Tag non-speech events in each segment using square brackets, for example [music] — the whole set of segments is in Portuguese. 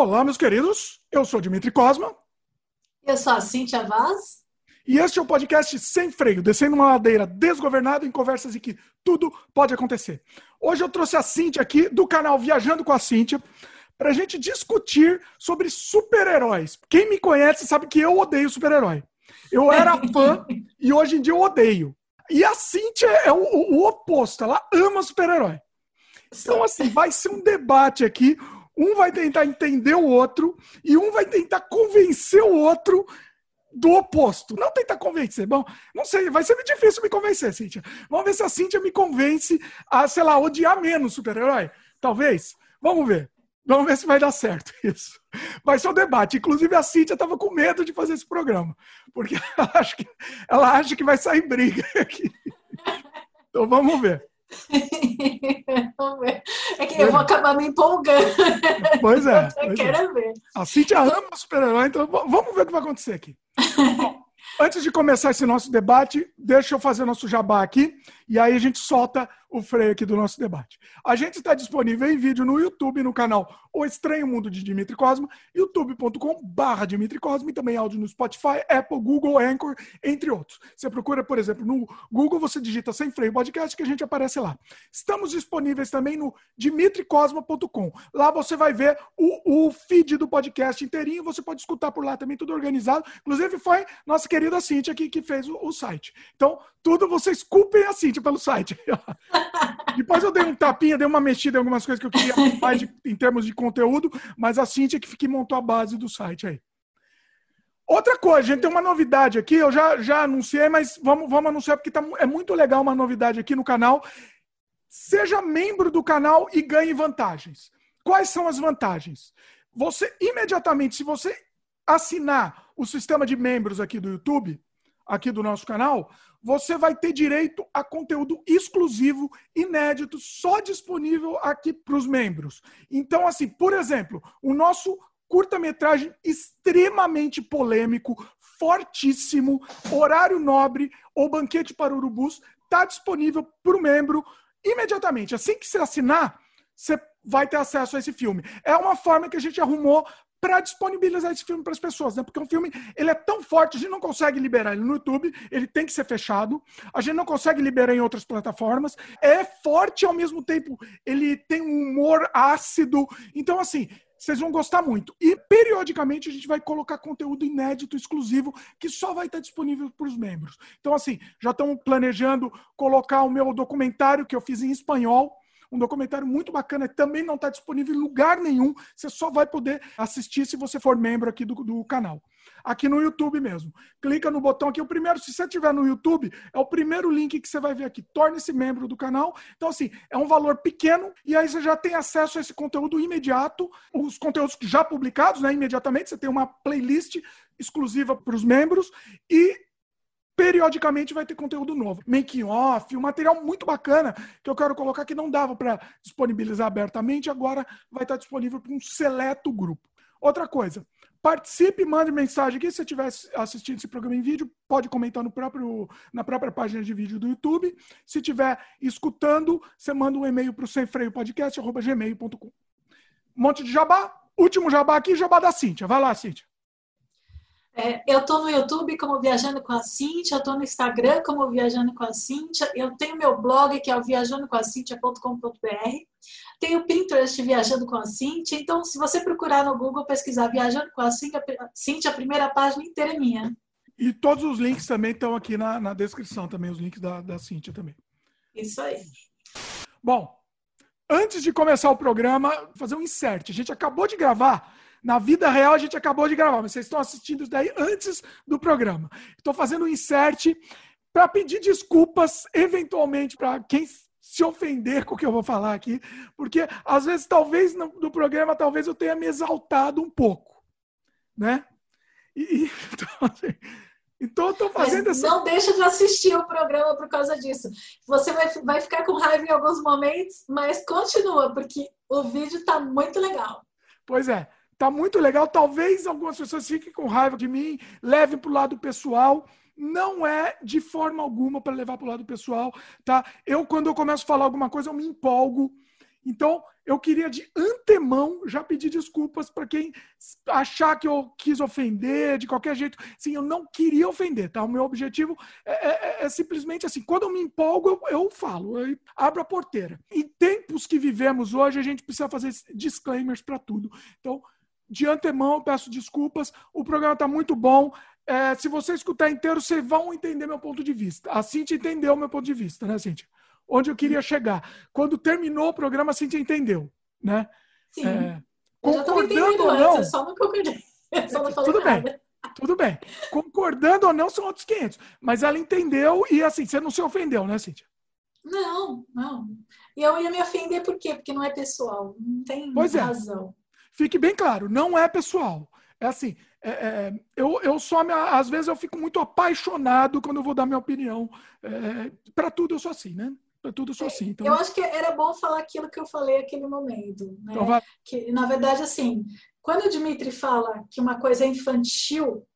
Olá, meus queridos. Eu sou Dimitri Cosma. Eu sou a Cintia Vaz. E este é o podcast Sem Freio, descendo uma ladeira desgovernada em conversas em que tudo pode acontecer. Hoje eu trouxe a Cintia aqui do canal Viajando com a Cintia para a gente discutir sobre super-heróis. Quem me conhece sabe que eu odeio super-herói. Eu era [laughs] fã e hoje em dia eu odeio. E a Cintia é o, o, o oposto, ela ama super-herói. Então, assim, vai ser um debate aqui. Um vai tentar entender o outro e um vai tentar convencer o outro do oposto. Não tentar convencer. Bom, não sei, vai ser muito difícil me convencer, Cíntia. Vamos ver se a Cíntia me convence a, sei lá, odiar menos super-herói. Talvez. Vamos ver. Vamos ver se vai dar certo [laughs] isso. Vai ser um debate. Inclusive, a Cíntia estava com medo de fazer esse programa, porque [laughs] ela acha que, ela acha que vai sair briga [laughs] aqui. Então, vamos ver. É que eu vou acabar me empolgando. Pois é. Eu pois quero é. ver. A Cintia ama super-herói, então vamos ver o que vai acontecer aqui. Bom, [laughs] antes de começar esse nosso debate, deixa eu fazer nosso jabá aqui e aí a gente solta o freio aqui do nosso debate. A gente está disponível em vídeo no YouTube, no canal O Estranho Mundo de Dimitri Cosma, youtube.com.br Dimitri Cosma e também áudio no Spotify, Apple, Google, Anchor, entre outros. Você procura, por exemplo, no Google, você digita Sem Freio Podcast que a gente aparece lá. Estamos disponíveis também no dimitricosma.com. Lá você vai ver o, o feed do podcast inteirinho, você pode escutar por lá também, tudo organizado. Inclusive foi nossa querida Cintia aqui que fez o, o site. Então, tudo vocês culpem a Cintia pelo site. [laughs] Depois eu dei um tapinha, dei uma mexida em algumas coisas que eu queria [laughs] mais de- em termos de conteúdo, mas a Cintia que, que montou a base do site aí. Outra coisa, a gente tem uma novidade aqui, eu já, já anunciei, mas vamos, vamos anunciar porque tá, é muito legal uma novidade aqui no canal. Seja membro do canal e ganhe vantagens. Quais são as vantagens? Você, imediatamente, se você assinar o sistema de membros aqui do YouTube, aqui do nosso canal, você vai ter direito a conteúdo exclusivo, inédito, só disponível aqui para os membros. Então, assim, por exemplo, o nosso curta-metragem extremamente polêmico, fortíssimo, horário nobre, ou banquete para urubus, está disponível para o membro imediatamente. Assim que você assinar, você vai ter acesso a esse filme. É uma forma que a gente arrumou para disponibilizar esse filme para as pessoas, né? Porque um filme ele é tão forte, a gente não consegue liberar ele no YouTube, ele tem que ser fechado, a gente não consegue liberar em outras plataformas. É forte ao mesmo tempo, ele tem um humor ácido. Então, assim, vocês vão gostar muito. E periodicamente a gente vai colocar conteúdo inédito, exclusivo, que só vai estar disponível para os membros. Então, assim, já estamos planejando colocar o meu documentário que eu fiz em espanhol. Um documentário muito bacana, também não está disponível em lugar nenhum. Você só vai poder assistir se você for membro aqui do, do canal. Aqui no YouTube mesmo. Clica no botão aqui. O primeiro, se você estiver no YouTube, é o primeiro link que você vai ver aqui. Torne-se membro do canal. Então, assim, é um valor pequeno e aí você já tem acesso a esse conteúdo imediato. Os conteúdos já publicados, né? Imediatamente. Você tem uma playlist exclusiva para os membros e periodicamente vai ter conteúdo novo. Making off, um material muito bacana que eu quero colocar que não dava para disponibilizar abertamente, agora vai estar disponível para um seleto grupo. Outra coisa, participe, mande mensagem aqui. Se você estiver assistindo esse programa em vídeo, pode comentar no próprio, na própria página de vídeo do YouTube. Se estiver escutando, você manda um e-mail para o semfreiopodcast.gmail.com. Um monte de jabá. Último jabá aqui, jabá da Cíntia. Vai lá, Cíntia. É, eu tô no YouTube como Viajando com a Cintia, eu tô no Instagram como Viajando com a Cintia, eu tenho meu blog que é o viajandocomacintia.com.br, tenho o Pinterest Viajando com a Cintia, então se você procurar no Google, pesquisar Viajando com a Cintia, Cintia, a primeira página inteira é minha. E todos os links também estão aqui na, na descrição, também, os links da, da Cíntia também. Isso aí. Bom, antes de começar o programa, fazer um insert. A gente acabou de gravar. Na vida real, a gente acabou de gravar, mas vocês estão assistindo isso daí antes do programa. Estou fazendo um insert para pedir desculpas, eventualmente, para quem se ofender com o que eu vou falar aqui, porque às vezes, talvez no, no programa, talvez eu tenha me exaltado um pouco, né? E, e [laughs] então, assim, então eu estou fazendo Mas essa. não deixa de assistir o programa por causa disso. Você vai, vai ficar com raiva em alguns momentos, mas continua, porque o vídeo tá muito legal. Pois é, tá muito legal. Talvez algumas pessoas fiquem com raiva de mim, levem para o lado pessoal. Não é de forma alguma para levar para o lado pessoal, tá? Eu, quando eu começo a falar alguma coisa, eu me empolgo. Então, eu queria de antemão já pedir desculpas para quem achar que eu quis ofender de qualquer jeito. Sim, eu não queria ofender, tá? O meu objetivo é, é, é, é simplesmente assim: quando eu me empolgo, eu, eu falo, eu abro a porteira. Em tempos que vivemos hoje, a gente precisa fazer disclaimers para tudo. Então, de antemão, peço desculpas. O programa está muito bom. É, se você escutar inteiro, vocês vão entender meu ponto de vista. A Cintia entendeu meu ponto de vista, né, Cintia? Onde eu queria chegar. Quando terminou o programa, a Cintia entendeu, né? Sim. É, concordando ou não... Antes, só não concordei. [laughs] Só não tudo bem. Tudo bem. Concordando ou não, são outros 500. Mas ela entendeu e, assim, você não se ofendeu, né, Cintia? Não, não. E eu ia me ofender por quê? Porque não é pessoal. Não tem pois é. razão. É. Fique bem claro, não é pessoal. É assim, é, é, eu, eu só, me, às vezes eu fico muito apaixonado quando eu vou dar minha opinião. É, para tudo eu sou assim, né? Para tudo eu sou assim. Então... Eu acho que era bom falar aquilo que eu falei naquele momento. Né? Então vai... Que, na verdade, assim, quando o Dimitri fala que uma coisa é infantil,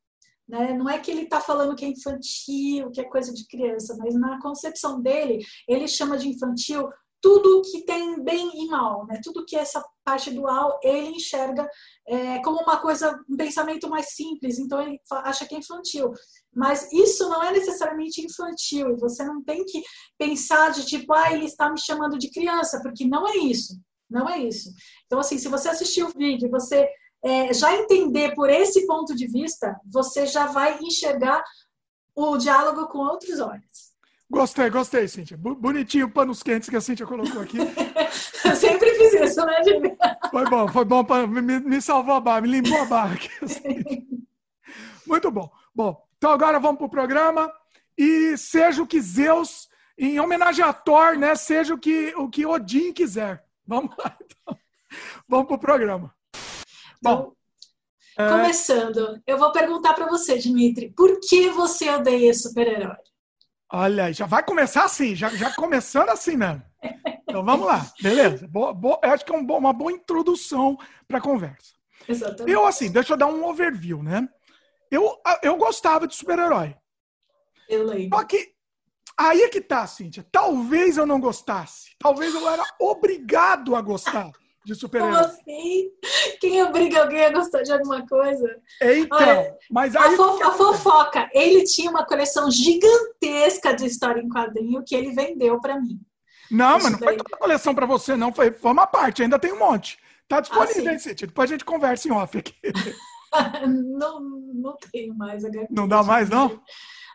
né, não é que ele está falando que é infantil, que é coisa de criança, mas na concepção dele, ele chama de infantil tudo que tem bem e mal, né? Tudo que essa parte dual ele enxerga é, como uma coisa, um pensamento mais simples, então ele acha que é infantil. Mas isso não é necessariamente infantil, você não tem que pensar de tipo, ah, ele está me chamando de criança, porque não é isso, não é isso. Então, assim, se você assistir o vídeo, você é, já entender por esse ponto de vista, você já vai enxergar o diálogo com outros olhos. Gostei, gostei, Cíntia. Bonitinho panos quentes que a Cíntia colocou aqui. [laughs] Eu sempre fiz isso, né, Jimmy? Foi bom, foi bom, pra, me, me salvou a barra, me limpou a barra aqui. [laughs] Muito bom. Bom, então agora vamos para o programa. E seja o que Zeus, em homenagem a Thor, né? Seja o que, o que Odin quiser. Vamos lá, então. Vamos para o programa. Bom, então, começando, é... eu vou perguntar para você, Dimitri, por que você odeia super-herói? Olha, já vai começar assim, já, já começando assim, né? Então vamos lá, beleza? Boa, boa, eu acho que é um, uma boa introdução para a conversa. Exatamente. Eu, assim, deixa eu dar um overview, né? Eu, eu gostava de super-herói. Eu lembro. Só que aí é que tá, Cíntia. Talvez eu não gostasse. Talvez eu era obrigado a gostar de super-herói. Como assim? Quem obriga alguém a gostar de alguma coisa? Então, Olha, mas aí. A, a fofoca, ele tinha uma coleção gigantesca de história em quadrinho que ele vendeu para mim. Não, mas não foi toda a coleção para você, não. Foi, foi uma parte, ainda tem um monte. Tá disponível, ah, hein, Depois a gente conversa em off aqui. [laughs] não, não tenho mais. Não dá mais, não?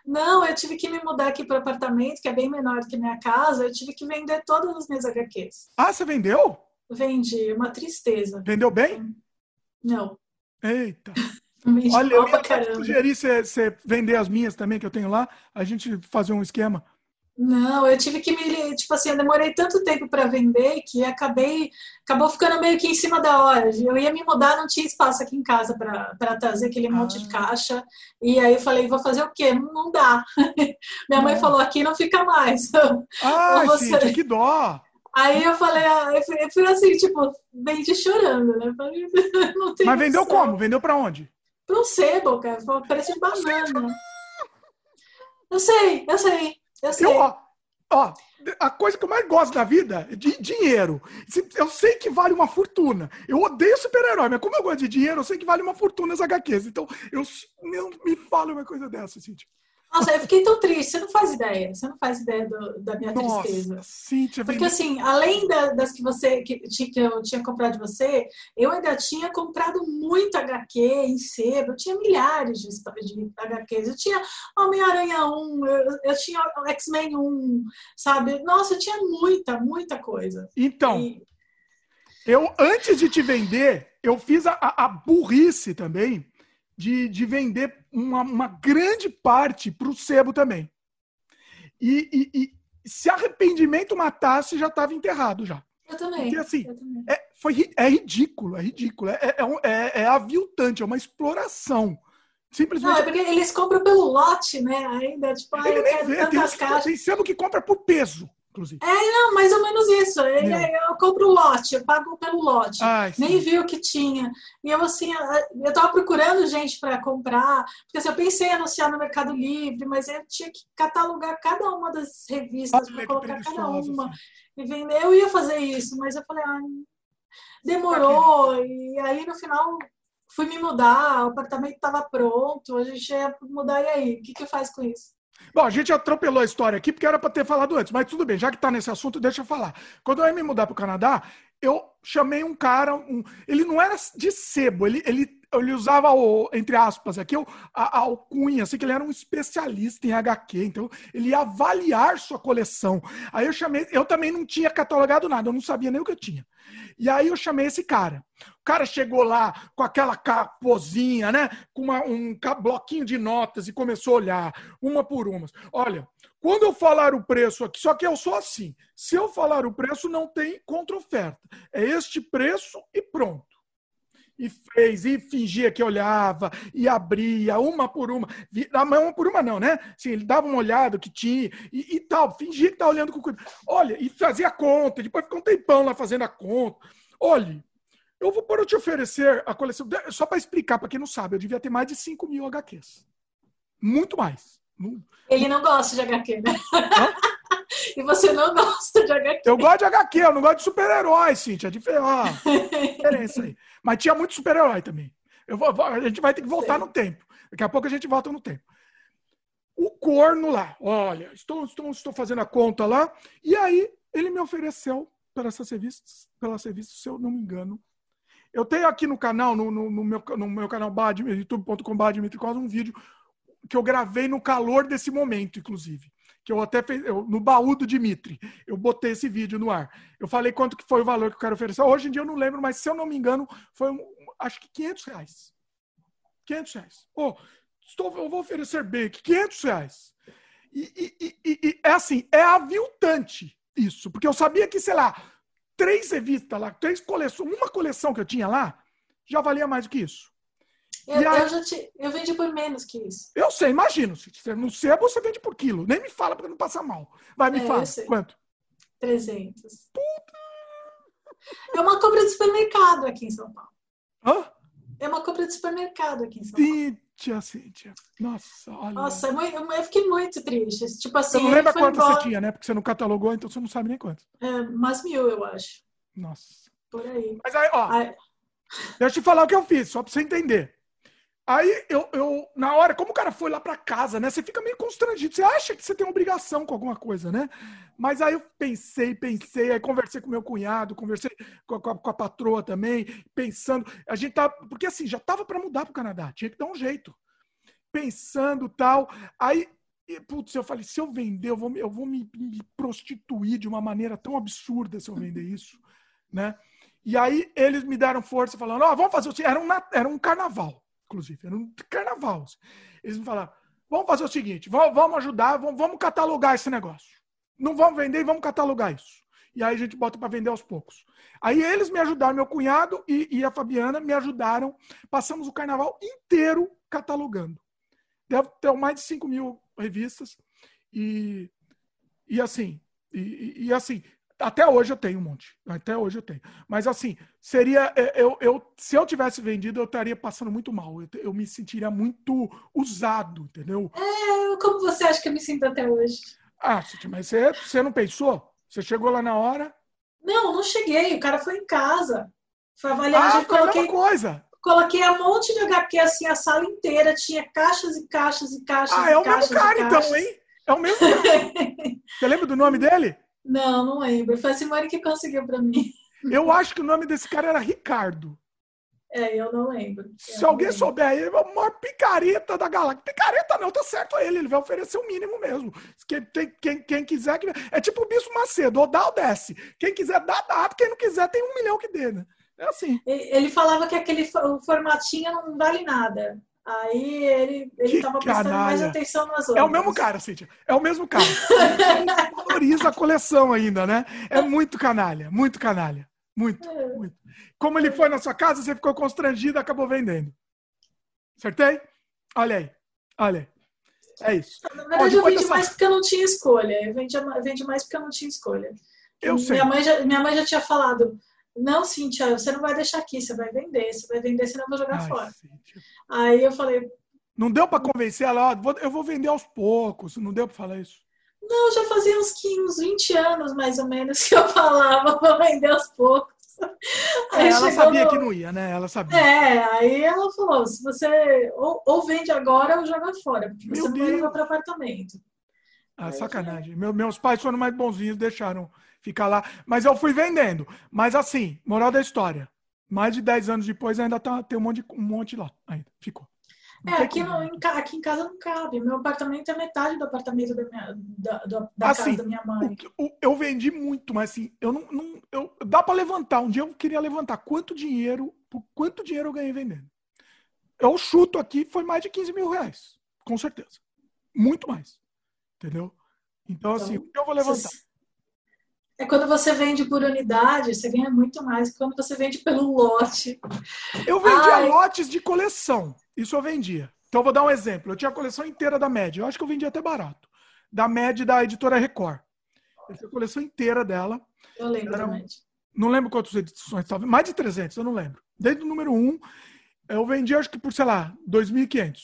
Não, eu tive que me mudar aqui para o apartamento, que é bem menor do que minha casa. Eu tive que vender todas as minhas HQs. Ah, você vendeu? Vendi, uma tristeza. Vendeu bem? Não. Eita. [laughs] Olha, eu ia sugerir você vender as minhas também, que eu tenho lá, a gente fazer um esquema. Não, eu tive que me, tipo assim, eu demorei tanto tempo para vender que acabei, acabou ficando meio que em cima da hora. Eu ia me mudar, não tinha espaço aqui em casa para trazer aquele monte ah. de caixa. E aí eu falei, vou fazer o quê? Não, não dá. [laughs] Minha mãe falou, aqui não fica mais. [laughs] Ah, você... que dó! Aí eu falei, ah, eu fui assim, tipo, vendi chorando, né? Falei, [laughs] Mas vendeu como? Vendeu pra onde? Pro sebo, cara. Foi preço de banana. Eu sei, eu sei, eu sei. Eu, ó, ó, a coisa que eu mais gosto da vida é de dinheiro. Eu sei que vale uma fortuna. Eu odeio super-herói, mas como eu gosto de dinheiro, eu sei que vale uma fortuna as HQs. Então, eu não me fala uma coisa dessa, assim, tipo. Nossa, eu fiquei tão triste, você não faz ideia, você não faz ideia do, da minha Nossa, tristeza. Cíntia, Porque assim, além da, das que você que, que eu tinha comprado de você, eu ainda tinha comprado muito HQ em sebo, eu tinha milhares de, de HQs, eu tinha Homem-Aranha 1, eu, eu tinha X-Men 1, sabe? Nossa, eu tinha muita, muita coisa. Então, e... eu antes de te vender, eu fiz a, a burrice também de, de vender uma, uma grande parte para o sebo também. E, e, e, se arrependimento matasse, já estava enterrado já. Eu também. Porque assim, também. É, foi, é ridículo, é ridículo. É, é, é, é aviltante, é uma exploração. Simplesmente. Não, é porque eles compram pelo lote, né? Ainda, tipo, eu quero vê, tem, caixas. Tem sebo que compra por peso inclusive. É, não, mais ou menos isso. Eu, eu compro o lote, eu pago pelo lote. Ai, Nem vi o que tinha. E eu, assim, eu tava procurando gente para comprar, porque assim, eu pensei em anunciar no Mercado Livre, mas eu tinha que catalogar cada uma das revistas para colocar cada uma. Assim. Eu ia fazer isso, mas eu falei, ah, demorou. E aí no final fui me mudar, o apartamento estava pronto, a gente ia mudar, e aí? O que, que faz com isso? Bom, a gente atropelou a história aqui porque era para ter falado antes, mas tudo bem, já que está nesse assunto, deixa eu falar. Quando eu ia me mudar para o Canadá, eu chamei um cara, um, ele não era de sebo, ele, ele ele usava o, entre aspas, aqui, a, a alcunha, assim, que ele era um especialista em HQ, então ele ia avaliar sua coleção. Aí eu chamei, eu também não tinha catalogado nada, eu não sabia nem o que eu tinha. E aí eu chamei esse cara. O cara chegou lá com aquela capozinha, né? Com uma, um bloquinho de notas e começou a olhar, uma por uma. Olha, quando eu falar o preço aqui, só que eu sou assim. Se eu falar o preço, não tem contra-oferta. É este preço e pronto e fez, e fingia que olhava, e abria, uma por uma. Uma por uma não, né? Assim, ele dava uma olhada que tinha, e, e tal, fingia que estava olhando com cuidado. Olha, e fazia conta, depois ficou um tempão lá fazendo a conta. Olha, eu vou por te oferecer a coleção, só para explicar, para quem não sabe, eu devia ter mais de 5 mil HQs. Muito mais. Ele não gosta de HQ, né? [laughs] e você não gosta de HQ. Eu gosto de HQ, eu não gosto de super-herói, Cintia. De ó, [laughs] diferença aí. Mas tinha muito super-herói também. Eu vou, a gente vai ter que voltar Sim. no tempo. Daqui a pouco a gente volta no tempo. O corno lá, olha, estou, estou, estou fazendo a conta lá, e aí ele me ofereceu essas revistas, pelas revistas, se eu não me engano. Eu tenho aqui no canal, no, no, no meu, no meu canal youtube.com.br, um vídeo que eu gravei no calor desse momento, inclusive que eu até eu, no baú do Dimitri, eu botei esse vídeo no ar. Eu falei quanto que foi o valor que o cara ofereceu. Hoje em dia eu não lembro, mas se eu não me engano, foi um, acho que 500 reais. 500 reais. Oh, estou, eu vou oferecer bem aqui, 500 reais. E, e, e, e, é assim, é aviltante isso, porque eu sabia que, sei lá, três revistas lá, três coleções, uma coleção que eu tinha lá, já valia mais do que isso. Eu, aí, eu, já te, eu vendi por menos que isso. Eu sei, imagino. Se você não sebo, você vende por quilo. Nem me fala para não passar mal. Vai, me é, fala. Quanto? 300. Puta. É uma compra de supermercado aqui em São Paulo. Hã? É uma compra de supermercado aqui em São Paulo. Cíntia, Cíntia. Nossa, olha. Nossa, eu, eu fiquei muito triste. Tipo assim. Você não lembra quanto embora... você tinha, né? Porque você não catalogou, então você não sabe nem quanto. É, umas mil, eu acho. Nossa. Por aí. Mas aí, ó. Aí... Deixa eu te falar o que eu fiz, só pra você entender. Aí eu, eu, na hora, como o cara foi lá para casa, né? Você fica meio constrangido. Você acha que você tem obrigação com alguma coisa, né? Mas aí eu pensei, pensei, aí conversei com meu cunhado, conversei com a, com a patroa também, pensando. A gente tá. Porque assim, já tava para mudar pro Canadá, tinha que dar um jeito. Pensando tal. Aí, putz, eu falei, se eu vender, eu vou, eu vou me, me prostituir de uma maneira tão absurda se eu vender [laughs] isso, né? E aí eles me deram força falando, ó, oh, vamos fazer o era um, era um carnaval inclusive, era um carnaval. Eles me falaram: vamos fazer o seguinte, vamos ajudar, vamos catalogar esse negócio. Não vamos vender vamos catalogar isso. E aí a gente bota para vender aos poucos. Aí eles me ajudaram, meu cunhado e, e, a Fabiana me ajudaram. Passamos o carnaval inteiro catalogando. Deve ter mais de 5 mil revistas. E, e assim, e, e, assim, até hoje eu tenho um monte. Até hoje eu tenho. Mas assim, seria. É, eu, eu, se eu tivesse vendido, eu estaria passando muito mal. Eu, eu me sentiria muito usado, entendeu? É, como você acha que eu me sinto até hoje? Ah, mas você, você não pensou? Você chegou lá na hora? Não, não cheguei. O cara foi em casa. Foi avaliar. Ah, foi coloquei, coisa. Coloquei um monte de HQ assim, a sala inteira. Tinha caixas e caixas e caixas. Ah, é o mesmo cara então, hein? É o mesmo cara. [laughs] você lembra do nome dele? Não, não lembro. Foi a Simone que conseguiu para mim. [laughs] Eu acho que o nome desse cara era Ricardo. É, eu não lembro. Eu Se alguém lembro. souber, ele é o maior picareta da galáxia. Picareta não, tá certo ele, ele vai oferecer o mínimo mesmo. Quem, tem, quem, quem quiser. É tipo o Bispo Macedo, ou dá ou desce. Quem quiser dá, dá. Quem não quiser tem um milhão que dê, né? É assim. Ele falava que aquele formatinho não vale nada. Aí ele, ele tava prestando mais atenção nas outras. É o mesmo cara, Cíntia. É o mesmo cara. valoriza a coleção ainda, né? É muito canalha, muito canalha. Muito, é. muito. Como ele foi na sua casa, você ficou constrangido e acabou vendendo. Acertei? Olha aí. Olha aí. É isso. Na verdade, eu vendi mais porque eu não tinha escolha. Eu vendi, vendi mais porque eu não tinha escolha. Eu minha sei. Mãe já, minha mãe já tinha falado não, Cintia, você não vai deixar aqui, você vai vender, você vai vender, senão eu vou jogar Ai, fora. Cíntia. Aí eu falei. Não deu para convencer ela, ó, eu vou vender aos poucos, não deu para falar isso. Não, já fazia uns, 15, uns 20 anos, mais ou menos, [laughs] que eu falava para vender aos poucos. É, ela sabia no... que não ia, né? Ela sabia. É, aí ela falou: se você ou, ou vende agora ou joga fora, porque você Meu não vai levar para apartamento. Ah, sacanagem. Meu, meus pais foram mais bonzinhos, deixaram ficar lá. Mas eu fui vendendo. Mas assim, moral da história. Mais de 10 anos depois ainda tá, tem um monte, um monte lá. Ainda ficou. É, aqui, no, em, aqui em casa não cabe. Meu apartamento é metade do apartamento da, minha, da, da, da assim, casa da minha mãe. O, eu vendi muito, mas assim, eu não. não eu, dá para levantar. Um dia eu queria levantar quanto dinheiro, por quanto dinheiro eu ganhei vendendo. Eu chuto aqui, foi mais de 15 mil reais. Com certeza. Muito mais. Entendeu? Então, assim, então, o que eu vou levantar? É quando você vende por unidade, você ganha muito mais que quando você vende pelo lote. Eu vendia Ai. lotes de coleção. Isso eu vendia. Então, eu vou dar um exemplo. Eu tinha a coleção inteira da Med. Eu acho que eu vendia até barato. Da Med da editora Record. Eu tinha a coleção inteira dela. Eu lembro Era, da Med. Não lembro quantas edições estava. Mais de 300, eu não lembro. Desde o número 1, eu vendi acho que por, sei lá, 2.500.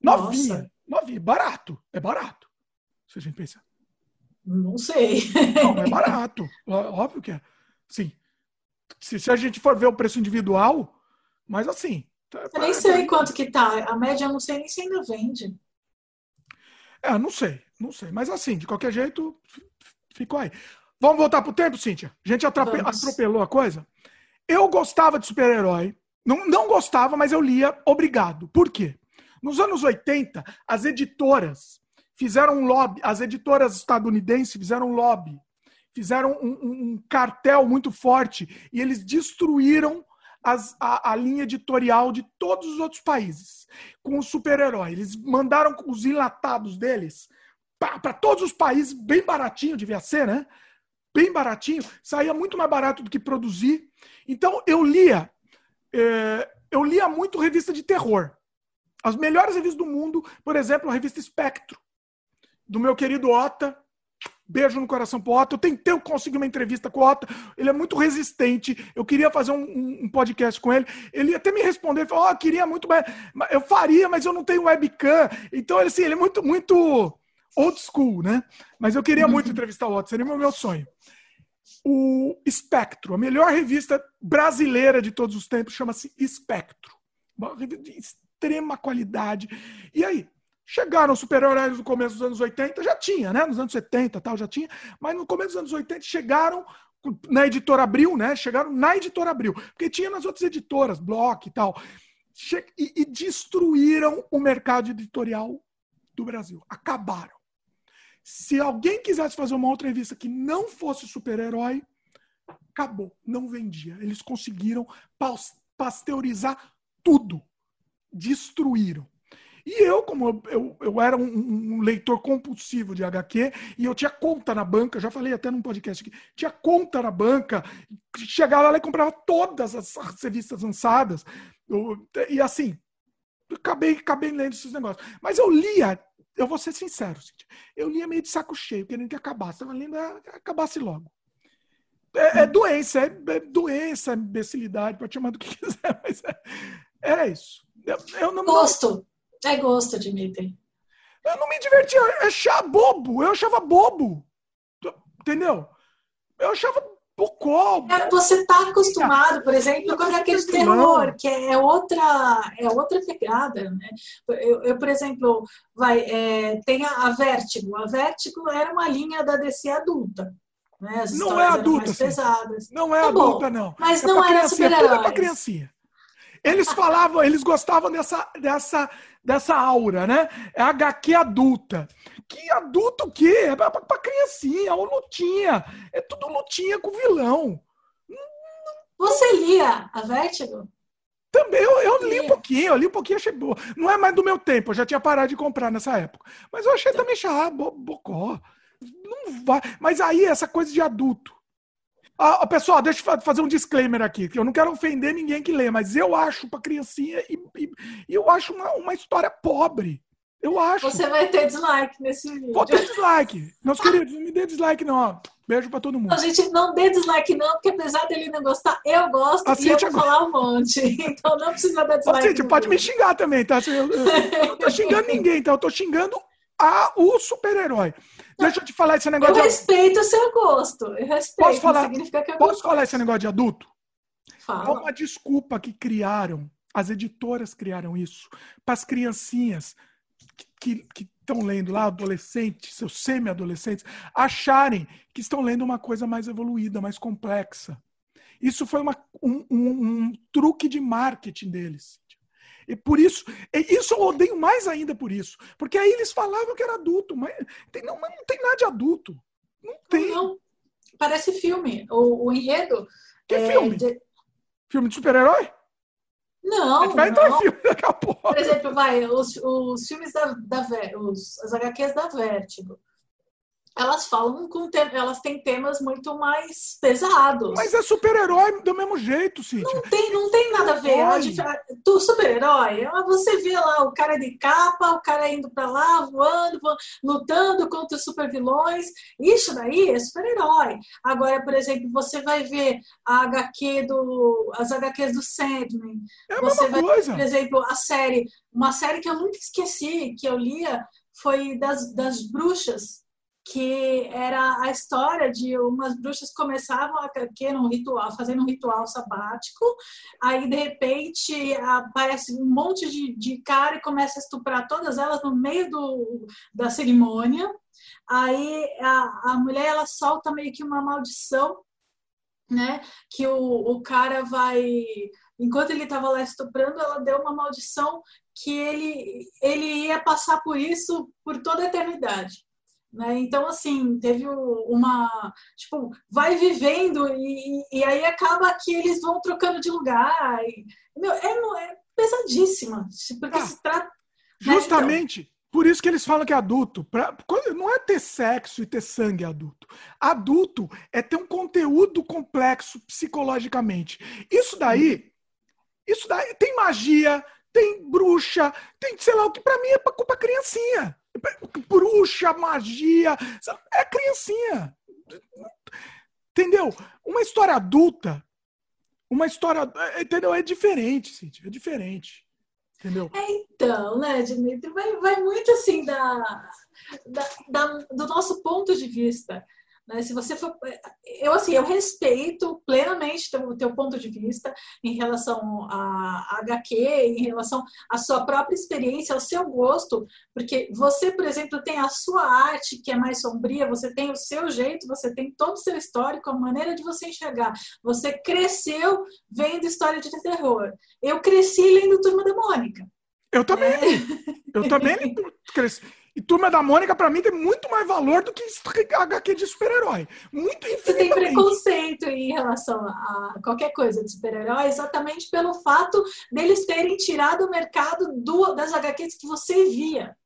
Novinha. Novinha. Barato. É barato. Se a gente pensar. Não sei. Não, é barato. Óbvio que é. Sim. Se, se a gente for ver o preço individual, mas assim. Tá, eu nem sei quanto que tá. A média eu não sei nem se ainda vende. É, não sei, não sei. Mas assim, de qualquer jeito, ficou aí. Vamos voltar pro tempo, Cíntia? A gente atrope... atropelou a coisa? Eu gostava de super-herói. Não, não gostava, mas eu lia obrigado. Por quê? Nos anos 80, as editoras fizeram um lobby, as editoras estadunidenses fizeram um lobby, fizeram um, um, cartel muito forte e eles destruíram as, a, a, linha editorial de todos os outros países com o super-herói. Eles mandaram os enlatados deles para todos os países, bem baratinho, devia ser, né? Bem baratinho, saía muito mais barato do que produzir. Então eu lia, é, eu lia muito revista de terror. As melhores revistas do mundo, por exemplo, a revista Espectro do meu querido Ota. Beijo no coração pro Otto. Eu tentei conseguir uma entrevista com o Otto. Ele é muito resistente. Eu queria fazer um, um, podcast com ele. Ele até me respondeu. Ele falou: oh, queria muito, mas eu faria, mas eu não tenho webcam. Então, assim, ele é muito, muito old school, né? Mas eu queria muito entrevistar o Otto. Seria o meu sonho. O Espectro, a melhor revista brasileira de todos os tempos, chama-se Espectro. Uma revista de extrema qualidade. E aí, Chegaram super-heróis no começo dos anos 80, já tinha, né? Nos anos 70 tal, já tinha, mas no começo dos anos 80 chegaram na editora Abril, né? Chegaram na editora Abril, porque tinha nas outras editoras, Block e tal. E, e destruíram o mercado editorial do Brasil. Acabaram. Se alguém quisesse fazer uma outra revista que não fosse super-herói, acabou, não vendia. Eles conseguiram pasteurizar tudo. Destruíram. E eu, como eu, eu, era um, um, leitor compulsivo de HQ, e eu tinha conta na banca, já falei até num podcast aqui, tinha conta na banca, chegava lá e comprava todas as, as revistas lançadas. Eu, e assim, acabei, acabei lendo esses negócios. Mas eu lia, eu vou ser sincero, eu lia meio de saco cheio, querendo que acabasse. Estava lendo, ah, acabasse logo. É, é doença, é, é, doença, é imbecilidade, pode chamar do que [laughs] quiser, mas é, era isso. Eu, eu não, Gosto. É gosto, Dimitri. Eu não me divertia, eu achava bobo, eu achava bobo. Entendeu? Eu achava bocó. É, você tá acostumado, por exemplo, com aquele terror, que é outra, é outra pegada, né? Eu, eu por exemplo, vai, é, tem a, a Vértigo. A Vértigo era uma linha da DC adulta. Né? As não é adulta, pesadas. Não é tá adulta, bom, não. Mas é não era super-heróis. É pra criancinha. Eles falavam, eles gostavam dessa, dessa, dessa aura, né? É HQ adulta. Que adulto o quê? É pra, pra criancinha, ou lutinha. É tudo lutinha com vilão. Você lia a Vertigo? Também, eu, eu li um pouquinho, eu li um pouquinho, achei boa. Não é mais do meu tempo, eu já tinha parado de comprar nessa época. Mas eu achei também chato, bocó. Não vai. Mas aí, essa coisa de adulto. Ah, pessoal, deixa eu fazer um disclaimer aqui, que eu não quero ofender ninguém que lê, mas eu acho para criancinha e, e, eu acho uma, uma história pobre. Eu acho. Você vai ter dislike nesse vídeo. Vou ter dislike. Meus queridos, não me dê dislike, não. Beijo pra todo mundo. Não, gente, não dê dislike, não, porque apesar dele não gostar, eu gosto a e eu vou falar um monte. [laughs] Então não precisa dar dislike. Cíntia, pode me xingar também, tá? Eu, eu, eu não tô xingando [laughs] ninguém, tá? Eu tô xingando a, o super-herói. deixa eu te falar esse negócio eu de respeito o seu gosto. Eu respeito. Posso falar, posso falar esse negócio de adulto? Fala. É uma desculpa que criaram, as editoras criaram isso, para as criancinhas que estão lendo lá, adolescentes, seus semi-adolescentes, acharem que estão lendo uma coisa mais evoluída, mais complexa. Isso foi uma, um, um, um truque de marketing deles. E por isso, isso eu odeio mais ainda por isso. Porque aí eles falavam que era adulto, mas tem, não, não tem nada de adulto. Não tem. Não, parece filme. O, o enredo. Que é, filme? De... Filme de super-herói? Não. Vai entrar filme daqui a pouco. Por exemplo, vai, os, os filmes da, da os, as HQs da Vertigo elas falam com elas têm temas muito mais pesados. Mas é super-herói do mesmo jeito, Cíntia. Não tem, não tem nada a ver. Tu super-herói, você vê lá o cara de capa, o cara indo para lá, voando, voando, lutando contra os super-vilões. Isso daí é super-herói. Agora, por exemplo, você vai ver a HQ do as HQs do Sandman. É você vai coisa. por exemplo, a série, uma série que eu nunca esqueci, que eu lia foi das, das bruxas que era a história de umas bruxas começavam a que num ritual, fazendo um ritual sabático, aí de repente aparece um monte de, de cara e começa a estuprar todas elas no meio do, da cerimônia. Aí a, a mulher ela solta meio que uma maldição, né? Que o, o cara vai enquanto ele estava lá estuprando, ela deu uma maldição que ele, ele ia passar por isso por toda a eternidade. Né? Então, assim, teve uma. Tipo, vai vivendo e, e aí acaba que eles vão trocando de lugar. E, meu, é, é pesadíssima. Porque ah, se trata. Justamente. Né? Então, por isso que eles falam que é adulto. Pra, não é ter sexo e ter sangue adulto. Adulto é ter um conteúdo complexo psicologicamente. Isso daí, isso daí tem magia, tem bruxa, tem sei lá o que para mim é pra culpa criancinha. Bruxa, magia. É criancinha. Entendeu? Uma história adulta. Uma história. Entendeu? É diferente, Cíntia. É diferente. Entendeu? É, então, né, Dimitri? Vai, vai muito assim da, da, da, do nosso ponto de vista. Né? Se você for, eu assim, eu respeito plenamente o teu ponto de vista em relação a HQ, em relação à sua própria experiência, ao seu gosto, porque você, por exemplo, tem a sua arte que é mais sombria, você tem o seu jeito, você tem todo o seu histórico, a maneira de você enxergar. Você cresceu vendo história de terror. Eu cresci lendo Turma da Mônica. Eu também. É. Eu também [laughs] cresci. E Turma da Mônica, para mim, tem muito mais valor do que HQ de super-herói. Muito Você tem preconceito em relação a qualquer coisa de super-herói, exatamente pelo fato deles terem tirado o mercado do, das HQs que você via.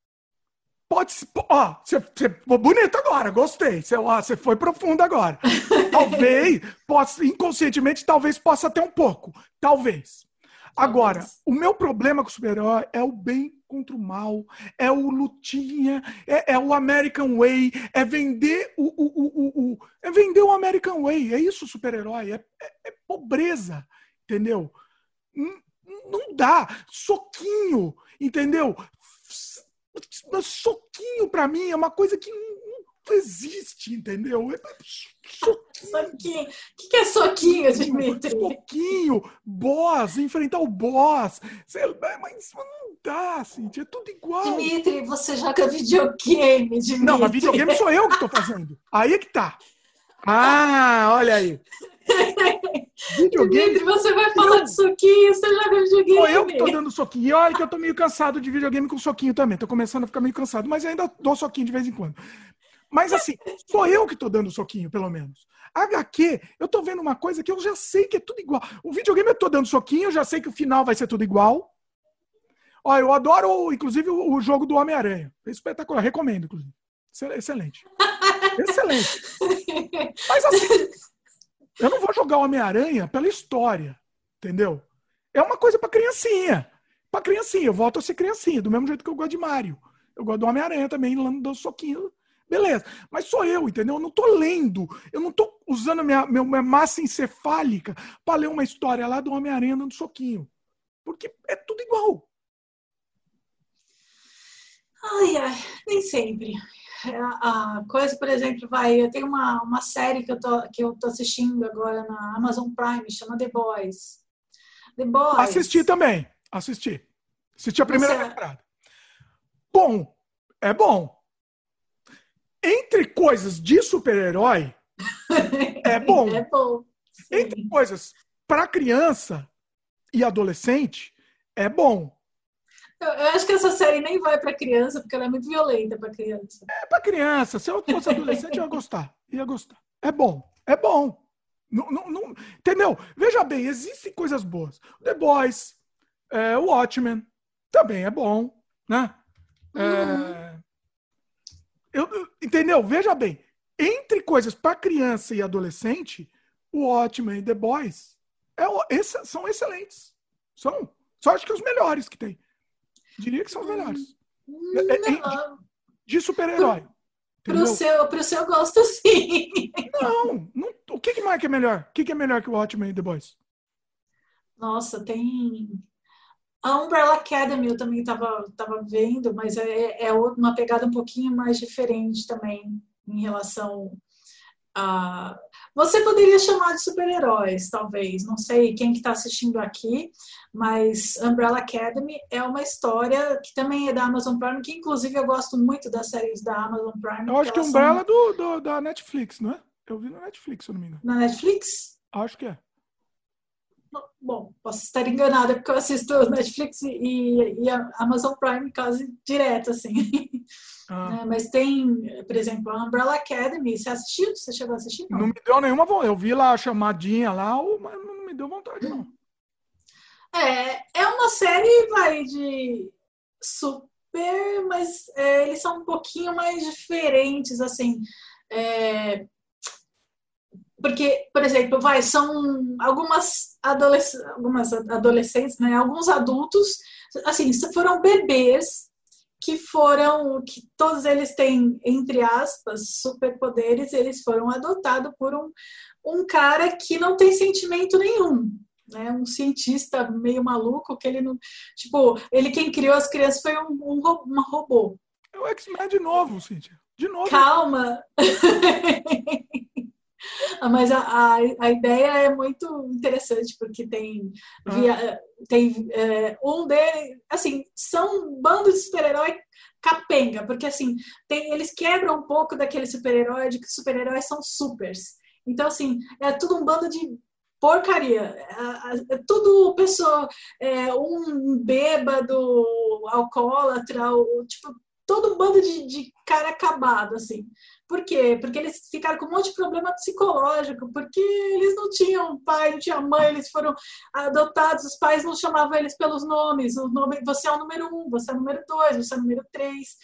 Pode ser. Ó, você, você bonito agora, gostei. Você, ó, você foi profundo agora. [laughs] talvez, possa, inconscientemente, talvez possa ter um pouco. Talvez. Agora, o meu problema com o super-herói é o bem contra o mal, é o lutinha, é, é o American Way, é vender o, o, o, o, é vender o American Way, é isso super-herói, é, é, é, pobreza, entendeu? Não, não dá, soquinho, entendeu? Soquinho para mim é uma coisa que existe, entendeu? É soquinho. O que, é soquinho, Dimitri? Soquinho, boss, enfrentar o boss. Mas não dá, Cintia, é tudo igual. Dimitri, você joga videogame, Dimitri. Não, mas videogame sou eu que estou fazendo. Aí é que tá. Ah, olha aí. [laughs] Videogame. Dimitri, você vai falar eu... de soquinho, você joga videogame. Sou eu que tô dando soquinho. E olha que eu tô meio cansado de videogame com soquinho também. Tô começando a ficar meio cansado, mas ainda dou soquinho de vez em quando. Mas assim, sou eu que tô dando soquinho, pelo menos. HQ, eu tô vendo uma coisa que eu já sei que é tudo igual. O videogame eu tô dando soquinho, eu já sei que o final vai ser tudo igual. Ó, eu adoro, inclusive, o jogo do Homem-Aranha. É espetacular, recomendo, inclusive. Excelente. [laughs] Excelente. Mas assim, eu não vou jogar Homem-Aranha pela história, entendeu? É uma coisa para criancinha. Para criancinha, eu volto a ser criancinha, do mesmo jeito que eu gosto de Mario. Eu gosto do Homem-Aranha também, dando soquinho Beleza, mas sou eu, entendeu? Eu não estou lendo, eu não estou usando minha, minha massa encefálica para ler uma história lá do Homem-Aranha dando soquinho. Porque é tudo igual. Ai, ai, nem sempre. a, a, coisa, por exemplo, vai, eu tenho uma, uma série que eu, tô, que eu tô assistindo agora na Amazon Prime, chama The Boys. The Boys. Assisti também, assisti. Assisti a primeira Você... temporada. Bom, é bom. Entre coisas de super-herói, [laughs] é bom. é bom. Sim. Entre coisas para criança e adolescente, é bom. Eu, eu, acho que essa série nem vai para criança, porque ela é muito violenta para criança. É para criança. Se eu fosse adolescente, eu ia gostar. Ia gostar. É bom. É bom. Não, não, não, entendeu? Veja bem, existem coisas boas. The Boys, é, o Watchmen, também é bom, né? É, uhum. Eu, entendeu? Veja bem, entre coisas para criança e adolescente, o Watchmen e The Boys é, esse, são excelentes. São. Só acho que os melhores que tem. Diria que são os melhores. Hum, é, é, de, de super-herói. Pro seu, pro seu gosto, sim. Não, não o que, que mais é melhor? O que, que é melhor que o Watchmen e The Boys? Nossa, tem. A Umbrella Academy eu também estava tava vendo, mas é, é uma pegada um pouquinho mais diferente também em relação a. Você poderia chamar de super-heróis, talvez. Não sei quem que está assistindo aqui, mas Umbrella Academy é uma história que também é da Amazon Prime, que inclusive eu gosto muito das séries da Amazon Prime. Eu acho que Umbrella são... do, do, da Netflix, não é? Eu vi na Netflix, se eu não me engano. Na Netflix? Acho que é. Bom, posso estar enganada porque eu assisto Netflix e, e a Amazon Prime quase direto, assim. Ah. É, mas tem, por exemplo, a Umbrella Academy. Você assistiu? Você chegou a assistir? Não, não me deu nenhuma vontade. Eu vi lá a chamadinha lá, mas não me deu vontade, não. É, é uma série, vai, de super, mas é, eles são um pouquinho mais diferentes, assim. É, porque, por exemplo, vai, são algumas, adolesc algumas adolescentes, né, alguns adultos, assim, foram bebês que foram, que todos eles têm, entre aspas, superpoderes, eles foram adotados por um, um cara que não tem sentimento nenhum, né? Um cientista meio maluco que ele não, tipo, ele quem criou as crianças foi um, um robô. É o X-Men de novo, Cíntia. De novo. Calma. [laughs] Ah, mas a, a, a, ideia é muito interessante, porque tem, via, tem é, um deles, assim, são um bando de super-herói capenga, porque assim, tem, eles quebram um pouco daquele super-herói de que super-heróis são supers. Então, assim, é tudo um bando de porcaria. É, é tudo pessoa, é, um bêbado, alcoólatra, tipo, todo um bando de, de cara acabado, assim. Por quê? Porque eles ficaram com um monte de problema psicológico, porque eles não tinham pai, não tinham mãe, eles foram adotados, os pais não chamavam eles pelos nomes. O nome, você é o número um, você é o número dois, você é o número três.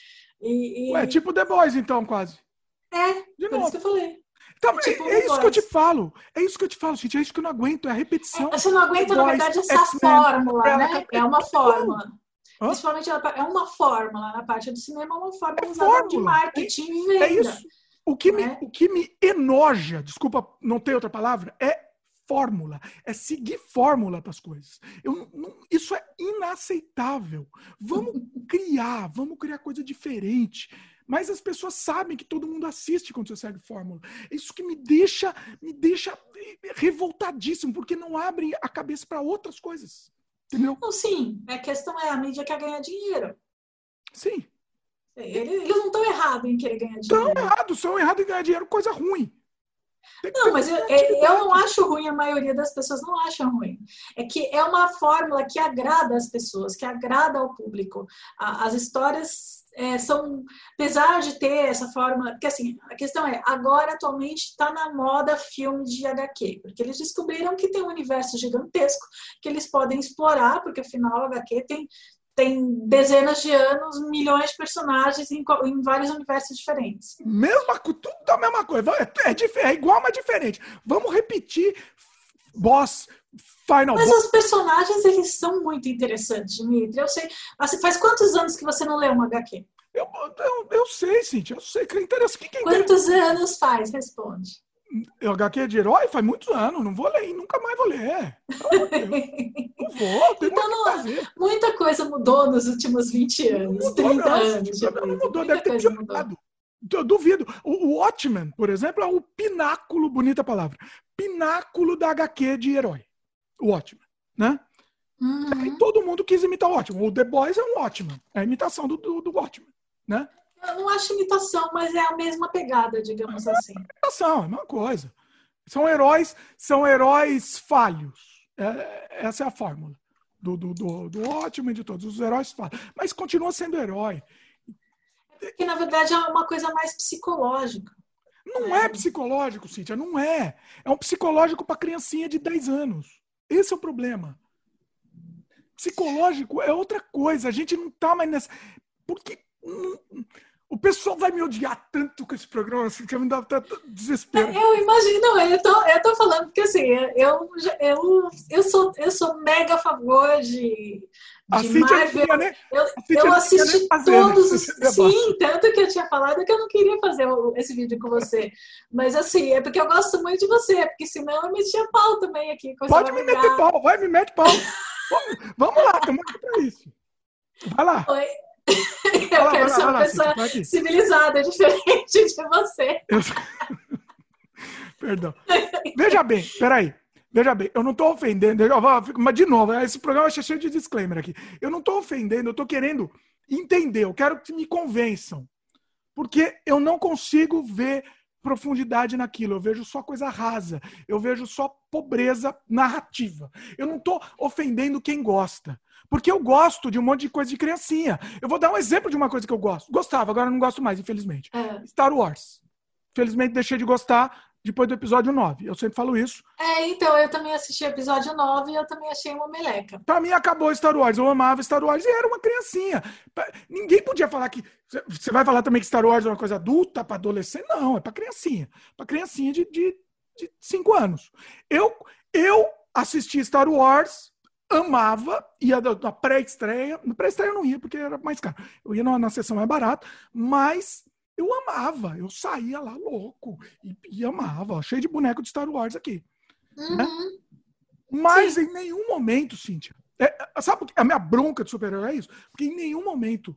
E, e... Ué, tipo The Boys, então, quase. É, de novo. isso que eu falei. Então, é, tipo é, isso que eu te falo. É isso que eu te falo, gente. É isso que eu não aguento. É a repetição. É, você não aguenta, na verdade, essa fórmula, né? É uma fórmula. Hã? Principalmente é uma fórmula na parte do cinema, é uma fórmula é usada de marketing e venda. É isso. O que, me, é? o que me enoja, desculpa, não tem outra palavra, é fórmula, é seguir fórmula para as coisas. Eu, não, isso é inaceitável. Vamos [laughs] criar, vamos criar coisa diferente. Mas as pessoas sabem que todo mundo assiste quando você segue fórmula. Isso que me deixa, me deixa revoltadíssimo, porque não abre a cabeça para outras coisas. Entendeu? Não, sim. A questão é a mídia quer ganhar dinheiro. Sim. Eles, não estão errados em querer ganhar dinheiro. Estão errados, são errados em ganhar dinheiro, coisa ruim. Não, mas eu, eu não acho ruim, a maioria das pessoas não acham ruim. É que é uma fórmula que agrada as pessoas, que agrada ao público. As histórias é, são, apesar de ter essa forma, porque assim, a questão é, agora atualmente está na moda filme de HQ, porque eles descobriram que tem um universo gigantesco que eles podem explorar, porque afinal o HQ tem tem dezenas de anos, milhões de personagens em, em vários universos diferentes. Mesma, tudo a mesma coisa. É, é, é igual, mas diferente. Vamos repetir boss, Final Mas os personagens, eles são muito interessantes, Dimitri. Eu sei. Assim, faz quantos anos que você não lê uma HQ? Eu, eu, eu sei, Cintia. Eu sei que é interessante. Que é quantos anos faz? Responde. Eu HQ de herói faz muitos anos, não vou ler, nunca mais vou ler. Não vou, tem então, não, fazer. Muita coisa mudou nos últimos 20 anos, mudou, 30 não, anos. Não, mudou, deve ter piorado. Eu duvido. O, o Watchmen, por exemplo, é o pináculo, bonita palavra, pináculo da HQ de herói. O Watchmen, né? Uhum. E todo mundo quis imitar o Watchmen. O The Boys é um Watchmen. É a imitação do, do, do Watchmen, né? Eu não acho imitação, mas é a mesma pegada, digamos assim. Imitação, é a mesma coisa. São heróis, são heróis falhos. É, essa é a fórmula do, do, do, do Watchmen de todos. Os heróis falhos. Mas continua sendo herói. Que na verdade é uma coisa mais psicológica. Não é psicológico, Cíntia, não é. É um psicológico para criancinha de 10 anos. Esse é o problema. Psicológico é outra coisa. A gente não tá mais nessa. Porque o pessoal vai me odiar tanto com esse programa, assim, que me dá tanto desespero. Eu imagino, não, eu tô, eu tô falando porque assim, eu, eu, eu, sou, eu sou mega a favor de, de Marvel. queria nem- Eu, eu assisti fazer, né, todos os. Sim, tanto que eu tinha falado que eu não queria fazer esse vídeo com você. Mas assim, é porque eu gosto muito de você, porque senão eu metia pau também aqui. Pode me meter pau, vai, me mete pau. Vamos- Vamos lá, estamos aqui pra isso. Vai lá. Oi. [laughs] Eu quero ser uma pessoa civilizada, [laughs] diferente de você. Eu- [laughs] Perdão. Veja bem, peraí. Veja bem, eu não estou ofendendo, mas de novo, esse programa é cheio de disclaimer aqui. Eu não estou ofendendo, eu estou querendo entender, eu quero que me convençam. Porque eu não consigo ver profundidade naquilo, eu vejo só coisa rasa, eu vejo só pobreza narrativa. Eu não estou ofendendo quem gosta. Porque eu gosto de um monte de coisa de criancinha. Eu vou dar um exemplo de uma coisa que eu gosto. Gostava, agora não gosto mais, infelizmente. É. Star Wars. Felizmente deixei de gostar depois do episódio 9. Eu sempre falo isso. É, então, eu também assisti o episódio 9 e eu também achei uma meleca. Pra mim acabou Star Wars. Eu amava Star Wars e era uma criancinha. Ninguém podia falar que. Você vai falar também que Star Wars é uma coisa adulta pra adolescente? Não, é pra criancinha. Pra criancinha de 5 de, de cinco anos. Eu, eu assisti Star Wars, amava, ia da pré-estreia. Na pré-estreia eu não ia porque era mais caro. Eu ia na, na sessão mais barata, mas eu amava. Eu saía lá louco e, e amava. ó, Cheio de boneco de Star Wars aqui. Uhum. Mas em nenhum momento, Cíntia. é- é- sabe a minha bronca de super-herói é isso? Porque em nenhum momento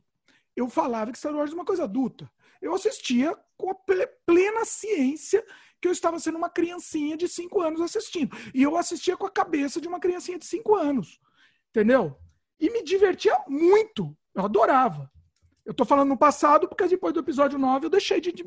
eu falava que Star Wars é uma coisa adulta. Eu assistia com a ple- plena ciência que eu estava sendo uma criancinha de 5 anos assistindo. E eu assistia com a cabeça de uma criancinha de 5 anos. Entendeu? E me divertia muito. Eu adorava. Eu tô falando no passado, porque depois do episódio 9 eu deixei de, de,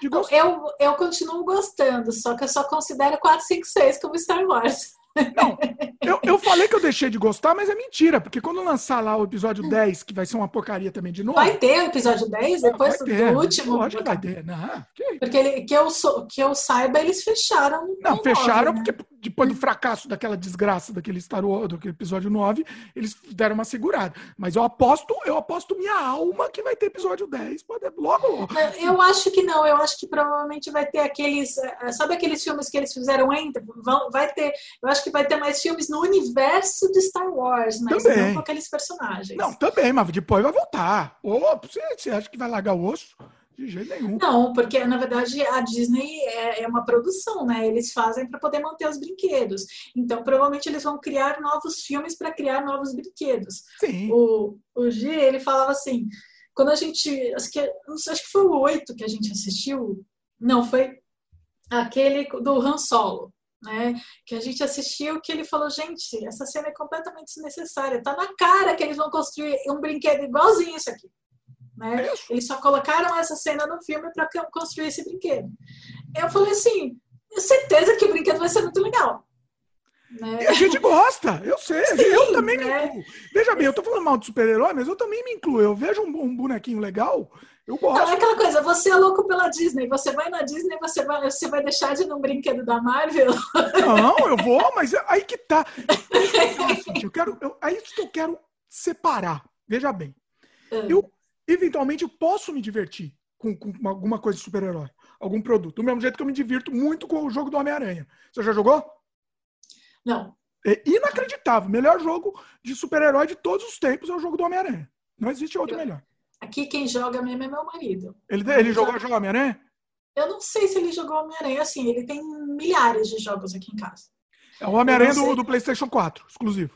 de gostar. eu, eu continuo gostando, só que eu só considero 4, 5, 6 como Star Wars. Não, eu, eu falei que eu deixei de gostar, mas é mentira, porque quando lançar lá o episódio 10, que vai ser uma porcaria também de novo. Vai ter o episódio 10 depois ter, do último? Lógico que vai ter. Não, que, Porque ele- que, eu sou, que eu saiba, eles fecharam. não fecharam, nove, né? porque depois do fracasso daquela desgraça daquele Star Wars, daquele episódio 9, eles deram uma segurada. Mas eu aposto, eu aposto minha alma que vai ter episódio 10. Pode, logo, logo. Eu acho que não, eu acho que provavelmente vai ter aqueles. eh, Sabe aqueles filmes que eles fizeram entre? Vão, vai ter. Eu acho que vai ter mais filmes no universo de Star Wars, mas Também. não com aqueles personagens. Não, também, mas depois vai voltar. Você, você acha que vai largar o osso? De jeito nenhum. Não, porque na verdade a Disney é, é uma produção, né? Eles fazem para poder manter os brinquedos. Então, provavelmente eles vão criar novos filmes para criar novos brinquedos. Sim. O, o G, ele falava assim, quando a gente, acho que, acho que foi o 8 que a gente assistiu, não, foi aquele do Han Solo, né? Que a gente assistiu, que ele falou, gente, essa cena é completamente desnecessária, tá na cara que eles vão construir um brinquedo igualzinho isso aqui. Né? Isso. Eles só colocaram essa cena no filme para construir esse brinquedo. Eu falei assim, certeza que o brinquedo vai ser muito legal. Né? E a gente gosta, eu sei, eu também me né? incluo. Veja bem, eu tô falando mal de super-herói, mas eu também me incluo. Eu vejo um, um bonequinho legal, eu Não, é gosto. aquela coisa, você é louco pela Disney, você vai na Disney, você vai, você vai deixar de ir num brinquedo da Marvel? Não, eu vou, mas aí que tá. [laughs] Eu quero, eu, é isso que eu quero separar. Veja bem, eu eventualmente eu posso me divertir com, com alguma coisa de super-herói, algum produto. Do mesmo jeito que eu me divirto muito com o jogo do Homem-Aranha. Você já jogou? Não. É inacreditável. Melhor jogo de super-herói de todos os tempos é o jogo do Homem-Aranha. Não existe outro melhor. Aqui quem joga mesmo é meu marido. Ele, ele jogou jogo Homem-Aranha? Eu não sei se ele jogou Homem-Aranha assim, ele tem milhares de jogos aqui em casa. É o Homem-Aranha do, do PlayStation 4, exclusivo.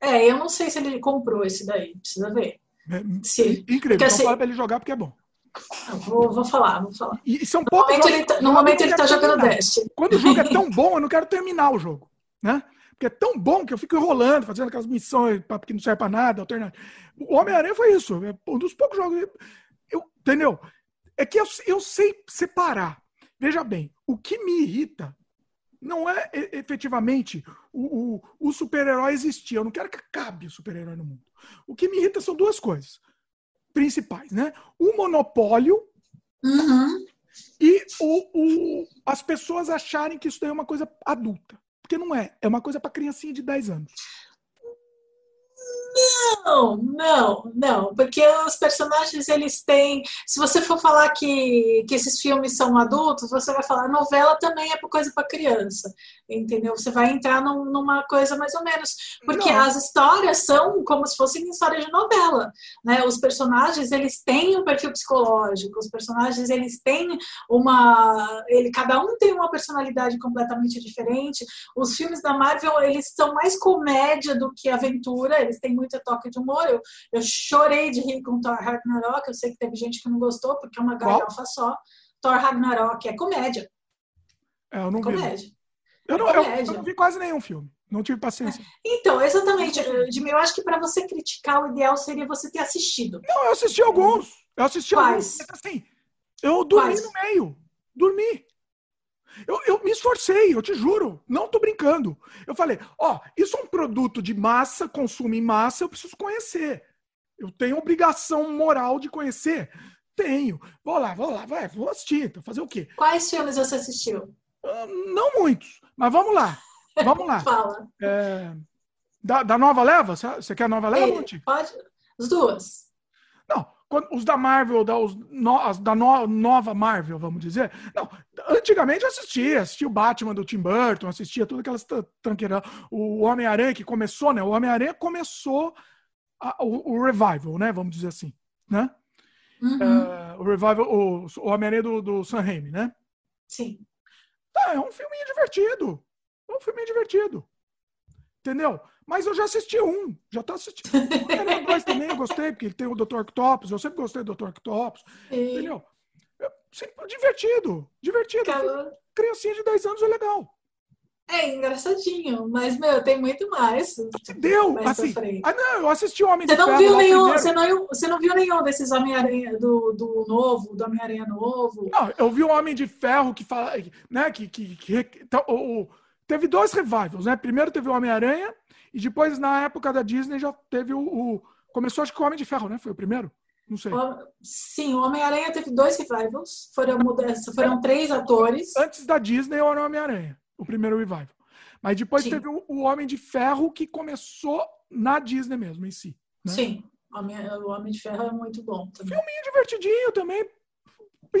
É, eu não sei se ele comprou esse daí, precisa ver. É, Sim. incrível. Porque então assim- fala pra ele jogar porque é bom. Vou, vou falar, vou falar. E são No poucos momento jogos- ele tá, no momento ele tá quero jogando terminar. Destiny. Quando o jogo é [laughs] tão bom, eu não quero terminar o jogo, né? Porque é tão bom que eu fico enrolando, fazendo aquelas missões que não serve pra nada, alternativa. O Homem-Aranha foi isso. É um dos poucos jogos. Eu, entendeu? É que eu, eu sei separar. Veja bem, o que me irrita não é efetivamente o, o, o super-herói existir. Eu não quero que acabe o super-herói no mundo. O que me irrita são duas coisas principais, né? O monopólio Uhum. e o, o- as pessoas acharem que isso daí é uma coisa adulta. Porque não é. É uma coisa para criancinha de 10 anos. Não, não, não, porque os personagens eles têm. Se você for falar que, que esses filmes são adultos, você vai falar novela também é coisa para criança, entendeu? Você vai entrar num- numa coisa mais ou menos, porque Não. as histórias são como se fossem histórias de novela, né? Os personagens eles têm um perfil psicológico, os personagens eles têm uma, ele cada um tem uma personalidade completamente diferente. Os filmes da Marvel eles são mais comédia do que aventura, eles têm muito toque de humor. Eu, eu chorei de rir com Thor Ragnarok. Eu sei que teve gente que não gostou, porque é uma galhofa só. Thor Ragnarok é comédia. É, eu não vi. Comédia. Eu não, é eu- comédia. eu não vi quase nenhum filme. Não tive paciência. Então, exatamente. Jimmy, eu acho que para você criticar, o ideal seria você ter assistido. Não, eu assisti alguns. Eu assisti Quais? alguns. Assim, eu dormi Quais? no meio. Dormi. Eu, eu me esforcei, eu te juro. Não tô brincando. Eu falei, ó, isso é um produto de massa, consumo em massa, eu preciso conhecer. Eu tenho obrigação moral de conhecer? Tenho. Vou lá, vou lá, vai, vou assistir. Então, fazer o quê? Quais filmes você assistiu? Ah, Não muitos, mas vamos lá. Vamos lá. [laughs] Fala. É, da, da nova leva? Você quer a nova leva, Ei, pode? As duas. Não, quando- os da Marvel, da, os no- as da no- nova Marvel, vamos dizer. Não, antigamente eu assistia, assistia o Batman do Tim Burton, assistia tudo aquelas tra- tranqueiras. O Homem-Aranha que começou, né? O Homem-Aranha começou a- o, o revival, né? Vamos dizer assim, né? Uhum, É, o revival, o, o Homem-Aranha do, do Sam Raimi, né? Sim. Tá, é um filminho divertido. É um filminho divertido. Entendeu? Mas eu já assisti um. Já tô assistindo. 2 também eu gostei, porque tem o Dr. Octopus. Eu sempre gostei do Dr. Octopus. E, Entendeu? É sempre divertido. Divertido. cara, Criancinha de 10 anos é legal. é engraçadinho, mas, meu, tem muito mais. Deu, Mais assim. Ah, não, eu assisti o Homem Você de não Ferro viu nenhum, você não, você não viu nenhum desses Homem-Aranha do, do novo, do Homem-Aranha novo? Não, eu vi o Homem de Ferro que fala, né, que, que, que então, o, o- teve dois revivals, né? Primeiro teve o Homem-Aranha e depois na época da Disney já teve o, o- começou acho que o Homem de Ferro, né? Foi o primeiro? Não sei. Sim, o Homem-Aranha teve dois revivals, foram, foram três atores. Antes da Disney era o Homem-Aranha, o primeiro revival. Mas depois Sim. teve o, Homem de Ferro que começou na Disney mesmo em si. né? Sim, o Homem, o Homem de Ferro é muito bom também. Filminho divertidinho também,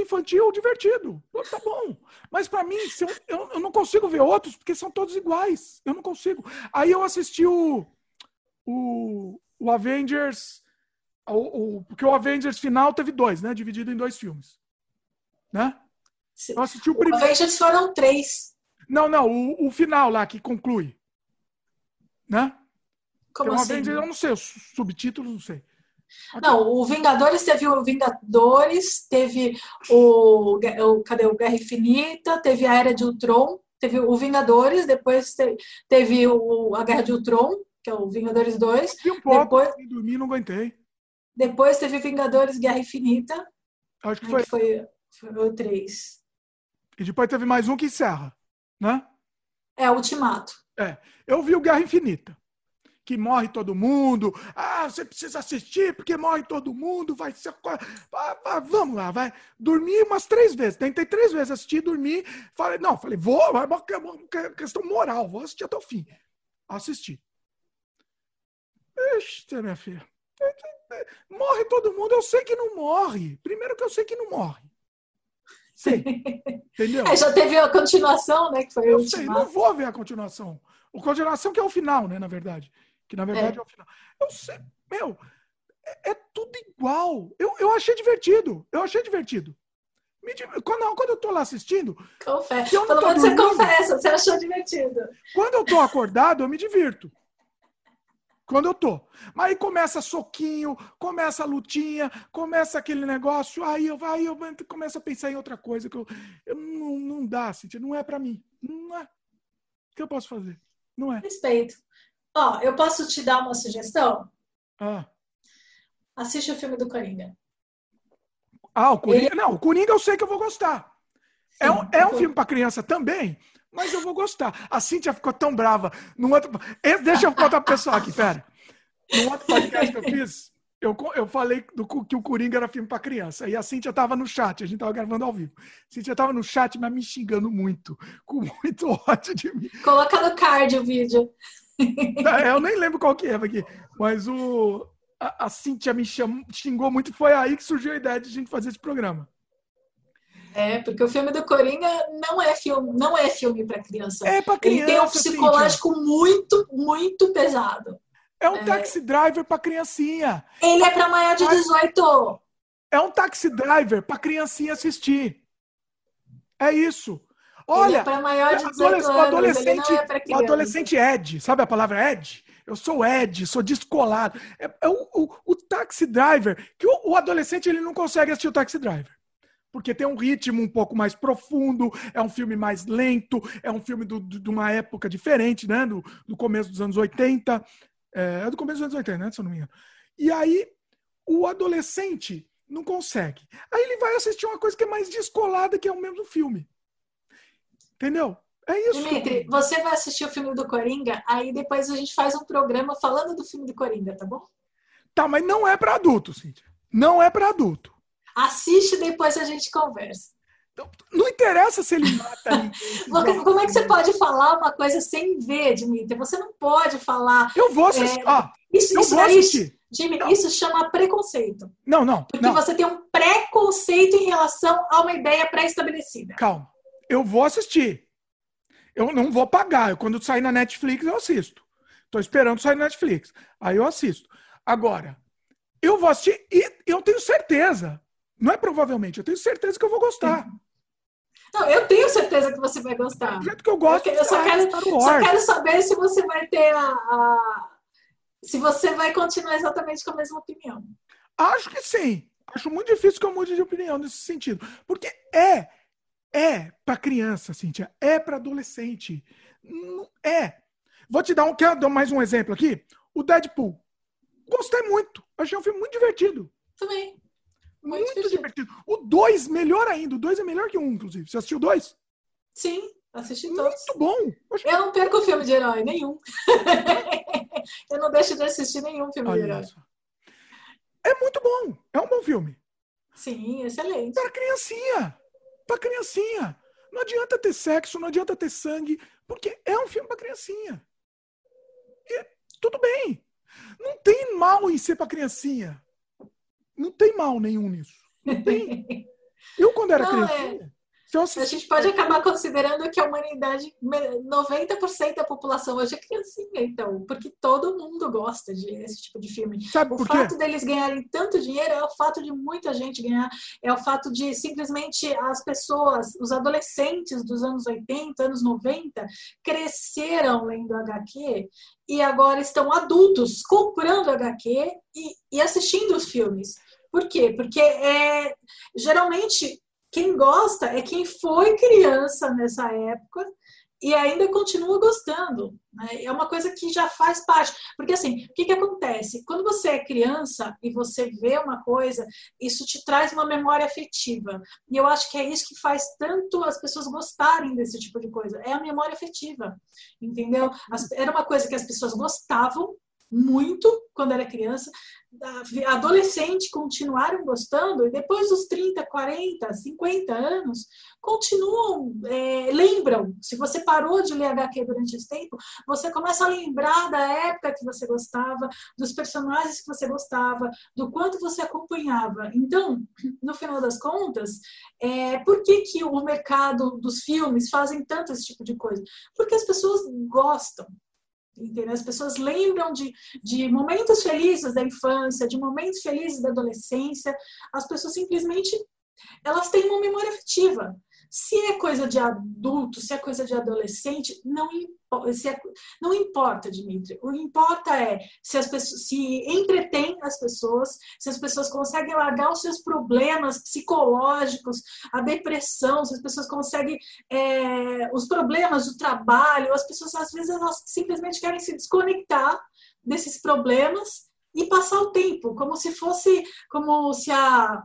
infantil, divertido. Tá bom. Mas pra mim, eu, eu, não consigo ver outros porque são todos iguais. Eu não consigo. Aí eu assisti o, o, o Avengers, o, o- porque o Avengers final teve dois, né? Dividido em dois filmes. Né? Eu assisti o O primeiro. Avengers foram três. Não, não, o, o final lá que conclui. Né? Como Tem um assim? Avengers, eu não sei, os subtítulos, não sei. Não, o Vingadores teve o Vingadores, teve o, o cadê o Guerra Infinita, teve a Era de Ultron, teve o Vingadores, depois te- teve o, a Guerra de Ultron, que é o Vingadores 2, Vi um pouco, Depois- fui dormir, não aguentei. depois teve Vingadores Guerra Infinita, Acho que foi. que foi, foi o 3. E depois teve mais um que encerra. Né? É, Ultimato. Eu vi o Guerra Infinita. Que morre todo mundo. Ah, você precisa assistir porque morre todo mundo. Vai ser. Ah, ah, Vamos lá, vai. Dormi umas três vezes. Tentei três vezes assistir, dormi. Falei, não, falei, vou, é uma que- uma questão moral, vou assistir até o fim. Assisti. Ixi, minha filha. Morre todo mundo, eu sei que não morre. Primeiro que eu sei que não morre. Sei, [laughs] entendeu? Aí já teve a continuação, né, que foi Eu sei, não vou ver a continuação. A continuação que é o final, né, na verdade. Que na verdade é, É. o final. Eu sei, meu, é, é tudo igual. Eu, eu achei divertido. Eu achei divertido. Me quando, quando eu tô lá assistindo, não Pelo menos você confessa, você achou divertido. quando eu tô acordado, eu me divirto. quando eu tô. Mas aí começa soquinho, começa a lutinha, começa aquele negócio, aí eu, aí eu começo a pensar em outra coisa que eu, eu não, não dá, Cintia, não é para mim. Não é. O que eu posso fazer? Não é. Respeito. Ó, eu posso te dar uma sugestão? Ah. Assiste o filme do Coringa. Ah, o Coringa. Ele... Não, o Coringa eu sei que eu vou gostar. Sim, é um, é um filme para criança também, mas eu vou gostar. A Cintia ficou tão brava. No outro... Deixa eu contar pro pessoal aqui, pera. No outro podcast que eu fiz, eu, eu falei do, que o Coringa era filme para criança. E a Cintia tava no chat, a gente tava gravando ao vivo. A Cintia tava no chat, mas me xingando muito, com muito ódio de mim. Coloca no card o vídeo. [laughs] É, eu nem lembro qual que é aqui, mas o, a, a Cintia me chamou, xingou muito foi aí que surgiu a ideia de a gente fazer esse programa. É, porque o filme do Coringa não é filme, não é filme para criança. É para criança. Ele tem um psicológico Cíntia. muito, muito pesado. É um é. taxi driver para criancinha. Ele é para maior de 18. É um taxi driver para criancinha assistir. É isso. Olha, ele é maior de 18 anos, o adolescente, é o adolescente Ed, sabe a palavra Ed? Eu sou Ed, sou descolado. É, é o, o, o, taxi driver, que o, o adolescente ele não consegue assistir o taxi driver porque tem um ritmo um pouco mais profundo, é um filme mais lento, é um filme do, do, de uma época diferente, né? Do, do começo dos anos 80. É, é, do começo dos anos 80, né? Se eu não me engano. E aí, o adolescente não consegue. Aí ele vai assistir uma coisa que é mais descolada, que é o mesmo filme. Entendeu? É isso. Dimitri, você vai assistir o filme do Coringa, aí depois a gente faz um programa falando do filme do Coringa, tá bom? Tá, mas não é para adulto, Cíntia. Não é para adulto. Assiste depois a gente conversa. Então, não interessa se ele mata ninguém. [laughs] Como é que você pode falar uma coisa sem ver, Dimitri? Você não pode falar. Eu vou assistir. É, ah, isso, eu isso, vou assistir. Jimmy, não. isso chama preconceito. Não, não. Porque não. você tem um preconceito em relação a uma ideia pré-estabelecida. Calma. Eu vou assistir. Eu não vou pagar. Quando sair na Netflix, eu assisto. Estou esperando sair na Netflix. Aí eu assisto. Agora, eu vou assistir e eu tenho certeza não é provavelmente, eu tenho certeza que eu vou gostar. Não, eu tenho certeza que você vai gostar. Do jeito que eu gosto. Eu, eu só, quero, só quero saber se você vai ter a, a, Se você vai continuar exatamente com a mesma opinião. Acho que sim. Acho muito difícil que eu mude de opinião nesse sentido. Porque é. É para criança, Cíntia. É para adolescente. É. Vou te dar um. Quer dar mais um exemplo aqui? O Deadpool. Gostei muito. Achei um filme muito divertido. Também. Muito, muito divertido. O 2, melhor ainda. O 2 é melhor que o 1, um, inclusive. Você assistiu o 2? Sim, assisti todos. Muito bom. Oxe. Eu não perco filme de herói, nenhum. [laughs] eu não deixo de assistir nenhum filme Olha de herói. Isso. É muito bom. É um bom filme. Sim, excelente. Para criancinha. Para criancinha. Não adianta ter sexo, não adianta ter sangue, porque é um filme para criancinha. E tudo bem. Não tem mal em ser para criancinha. Não tem mal nenhum nisso. Não tem. [laughs] Eu, quando era não, criança. É. A gente pode acabar considerando que a humanidade, 90% da população hoje é criancinha, então, porque todo mundo gosta desse tipo de filme. Sabe o fato deles ganharem tanto dinheiro é o fato de muita gente ganhar, é o fato de simplesmente as pessoas, os adolescentes dos anos 80, anos 90, cresceram lendo HQ e agora estão adultos comprando HQ e, e assistindo os filmes. Por quê? Porque é, geralmente quem gosta é quem foi criança nessa época e ainda continua gostando. Né? É uma coisa que já faz parte. Porque, assim, o que, que acontece? Quando você é criança e você vê uma coisa, isso te traz uma memória afetiva. E eu acho que é isso que faz tanto as pessoas gostarem desse tipo de coisa. É a memória afetiva. Entendeu? Era uma coisa que as pessoas gostavam muito quando era criança, adolescente continuaram gostando, e depois dos 30, 40, 50 anos, continuam, é, lembram. Se você parou de ler HQ durante esse tempo, você começa a lembrar da época que você gostava, dos personagens que você gostava, do quanto você acompanhava. Então, no final das contas, é, por que, que o mercado dos filmes fazem tanto esse tipo de coisa? Porque as pessoas gostam. Entendeu? As pessoas lembram de, de momentos felizes da infância, de momentos felizes da adolescência. As pessoas simplesmente elas têm uma memória afetiva. Se é coisa de adulto, se é coisa de adolescente, não importa, é, não importa, Dimitri. O que importa é se as pessoas se entretém as pessoas, se as pessoas conseguem largar os seus problemas psicológicos, a depressão, se as pessoas conseguem é, os problemas do trabalho, as pessoas às vezes elas simplesmente querem se desconectar desses problemas e passar o tempo, como se fosse, como se a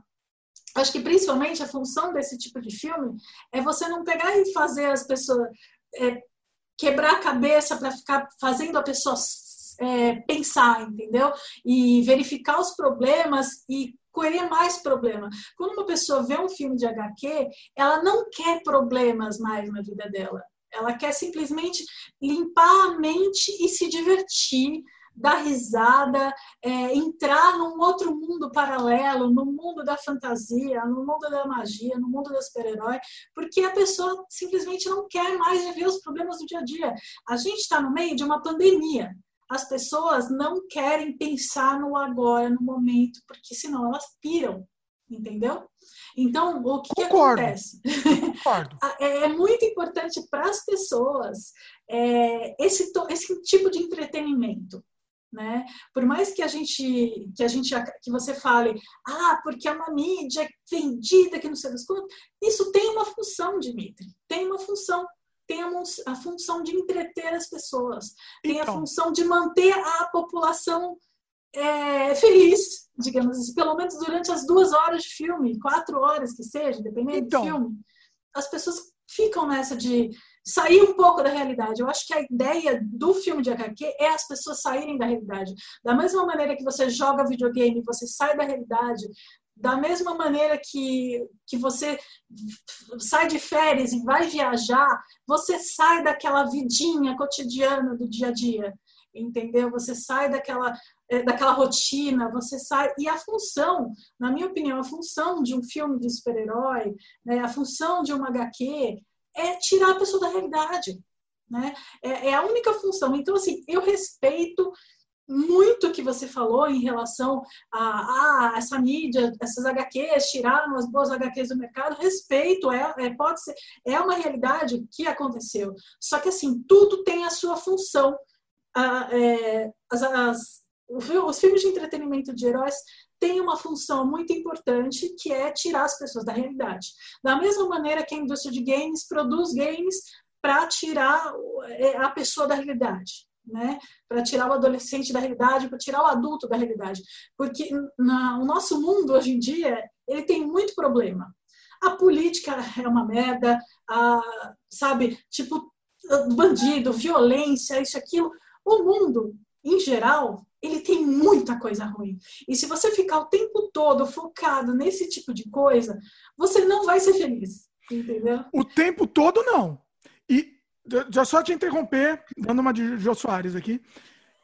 acho que principalmente a função desse tipo de filme é você não pegar e fazer as pessoas é, quebrar a cabeça para ficar fazendo a pessoa é, pensar, entendeu? E verificar os problemas e colher mais problema. Quando uma pessoa vê um filme de HQ, ela não quer problemas mais na vida dela. Ela quer simplesmente limpar a mente e se divertir, dar risada, é, entrar num outro mundo paralelo, no mundo da fantasia, no mundo da magia, no mundo do super-herói, porque a pessoa simplesmente não quer mais viver os problemas do dia a dia. A gente está no meio de uma pandemia. As pessoas não querem pensar no agora, no momento, porque senão elas piram, entendeu? Então, o que, que acontece? Concordo. [laughs] É, é muito importante para as pessoas é, esse, esse tipo de entretenimento né? Por mais que a gente que a gente que você fale, ah, porque é uma mídia vendida que não sei das quantas, isso tem uma função, Dimitri, tem uma função. Tem a, a função de entreter as pessoas, tem então. a função de manter a população é, feliz, digamos assim, pelo menos durante as duas horas de filme, quatro horas que seja, dependendo então. do filme. As pessoas ficam nessa de sair um pouco da realidade. Eu acho que a ideia do filme de HQ é as pessoas saírem da realidade. Da mesma maneira que você joga videogame, você sai da realidade, da mesma maneira que, que você sai de férias e vai viajar, você sai daquela vidinha cotidiana do dia a dia, entendeu? Você sai daquela eh, daquela rotina, você sai e a função, na minha opinião, a função de um filme de super-herói, né, a função de uma HQ é tirar a pessoa da realidade. Né? É, é a única função. Então, assim, eu respeito muito o que você falou em relação a, a, essa mídia, essas HQs, tiraram as boas HQs do mercado, respeito, é, é, pode ser, é uma realidade que aconteceu. Só que assim, tudo tem a sua função. Ah, é, as, as, os filmes de entretenimento de heróis tem uma função muito importante que é tirar as pessoas da realidade. Da mesma maneira que a indústria de games produz games para tirar é, a pessoa da realidade. Né? Para tirar o adolescente da realidade, para tirar o adulto da realidade. Porque na, o nosso mundo hoje em dia, ele tem muito problema. A política é uma merda, a, sabe, tipo, bandido, violência, isso, aquilo. O mundo, em geral, ele tem muita coisa ruim. E se você ficar o tempo todo focado nesse tipo de coisa, você não vai ser feliz. Entendeu? O tempo todo, não. E já só te interromper, dando uma de Jô Soares aqui.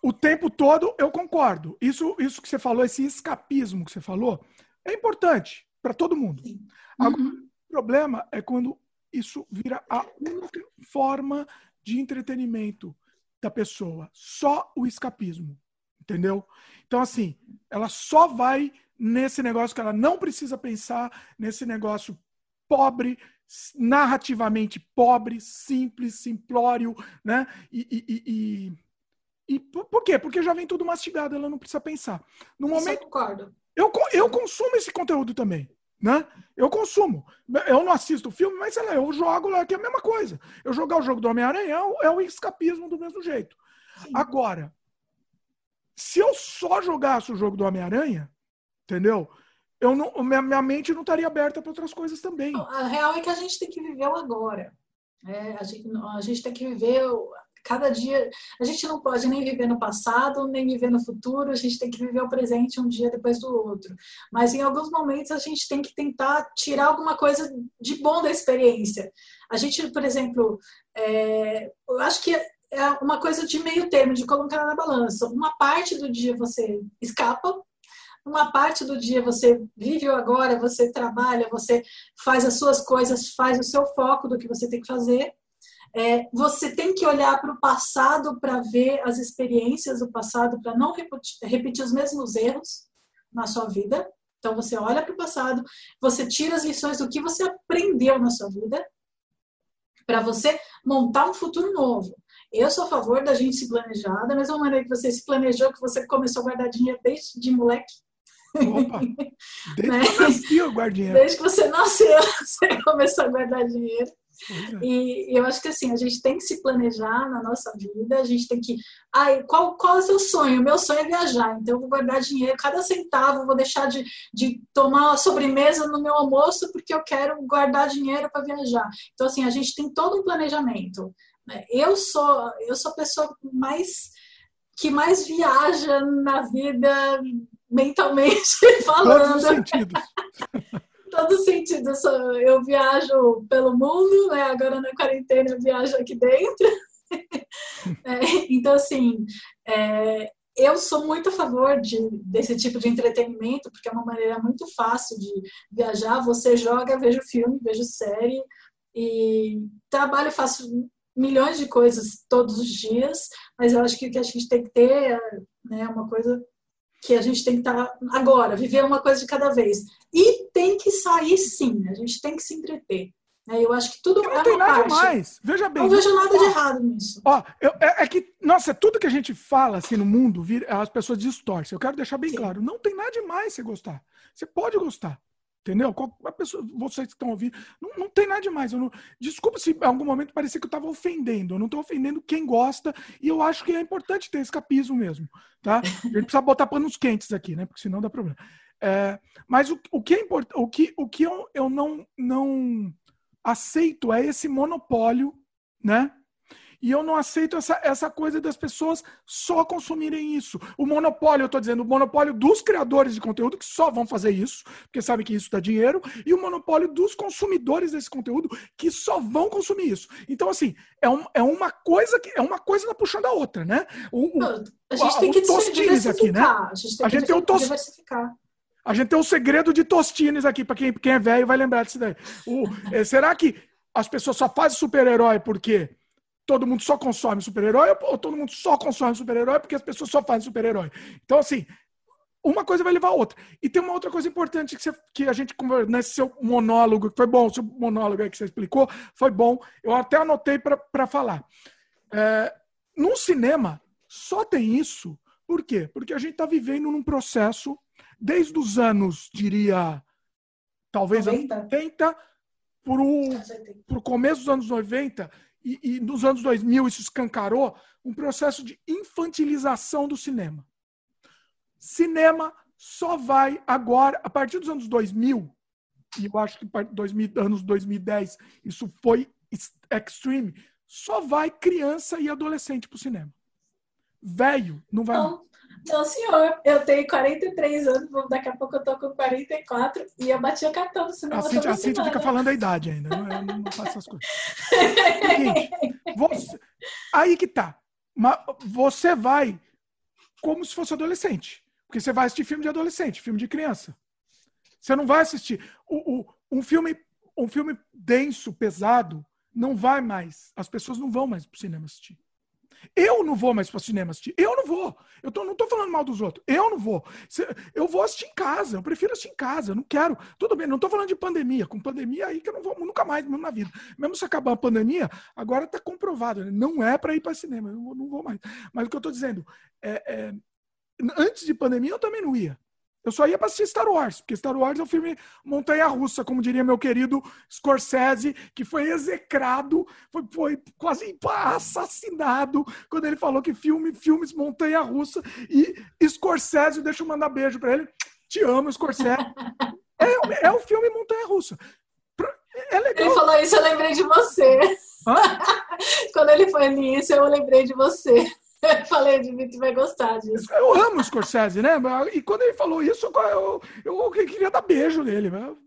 O tempo todo eu concordo. Isso, isso que você falou, esse escapismo que você falou, é importante para todo mundo. Uhum. Agora, o problema é quando isso vira a única forma de entretenimento da pessoa, só o escapismo. Entendeu? Então, assim, ela só vai nesse negócio que ela não precisa pensar, nesse negócio pobre, narrativamente pobre, simples, simplório, né? E, e, e, e, por quê? Porque já vem tudo mastigado, ela não precisa pensar. No momento, eu concordo. Eu, eu consumo esse conteúdo também. Né? Eu consumo. Eu não assisto o filme, mas sei lá, eu jogo lá, que é a mesma coisa. Eu jogar o jogo do Homem-Aranha é, é o escapismo do mesmo jeito. Sim. Agora, se eu só jogasse o jogo do Homem-Aranha, entendeu? Eu não, minha, minha mente não estaria aberta para outras coisas também. A real é que a gente tem que viver o agora. É, a, gente, a gente tem que viver cada dia. A gente não pode nem viver no passado, nem viver no futuro, a gente tem que viver o presente um dia depois do outro. Mas em alguns momentos a gente tem que tentar tirar alguma coisa de bom da experiência. A gente, por exemplo, é, eu acho que é uma coisa de meio termo, de colocar na balança. Uma parte do dia você escapa, uma parte do dia você vive o agora, você trabalha, você faz as suas coisas, faz o seu foco do que você tem que fazer. É, você tem que olhar para o passado para ver as experiências do passado, para não repetir, repetir os mesmos erros na sua vida. Então você olha para o passado, você tira as lições do que você aprendeu na sua vida para você montar um futuro novo. Eu sou a favor da gente se planejar, da mesma maneira que você se planejou, que você começou a guardar dinheiro desde de moleque. Opa, [laughs] desde né? que eu nasci eu guardo dinheiro. Desde que você nasceu, [laughs] você começou a guardar dinheiro. É. E eu acho que assim, a gente tem que se planejar na nossa vida, a gente tem que. Ai, qual, qual é o seu sonho? O meu sonho é viajar, então eu vou guardar dinheiro, cada centavo, vou deixar de, de tomar sobremesa no meu almoço porque eu quero guardar dinheiro para viajar. Então, assim, a gente tem todo um planejamento. Eu sou, eu sou a pessoa mais que mais viaja na vida mentalmente [laughs] falando. Todos os sentidos. [laughs] todo sentido. Eu viajo pelo mundo, né? agora na quarentena eu viajo aqui dentro. [laughs] é, então, assim, é, eu sou muito a favor de, desse tipo de entretenimento, porque é uma maneira muito fácil de viajar. Você joga, vejo filme, vejo série e trabalho, faço milhões de coisas todos os dias, mas eu acho que o que a gente tem que ter é né, uma coisa que a gente tem que estar tá agora, viver uma coisa de cada vez. E tem que sair sim, a gente tem que se entreter. É, eu acho que tudo não é tem nada parte. mais. Veja bem. Não vejo nada ó, de errado nisso. Ó, eu, é, é, que, nossa, tudo que a gente fala assim no mundo, as pessoas distorcem. Eu quero deixar bem sim. claro. Não tem nada demais você gostar. Você pode gostar. Entendeu? A pessoa, vocês que estão ouvindo, não, não tem nada demais. Eu não, desculpa se em algum momento parecia que eu estava ofendendo. Eu não estou ofendendo quem gosta e eu acho que é importante ter escapismo mesmo. Tá? A gente precisa botar panos quentes aqui, né? Porque senão dá problema. É, mas o, o que é importante, o que, o que eu, eu não, não aceito é esse monopólio, né? E eu não aceito essa, essa coisa das pessoas só consumirem isso. O monopólio, eu estou dizendo, o monopólio dos criadores de conteúdo, que só vão fazer isso, porque sabem que isso dá dinheiro, e o monopólio dos consumidores desse conteúdo, que só vão consumir isso. Então, assim, é, um, é uma coisa que é uma coisa tá puxando a outra, né? O, o, a gente tem que tostines aqui, né? A gente tem, a gente tem o tos... diversificar. A gente tem o segredo de tostines aqui, para quem, quem é velho vai lembrar disso daí. O, é, será que as pessoas só fazem super-herói porque todo mundo só consome super-herói ou todo mundo só consome super-herói porque as pessoas só fazem super-herói. Então, assim, uma coisa vai levar a outra. E tem uma outra coisa importante que, você, que a gente, nesse seu monólogo, que foi bom, o seu monólogo aí que você explicou, foi bom. Eu até anotei para falar. É, no cinema, só tem isso. Por quê? Porque a gente está vivendo num processo, desde os anos, diria, talvez 90. 80, para o começo dos anos 90, e, e nos anos 2000 isso escancarou, um processo de infantilização do cinema. Cinema só vai agora, a partir dos anos 2000, e eu acho que 2000, anos 2010 isso foi extreme, só vai criança e adolescente para o cinema. Velho, não vai. Não, não, senhor, eu tenho 43 anos, daqui a pouco eu tô com 44 e eu bati o cartão cinema. A Cintia, a Cintia fica falando a idade ainda, não, eu não faço essas coisas. Seguinte, você, aí que tá. Você vai como se fosse adolescente. Porque você vai assistir filme de adolescente, filme de criança. Você não vai assistir. O, o, um, filme, um filme denso, pesado, não vai mais. As pessoas não vão mais pro cinema assistir. Eu não vou mais para cinema assistir. Eu não vou. Eu tô, não estou falando mal dos outros. Eu não vou. Eu vou assistir em casa. Eu prefiro assistir em casa. Eu não quero. Tudo bem, não estou falando de pandemia. Com pandemia aí que eu não vou nunca mais mesmo na vida. Mesmo se acabar a pandemia, agora está comprovado. Né? Não é para ir para cinema. Eu não vou, mais. Mas o que eu estou dizendo é, é, antes de pandemia eu também não ia. Eu só ia para assistir Star Wars, porque Star Wars é um filme montanha-russa, como diria meu querido Scorsese, que foi execrado, foi, foi quase assassinado quando ele falou que filme, filmes montanha-russa. E Scorsese, deixa eu mandar beijo para ele. Te amo, Scorsese. É, é o filme montanha-russa. É legal. Ele falou isso, eu lembrei de você. Hã? [laughs] quando ele foi nisso, eu lembrei de você. Eu [laughs] falei, Dimitri vai gostar disso. Eu amo o Scorsese, né? E quando ele falou isso, eu, eu, eu queria dar beijo nele. Não,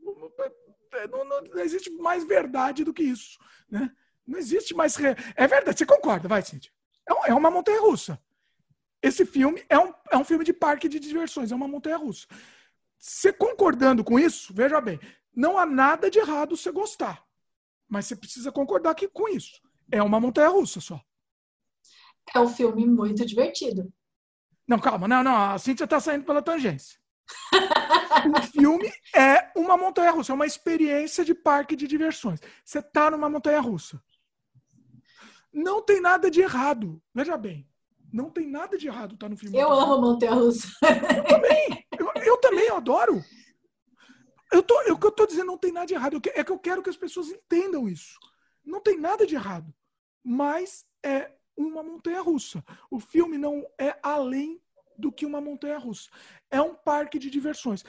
não, não, existe mais verdade do que isso. Né? Não existe mais. Re... É verdade, você concorda, vai, Cintia. É, é uma montanha russa. Esse filme é um, é um filme de parque de diversões, é uma montanha russa. Você concordando com isso, veja bem, não há nada de errado você gostar. Mas você precisa concordar que, com isso. É uma montanha russa só é um filme muito divertido. Não, calma, não, não. A Cintia tá saindo pela tangência. [laughs] o filme é uma montanha russa, é uma experiência de parque de diversões. Você tá numa montanha russa. Não tem nada de errado. Veja bem, não tem nada de errado tá no filme. Eu amo Montanha Russa. Eu também. Eu, eu também eu adoro. Eu tô, eu, o que eu tô dizendo não tem nada de errado. é que eu quero que as pessoas entendam isso. Não tem nada de errado. Mas é uma montanha russa. O filme não é além do que uma montanha russa. É um parque de diversões.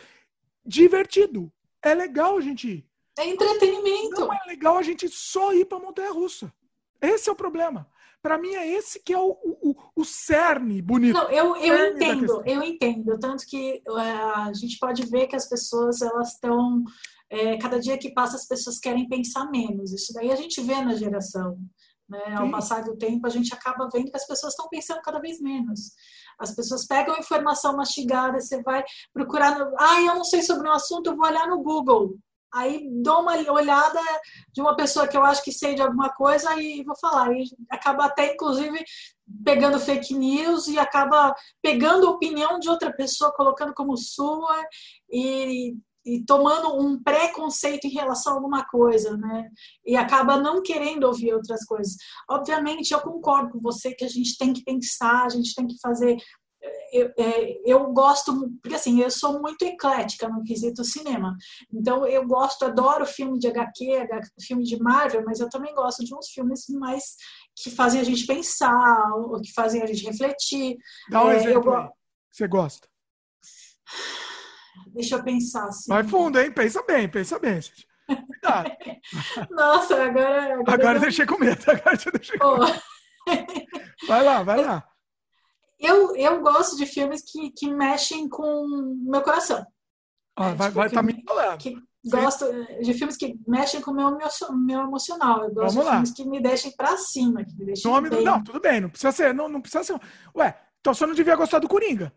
Divertido. É legal a gente ir. É entretenimento. Não é legal a gente só ir para montanha russa. Esse é o problema. Para mim é esse que é o, o, o cerne bonito. Não, eu, eu entendo, eu entendo. Tanto que uh, a gente pode ver que as pessoas elas estão é, cada dia que passa as pessoas querem pensar menos. Isso daí a gente vê na geração. Né? Ao passar do tempo, a gente acaba vendo que as pessoas estão pensando cada vez menos. As pessoas pegam informação mastigada, você vai procurar. No... Ah, eu não sei sobre um assunto, eu vou olhar no Google. Aí dou uma olhada de uma pessoa que eu acho que sei de alguma coisa e vou falar. E acaba até, inclusive, pegando fake news e acaba pegando a opinião de outra pessoa, colocando como sua e, e tomando um preconceito em relação a alguma coisa, né? E acaba não querendo ouvir outras coisas. Obviamente, eu concordo com você que a gente tem que pensar, a gente tem que fazer eu, é, eu gosto, porque assim, eu sou muito eclética no quesito cinema. Então, eu gosto, adoro filme de HQ, filme de Marvel, mas eu também gosto de uns filmes mais que fazem a gente pensar, ou que fazem a gente refletir. Dá um é, exemplo eu... Você gosta? Deixa eu pensar. Assim. Vai fundo, hein? Pensa bem, pensa bem. Cuidado. [laughs] Nossa, agora. Agora, agora eu deixei com medo. [laughs] Agora eu deixei com medo. Vai lá, vai lá eu, eu gosto de filmes que, que mexem com o meu coração. Ah, vai tipo, vai tá me falando. Que gosto de filmes que mexem com o meu, meu emocional. Eu gosto Vamos de lá. filmes que me deixem pra cima. Que me deixem Nome bem. Do... Não, tudo bem, não precisa ser. Não, não precisa ser. Ué, então você não devia gostar do Coringa.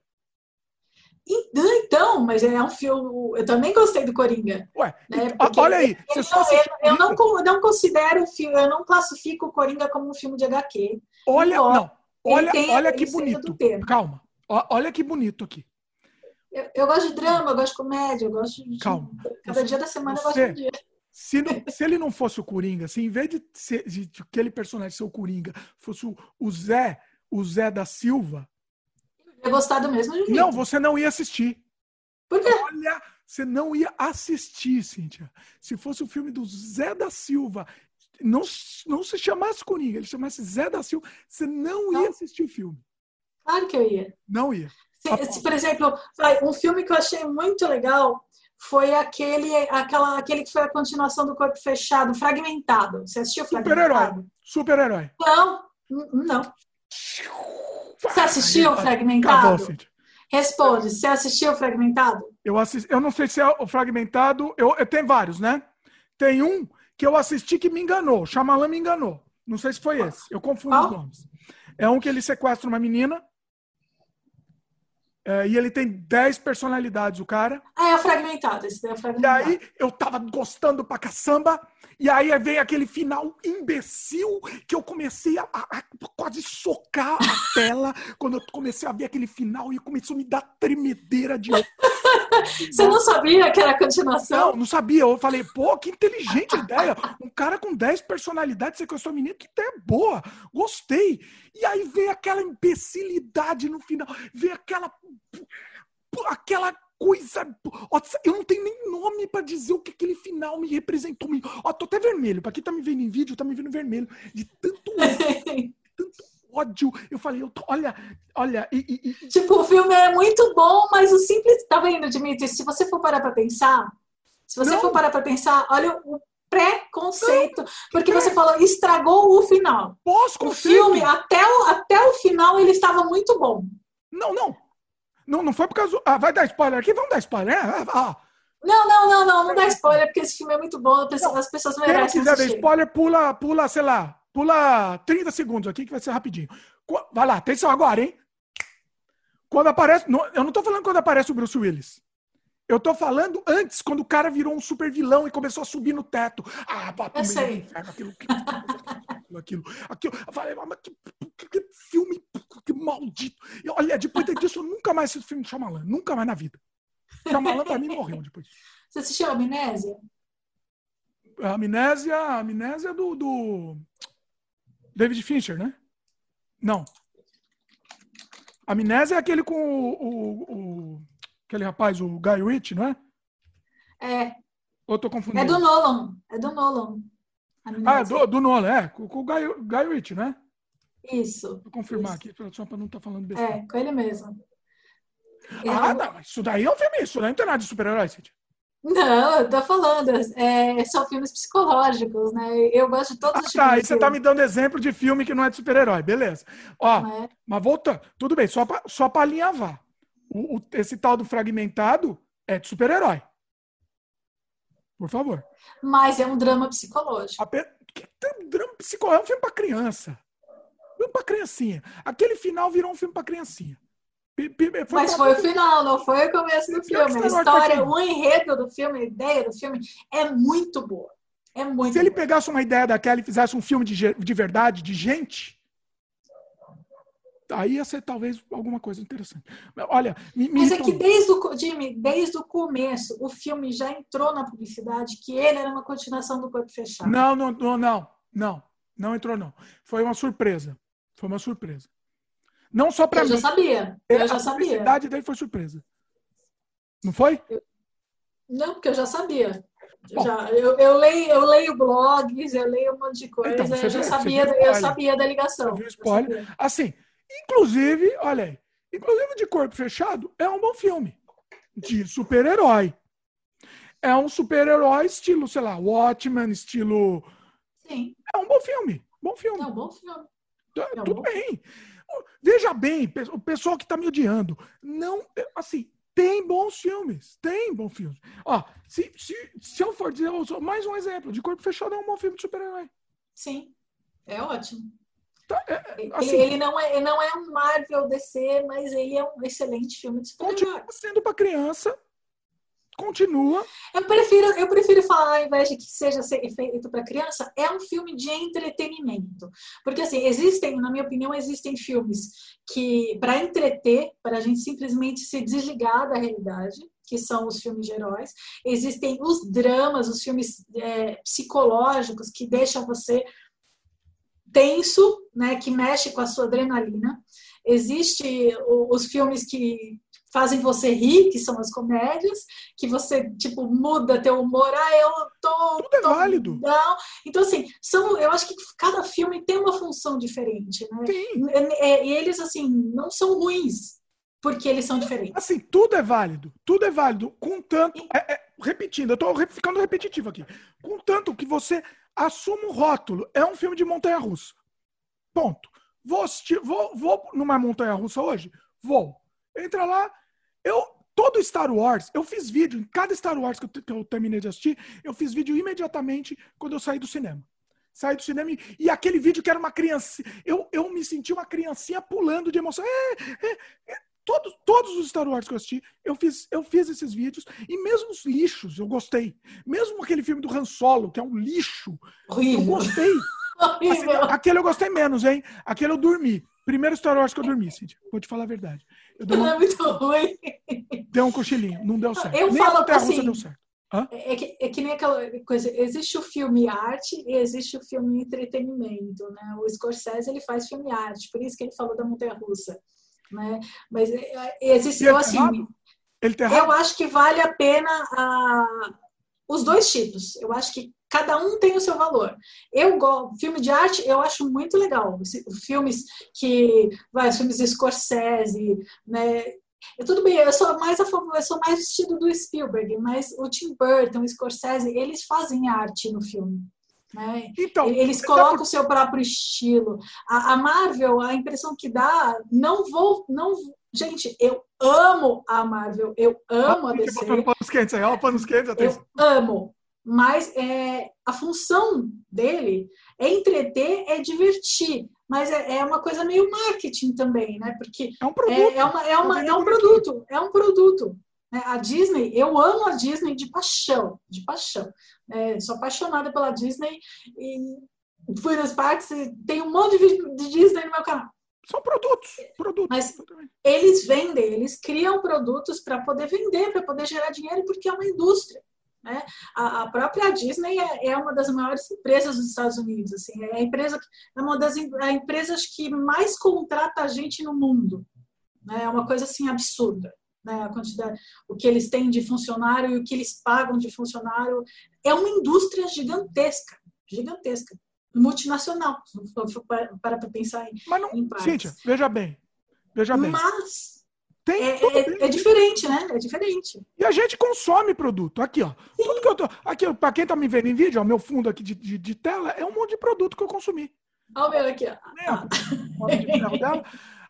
Então, mas é um filme. Eu também gostei do Coringa. Ué, né? olha aí. Você eu, eu não, não considero o filme, eu não classifico o Coringa como um filme de HQ. Olha, não. Olha, olha que bonito. Calma. Olha que bonito aqui. Eu, eu, gosto de drama, eu gosto de comédia, eu gosto de. Calma. Cada dia da semana você, eu gosto de um dia. Se, não, se ele não fosse o Coringa, se em vez de, ser, de, de aquele personagem ser o Coringa, fosse o, o Zé, o Zé da Silva. Ia gostar do mesmo jeito. Não, você não ia assistir. Por quê? Olha, você não ia assistir, Cíntia. Se fosse o filme do Zé da Silva não, não se chamasse Coringa, ele chamasse Zé da Silva, você não, não. ia assistir o filme. Claro que eu ia. Não ia. Se, se, por exemplo, um filme que eu achei muito legal foi aquele, aquela, aquele que foi a continuação do Corpo Fechado, Fragmentado. Você assistiu Fragmentado? Super-herói. Super-herói. Não, não. Você assistiu Fragmentado? Acabou, Responde, você assistiu Fragmentado? Eu, assisti, eu não sei se é o Fragmentado, eu, eu tenho vários, né? Tem um que eu assisti que me enganou. Shyamalan me enganou. Não sei se foi esse. Eu confundo ah. os nomes. É um que ele sequestra uma menina. É, e ele tem 10 personalidades, o cara. Ah, é fragmentado. Esse é fragmentado. E aí eu tava gostando pra caçamba. E aí vem aquele final imbecil que eu comecei a, a, a quase socar a [laughs] tela quando eu comecei a ver aquele final e começou a me dar tremedeira de. [laughs] [laughs] Você não sabia que era a continuação? Não, não sabia. Eu falei, pô, que inteligente ideia. Um cara com 10 personalidades sequestrou a menina, que ideia boa. Gostei. E aí vem aquela imbecilidade no final. Vem aquela. Aquela coisa. Eu não tenho nem nome para dizer o que aquele final me representou. Ó, tô até vermelho. Para quem tá me vendo em vídeo, tá me vendo vermelho. De tanto [laughs] ódio, tanto ódio. Eu falei, eu tô, olha, olha. E, e, tipo, o filme é muito bom, mas o simples. Tá vendo, Dimitri? Se você for parar pra pensar, se você não. for parar pra pensar, olha o preconceito. Porque você falou, estragou o final. O filme, até o, até o final, ele estava muito bom. Não, não. Não, não foi por causa. Ah, vai dar spoiler aqui? Vamos dar spoiler. Ah, ah. Não, não, não, não, não dá spoiler, porque esse filme é muito bom, as pessoas merecem. Quem quiser dar spoiler, pula, pula, sei lá, pula 30 segundos aqui que vai ser rapidinho. Vai lá, atenção agora, hein? Quando aparece. Eu não tô falando quando aparece o Bruce Willis. Eu tô falando antes, quando o cara virou um super vilão e começou a subir no teto. Ah, bota meio inferno, aquilo, aquilo, aquilo, aquilo. Eu falei, mas que, que, que filme que maldito. E, olha, depois disso, eu nunca mais assisti filme de Shyamalan. Nunca mais na vida. Shyamalan pra mim morreu depois disso. Você assistiu a Amnésia? A Amnésia, a Amnésia do, do... David Fincher, né? Não. Amnésia é aquele com o, o, o aquele rapaz, o Guy Ritchie, não é? É. Ou tô confundindo? É do Nolan. É do Nolan. Amnésia. Ah, é do, do Nolan, é. Com, com o Guy, Guy Ritchie, né? Isso. Vou confirmar isso. aqui, só para não estar tá falando besteira. É, com ele mesmo. Ah, não, isso daí é um filme, isso daí não tem nada de super-herói, Cid. Não, eu tô falando, é, são filmes psicológicos, né? Eu gosto de todos ah, os tá, aí você tá me dando exemplo de filme que não é de super-herói, beleza. Ó, É. mas voltando, tudo bem, só pra, só pra alinhavar. O, o- esse tal do fragmentado é de super-herói. Por favor. Mas é um drama psicológico. A pe- que um drama psicológico, é um filme pra criança. Filme pra criancinha. Aquele final virou um filme pra criancinha. Pi- Mas foi o final, não foi o começo do filme. A Wars história, foi o enredo do filme, a ideia do filme é muito boa. É muito Se ele boa. pegasse uma ideia daquela e fizesse um filme de, de verdade, de gente, aí ia ser talvez alguma coisa interessante. Mas, Olha, me, me Mas é que desde o, Jimmy, desde o começo, o filme já entrou na publicidade que ele era uma continuação do Corpo Fechado. Não, não, não, não, não, não entrou não. Foi uma surpresa. Foi uma surpresa. Não só para eu mim. já sabia. Eu já a sabia. publicidade dele foi surpresa. Não foi? Não, porque eu já sabia. Eu, Bom. já, eu, eu leio, eu leio blogs, eu leio um monte de coisa, Então, eu já já- sabia, viu eu sabia da ligação. Viu Eu spoiler? Assim, inclusive, olha aí, inclusive de corpo fechado é um bom filme de super-herói. É um super-herói estilo, sei lá, Watchmen, estilo. Sim, É um bom filme. Bom filme. é um bom filme. Tá, É um Tudo bom bem. Veja bem, o pessoal que tá me odiando. Não, assim, tem bons filmes. Tem bons filmes. Ó, se, se, se eu for dizer eu sou- mais um exemplo, de Corpo Fechado é um bom filme de super-herói. Sim, é ótimo. Tá, é- Ele, assim, ele não é, ele não é um Marvel DC, mas ele é um excelente filme de super-herói. continua sendo pra criança. Continua. Eu prefiro, eu prefiro falar, ao invés de que seja feito para criança, é um filme de entretenimento. Porque, assim, existem, na minha opinião, existem filmes que, para entreter, para a gente simplesmente se desligar da realidade, que são os filmes de heróis. Existem os dramas, os filmes é, psicológicos que deixam você tenso, né, que mexe com a sua adrenalina. Existe o- os filmes que fazem você rir, que são as comédias, que você, tipo, muda teu humor. Ah, eu tô... Tudo é tô válido. Não. Então, assim, são, eu acho que cada filme tem uma função diferente, né? Tem. É, E eles, assim, não são ruins, porque eles são diferentes. Assim, tudo é válido. Tudo é válido. Contanto. É, é, repetindo, eu tô ficando repetitivo aqui. Contanto que você assuma o rótulo. É um filme de montanha-russa. Ponto. Vou, assistir, vou, vou numa montanha-russa hoje? Vou. Entra lá. Eu. Todo Star Wars, eu fiz vídeo, em cada Star Wars que eu, que eu terminei de assistir, eu fiz vídeo imediatamente quando eu saí do cinema. Saí do cinema e, e aquele vídeo que era uma criança. Eu, eu me senti uma criancinha pulando de emoção. É, é, é, todos, todos os Star Wars que eu assisti, eu fiz, eu fiz esses vídeos. E mesmo os lixos, eu gostei. Mesmo aquele filme do Han Solo, que é um lixo, eu Horrível. gostei. [laughs] Assim, aquele eu gostei menos, hein? Aquele eu dormi. Primeiro Star Wars que eu dormi, Cid. Vou te falar a verdade. Eu dei, Não uma, é muito ruim. dei um cochilinho. Não deu certo. Eu Nem a falo montanha-russa assim, deu certo. É que, é que nem aquela coisa, existe o filme arte e existe o filme entretenimento, né? O Scorsese, ele faz filme arte, por isso que ele falou da montanha-russa, né? Mas é, é, existe, eu tá assim, tá eu acho que vale a pena ah, os dois tipos. Eu acho que cada um tem o seu valor. Eu gosto, filme de arte, eu acho muito legal. Filmes que, vai, filmes de Scorsese, né? Eu, tudo bem, eu sou mais a favor, eu sou mais vestido do Spielberg, mas o Tim Burton, o Scorsese, eles fazem arte no filme. Né? Então, Eles é colocam por- o seu próprio estilo. A, a Marvel, a impressão que dá, não vou, não, gente, eu amo a Marvel, eu amo a DC, panos quentes aí. Ó, panos quentes, eu amo. Mas é, a função dele é entreter, é divertir. Mas é, é uma coisa meio marketing também, né? Porque É um produto. é, é, uma, é, uma, é um produto, é um produto. né? A Disney, eu amo a Disney de paixão, de paixão. É, sou apaixonada pela Disney e fui nos parques e tem um monte de vídeo de Disney no meu canal. São produtos. Produtos. Mas-. Eles vendem, eles criam produtos para poder vender, para poder gerar dinheiro, porque é uma indústria. Né? A, a própria Disney é, é, uma das maiores empresas dos Estados Unidos. Assim, é, a empresa, é uma das a empresas que mais contrata a gente no mundo. Né? É uma coisa assim absurda. Né? A quantidade, o que eles têm de funcionário e o que eles pagam de funcionário. É uma indústria gigantesca, gigantesca, multinacional, para para pensar em. Mas não, em Cíntia, veja bem. Veja bem. Mas tem é, é, é, diferente, né? É diferente. E a gente consome produto. Aqui, ó. Sim. Tudo que eu tô. Aqui, para quem tá me vendo em vídeo, ó, meu fundo aqui de, de, de, tela é um monte de produto que eu consumi. Olha o meu aqui, ó. Né?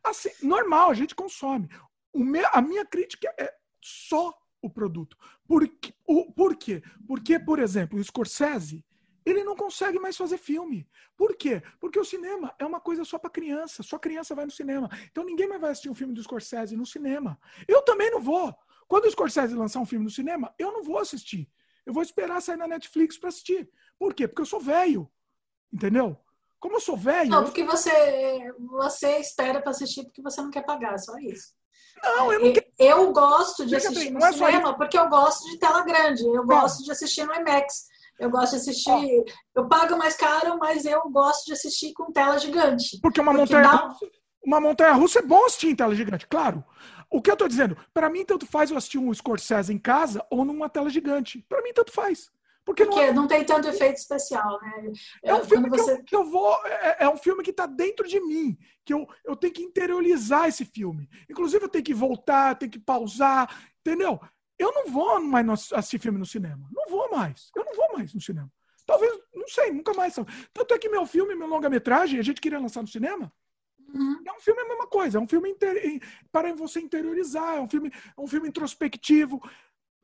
Assim, normal, a gente consome. O meu, a minha crítica é só o produto. Por, o, por quê? Porque, por exemplo, o Scorsese, ele não consegue mais fazer filme. Por quê? Porque o cinema é uma coisa só para criança. Só criança vai no cinema. Então ninguém mais vai assistir um filme do Scorsese no cinema. Eu também não vou. Quando o Scorsese lançar um filme no cinema, eu não vou assistir. Eu vou esperar sair na Netflix para assistir. Por quê? Porque eu sou velho. Entendeu? Como eu sou velho. Não, porque você, você espera para assistir porque você não quer pagar, só isso. Não, eu não quero. Eu gosto de assistir no é cinema porque eu gosto de tela grande. Eu gosto de assistir no IMAX. Eu gosto de assistir. Oh. Eu pago mais caro, mas eu gosto de assistir com tela gigante. Porque uma montanha dá... russa, uma montanha russa é bom assistir em tela gigante, claro. O que eu tô dizendo, para mim tanto faz eu assistir um Scorsese em casa ou numa tela gigante. Para mim tanto faz. Porque, Porque não, é... não, tem tanto efeito especial, né? É um filme você... que, eu, que, eu, vou. É, é, um filme que está dentro de mim. Que eu, eu tenho que interiorizar esse filme. Inclusive, eu tenho que voltar, tenho que pausar, entendeu? Eu não vou mais assistir filme no cinema. Não vou mais. Eu não vou mais no cinema. Talvez, não sei, nunca mais. Tanto é que meu filme, meu longa-metragem, a gente queria lançar no cinema. Uhum. É um filme a mesma coisa, é um filme inter... para você interiorizar, é um filme, é um filme introspectivo.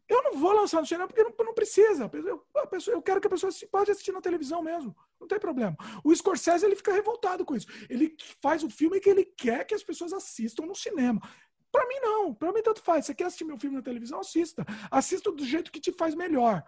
Eu não vou lançar no cinema porque não, não precisa. Eu, pessoa, eu, quero que a pessoa pode assistir na televisão mesmo. Não tem problema. O Scorsese ele fica revoltado com isso. Ele faz o filme que ele quer que as pessoas assistam no cinema. Para mim, não. Para mim, tanto faz. Você quer assistir meu filme na televisão? Assista. Assista do jeito que te faz melhor.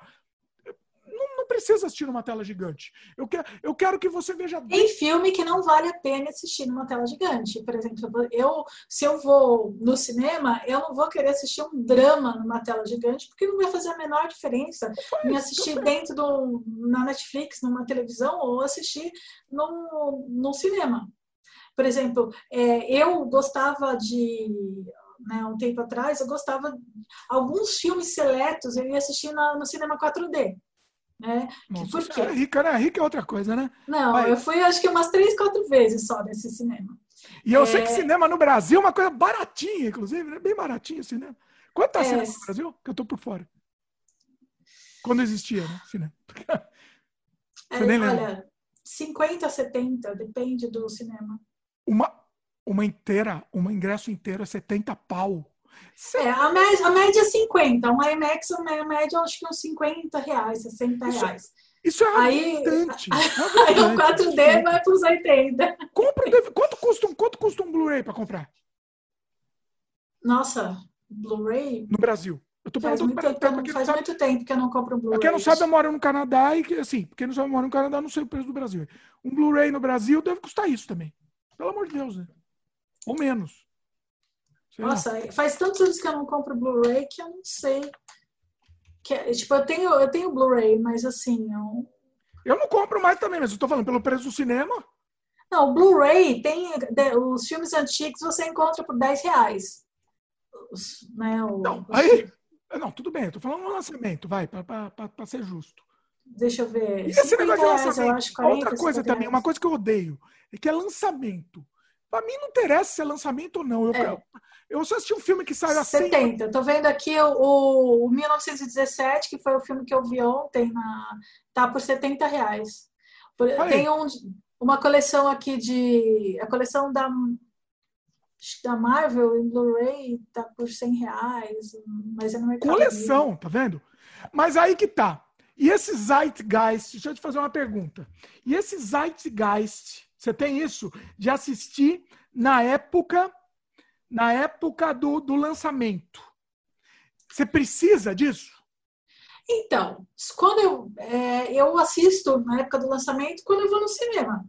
Não, não, precisa assistir numa tela gigante. Eu quero, eu quero que você veja. Tem filme que não vale a pena assistir numa tela gigante. Por exemplo, eu, se eu vou no cinema, eu não vou querer assistir um drama numa tela gigante, porque não vai fazer a menor diferença em assistir dentro do na Netflix, numa televisão, ou assistir no, no cinema. Por exemplo, é, eu gostava de né, um tempo atrás, eu gostava alguns filmes seletos, eu ia assistir na, no cinema 4D. Né? Nossa, Por quê? É rica? Rica é outra coisa, né? Não, Mas... eu fui acho que umas três, quatro vezes só nesse cinema. E eu é... sei que cinema no Brasil é uma coisa baratinha, inclusive, né? Bem baratinho o cinema. Quanto tá é... cinema no Brasil? Que eu tô por fora. Quando existia, né? Cinema. [laughs] Você é, nem lembra. Olha, 50, 70, depende do cinema. Uma, uma inteira, um ingresso inteiro é 70 pau. É, a média, a média é 50. Um IMAX, a média acho que é uns 50 reais, 60 reais. Isso, isso é aí, bastante. [laughs] Aí o 4D vai para os 80. Compra, quanto custa um, quanto custa um Blu-ray para comprar? Nossa, Blu-ray? No Brasil. Eu tô faz, muito, tempo, tempo, faz muito tempo que eu não compro um Blu-ray. Quem não sabe, eu moro no Canadá e, assim, quem não sabe, eu moro no Canadá, não sei o preço do Brasil. Um Blu-ray no Brasil deve custar isso também. Pelo amor de Deus, né? Ou menos. Sei Nossa, lá. faz tantos anos que eu não compro Blu-ray que eu não sei. Que, é, tipo, eu tenho, eu tenho Blu-ray, mas assim, eu... Eu não compro mais também, mas eu tô falando pelo preço do cinema. Não, Blu-ray tem os filmes antigos você encontra por 10 reais. Os, né, o, não, aí. Não, tudo bem, eu tô falando no lançamento, vai, para ser justo. Deixa eu ver. E esse negócio de lançamento? 40, Outra coisa também, uma coisa que eu odeio, é que é lançamento. Pra mim não interessa se é lançamento ou não. Eu, é. eu só assisti um filme que saiu assim. 70. Tô vendo aqui o, o 1917, que foi o filme que eu vi ontem, na, tá por 70 reais. Tem um, uma coleção aqui de. A coleção da, da Marvel em Blu-ray tá por 100 reais, mas é no mercado. Coleção, tá vendo? Mas aí que tá. E esse Zeitgeist, deixa eu te fazer uma pergunta. E esse Zeitgeist você tem isso de assistir na época, na época do, do lançamento. Você precisa disso? Então, quando eu, é, eu assisto na época do lançamento, quando eu vou no cinema.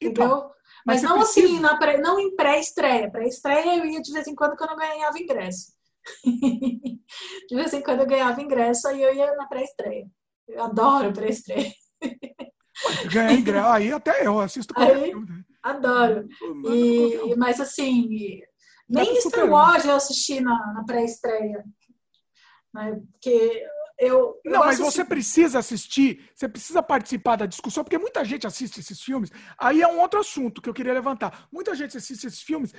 Então, entendeu? Mas, mas não assim, precisa... assim, na pré, não em pré-estreia. Pré-estreia eu ia de vez em quando quando eu ganhava ingresso. [laughs] de vez em quando eu ganhava ingresso, aí eu ia na pré-estreia. Eu adoro pré-estreia. [laughs] Ganhar ingresso, aí até eu assisto aí, filme. Adoro. E, mas assim, nem Star Wars eu assisti na, na pré-estreia. Né? Porque eu, eu não, mas você precisa assistir, você precisa participar da discussão, porque muita gente assiste esses filmes. Aí é um outro assunto que eu queria levantar. Muita gente assiste esses filmes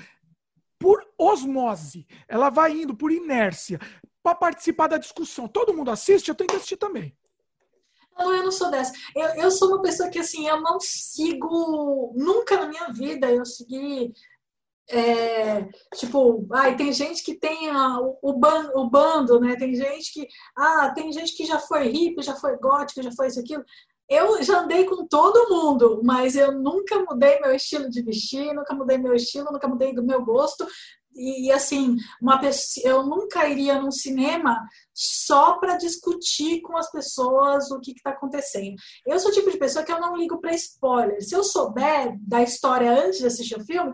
por osmose. Ela vai indo por inércia para participar da discussão. Todo mundo assiste, eu tenho que assistir também. Não, eu não sou dessa. Eu, eu sou uma pessoa que, assim, eu não sigo. Nunca na minha vida eu segui é, tipo, ai, tem gente que tem a, o, ban, o bando, né? Tem gente que, ah, tem gente que já foi hippie, já foi gótico, já foi isso aquilo. Eu já andei com todo mundo, mas eu nunca mudei meu estilo de vestir, nunca mudei meu estilo, nunca mudei do meu gosto. E, assim, uma pessoa, eu nunca iria num cinema só para discutir com as pessoas o que está acontecendo. Eu sou o tipo de pessoa que eu não ligo para spoiler. Se eu souber da história antes de assistir o filme,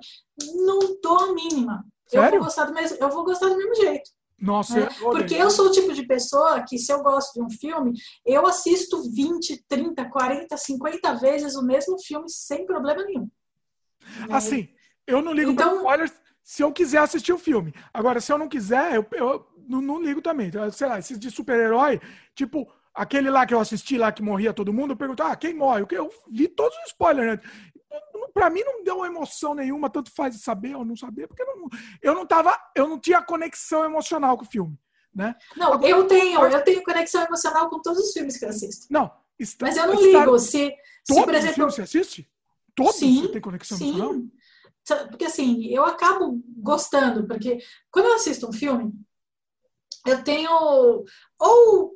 não dou a mínima. Sério? Eu vou gostar do mesmo, eu vou gostar do mesmo jeito. Nossa, né? Porque eu sou o tipo de pessoa que, se eu gosto de um filme, eu assisto 20, 30, 40, 50 vezes o mesmo filme sem problema nenhum. Assim, eu não ligo então, para spoilers se eu quiser assistir o filme. Agora, se eu não quiser, eu, eu não, não, ligo também. Sei lá, esses de super-herói, tipo, aquele lá que eu assisti lá que morria todo mundo, eu pergunto, ah, quem morre? Eu vi todos os spoilers. Né? Pra mim não deu emoção nenhuma, tanto faz saber ou não saber, porque não, eu não tava, eu não tinha conexão emocional com o filme. Né? Não, Agora, eu tenho, eu tenho conexão emocional com todos os filmes que eu assisto. Não, está, mas eu não ligo. Se, se por exemplo, você assiste? Todos sim, você tem conexão sim. emocional? Porque assim, eu acabo gostando, porque quando eu assisto um filme, eu tenho. Ou,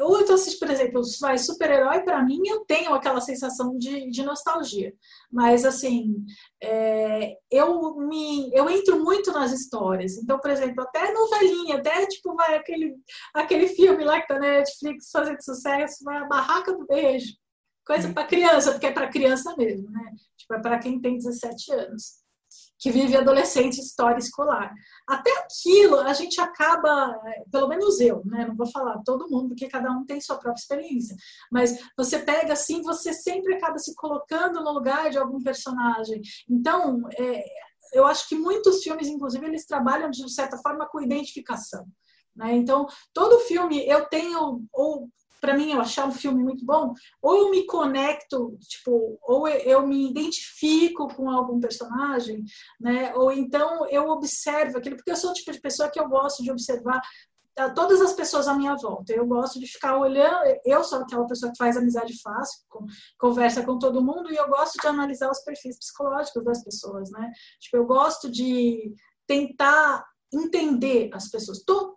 ou eu assisto, por exemplo, vai super-herói, para mim, eu tenho aquela sensação de, de nostalgia. Mas, assim, é, eu, me, eu entro muito nas histórias. Então, por exemplo, até novelinha, até tipo, vai aquele, aquele filme lá que tá na Netflix fazendo sucesso, vai a Barraca do Beijo. Coisa para criança, porque é para criança mesmo, né? Tipo, é para quem tem 17 anos que vive adolescente história escolar. Até aquilo a gente acaba, pelo menos eu, né? Não vou falar todo mundo, porque cada um tem sua própria experiência. Mas você pega assim, você sempre acaba se colocando no lugar de algum personagem. Então, é, eu acho que muitos filmes, inclusive, eles trabalham de certa forma com identificação. Né? Então, todo filme eu tenho, ou para mim eu achar um filme muito bom, ou eu me conecto, tipo, ou eu me identifico com algum personagem, né? Ou então eu observo aquilo, porque eu sou o tipo de pessoa que eu gosto de observar ah, todas as pessoas à minha volta. Eu gosto de ficar olhando, eu sou aquela pessoa que faz amizade fácil, conversa com todo mundo e eu gosto de analisar os perfis psicológicos das pessoas, né? Tipo, eu gosto de tentar entender as pessoas. Tô,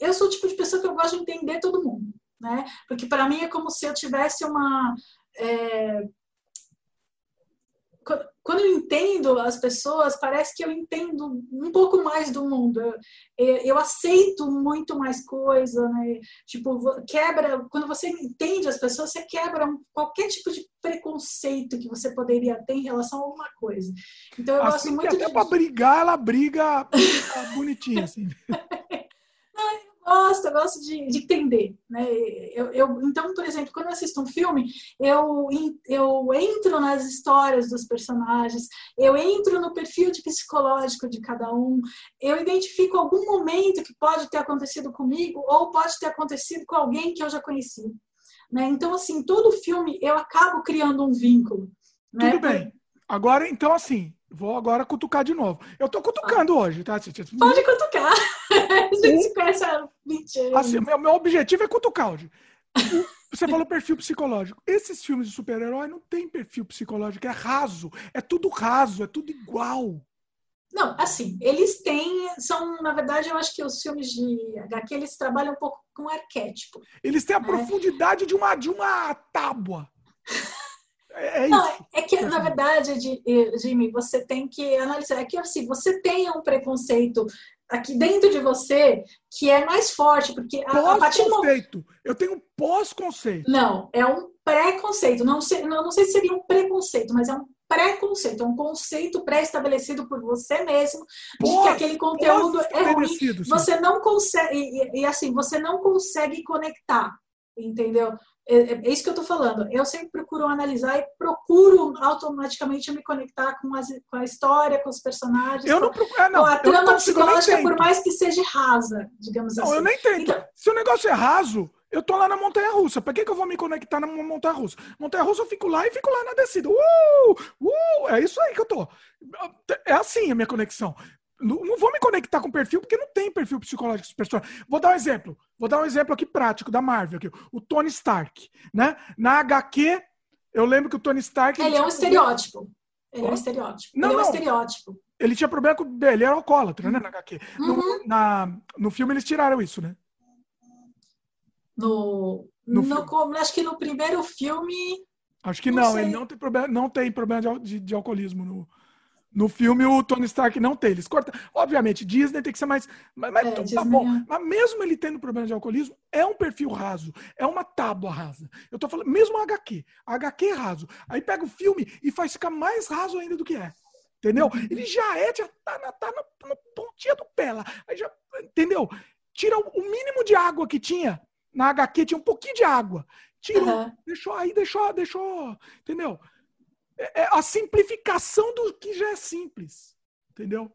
eu sou o tipo de pessoa que eu gosto de entender todo mundo né? Porque para mim é como se eu tivesse uma é... quando eu entendo as pessoas, parece que eu entendo um pouco mais do mundo. Eu, eu aceito muito mais coisa, né? Tipo, quebra. Quando você entende as pessoas, você quebra qualquer tipo de preconceito que você poderia ter em relação a alguma coisa. Então eu assim, gosto muito até de... para brigar, ela briga bonitinha assim. [laughs] gosto, eu gosto de, de entender. Né? Eu, eu, então, por exemplo, quando eu assisto um filme, eu, eu entro nas histórias dos personagens, eu entro no perfil de psicológico de cada um, eu identifico algum momento que pode ter acontecido comigo ou pode ter acontecido com alguém que eu já conheci. Né? Então, assim, todo filme eu acabo criando um vínculo. Né? Tudo bem. Agora, então, assim, Vou agora cutucar de novo. Eu tô cutucando ah. hoje, tá? Pode cutucar. [laughs] A gente conhece há 20 anos. Assim, meu, meu objetivo é cutucar hoje. Você falou perfil psicológico. Esses filmes de super-herói não tem perfil psicológico, é raso. É tudo raso, é tudo igual. Não, assim, eles têm, são, na verdade, eu acho que os filmes de HQ, eles trabalham um pouco com arquétipo. Eles têm a né? profundidade de uma, de uma tábua. [laughs] É, é não, é que, na verdade, Jimmy, você tem que analisar. É que, assim, você tem um preconceito aqui dentro de você que é mais forte, porque a, a partir do momento. Eu tenho um pós-conceito. Não, é um preconceito. Não sei, não, não sei se seria um preconceito, mas é um preconceito, é um conceito pré-estabelecido por você mesmo de que aquele conteúdo é ruim. sim. você não consegue e, e, assim você não consegue conectar, entendeu? É, é, é isso que eu tô falando. Eu sempre procuro analisar e procuro automaticamente me conectar com, as, com a história, com os personagens. Eu não procuro. É, não, a trama psicológica, por mais que seja rasa, digamos não, assim. Eu nem tento. Então, Se o negócio é raso, eu tô lá na montanha russa. Pra que, que eu vou me conectar na montanha russa? Montanha russa eu fico lá e fico lá na descida. Uh! Uh! É isso aí que eu tô. É assim a minha conexão. Não, vou me conectar com perfil, porque não tem perfil psicológico dos personagens. Vou dar um exemplo. Vou dar um exemplo aqui prático da Marvel. Aqui. O Tony Stark. Né? Na HQ, eu lembro que o Tony Stark. Ele, ele é um estereótipo. Ele é um estereótipo. Não, ele é um não. estereótipo. Ele tinha problema com. Ele era alcoólatra, né? Na HQ. Uhum. No, na, no filme eles tiraram isso, né? No. no, no acho que no primeiro filme. Acho que não, não ele não tem problema, não tem problema de, de, de alcoolismo no, no filme, o Tony Stark não tem. Eles cortam. Obviamente, Disney tem que ser mais. Mas, mas É, tudo tá bom. é. Mas mesmo ele tendo problema de alcoolismo, é um perfil raso. É uma tábua rasa. Eu tô falando, mesmo a HQ. A HQ é raso. Aí pega o filme e faz ficar mais raso ainda do que é. Entendeu? Uhum. Ele já é, já tá na, tá na, na pontinha do pé lá. Aí já, entendeu? Tira o, o mínimo de água que tinha. Na HQ tinha um pouquinho de água. Tirou, Aham. deixou aí, deixou, deixou. Entendeu? É é a simplificação do que já é simples. Entendeu?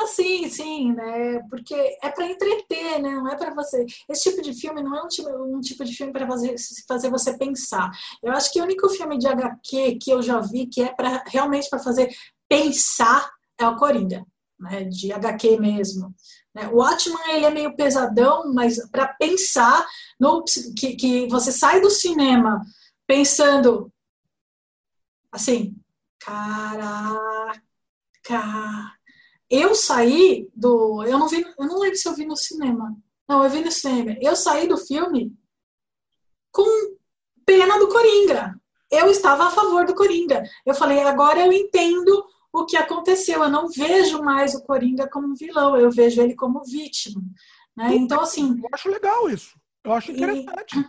Ah, sim, sim, né? Porque é para entreter, né? Não é para você. Esse tipo de filme não é um tipo, um tipo de filme para fazer, fazer você pensar. Eu acho que o único filme de HQ que eu já vi que é para realmente para fazer pensar é o Coringa, né? De HQ mesmo. Né? O Watchman ele é meio pesadão, mas para pensar no que, que você sai do cinema pensando assim, caraca. Eu saí do. Eu não vi. Eu não lembro se eu vi no cinema. Não, eu vi no cinema. Eu saí do filme com pena do Coringa. Eu estava a favor do Coringa. Eu falei, agora eu entendo o que aconteceu. Eu não vejo mais o Coringa como vilão, eu vejo ele como vítima. Né? Então, assim. Eu acho legal isso. Eu acho interessante.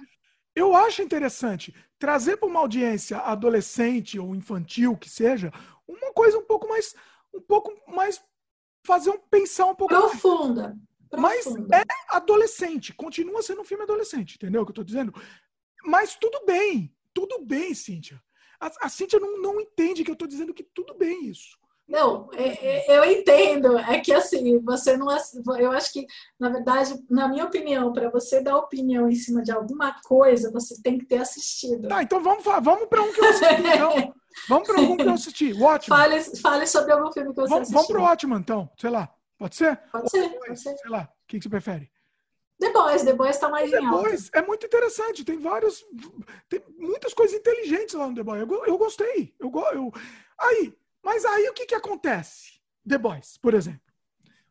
Eu acho interessante trazer para uma audiência adolescente ou infantil que seja uma coisa um pouco mais um pouco mais fazer um pensar um pouco profunda. Mais. Mas é adolescente, continua sendo um filme adolescente, entendeu o que eu tô dizendo? Mas tudo bem, tudo bem, Cíntia. A, a Cíntia não, não entende que eu tô dizendo que tudo bem isso. Não, é, é, eu entendo. É que assim, você não. Eu acho que, na verdade, na minha opinião, para você dar opinião em cima de alguma coisa, você tem que ter assistido. Tá, então vamos, vamos para um que eu assisti. [laughs] Então. Vamos para um que eu assisti. O Watchman. Fale, fale sobre algum filme que você vamos, assistiu. Vamos para o Watchman, então. Sei lá. Pode ser? Pode ser, pode ser. Sei lá. O que, que você prefere? The Boys, The Boys tá mais The em Boys é muito interessante. Tem vários. Tem muitas coisas inteligentes lá no The Boys. Eu, eu gostei. Eu, eu, aí, mas aí o que, que acontece? The Boys, por exemplo.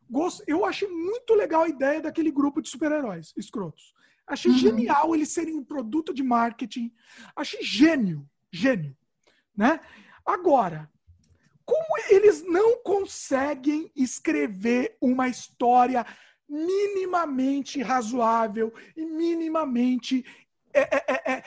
Gosto, eu achei muito legal a ideia daquele grupo de super-heróis escrotos. Achei Uhum. genial eles serem um produto de marketing. Achei gênio. Gênio. Né? Agora, como eles não conseguem escrever uma história minimamente razoável e minimamente é, é, é, é,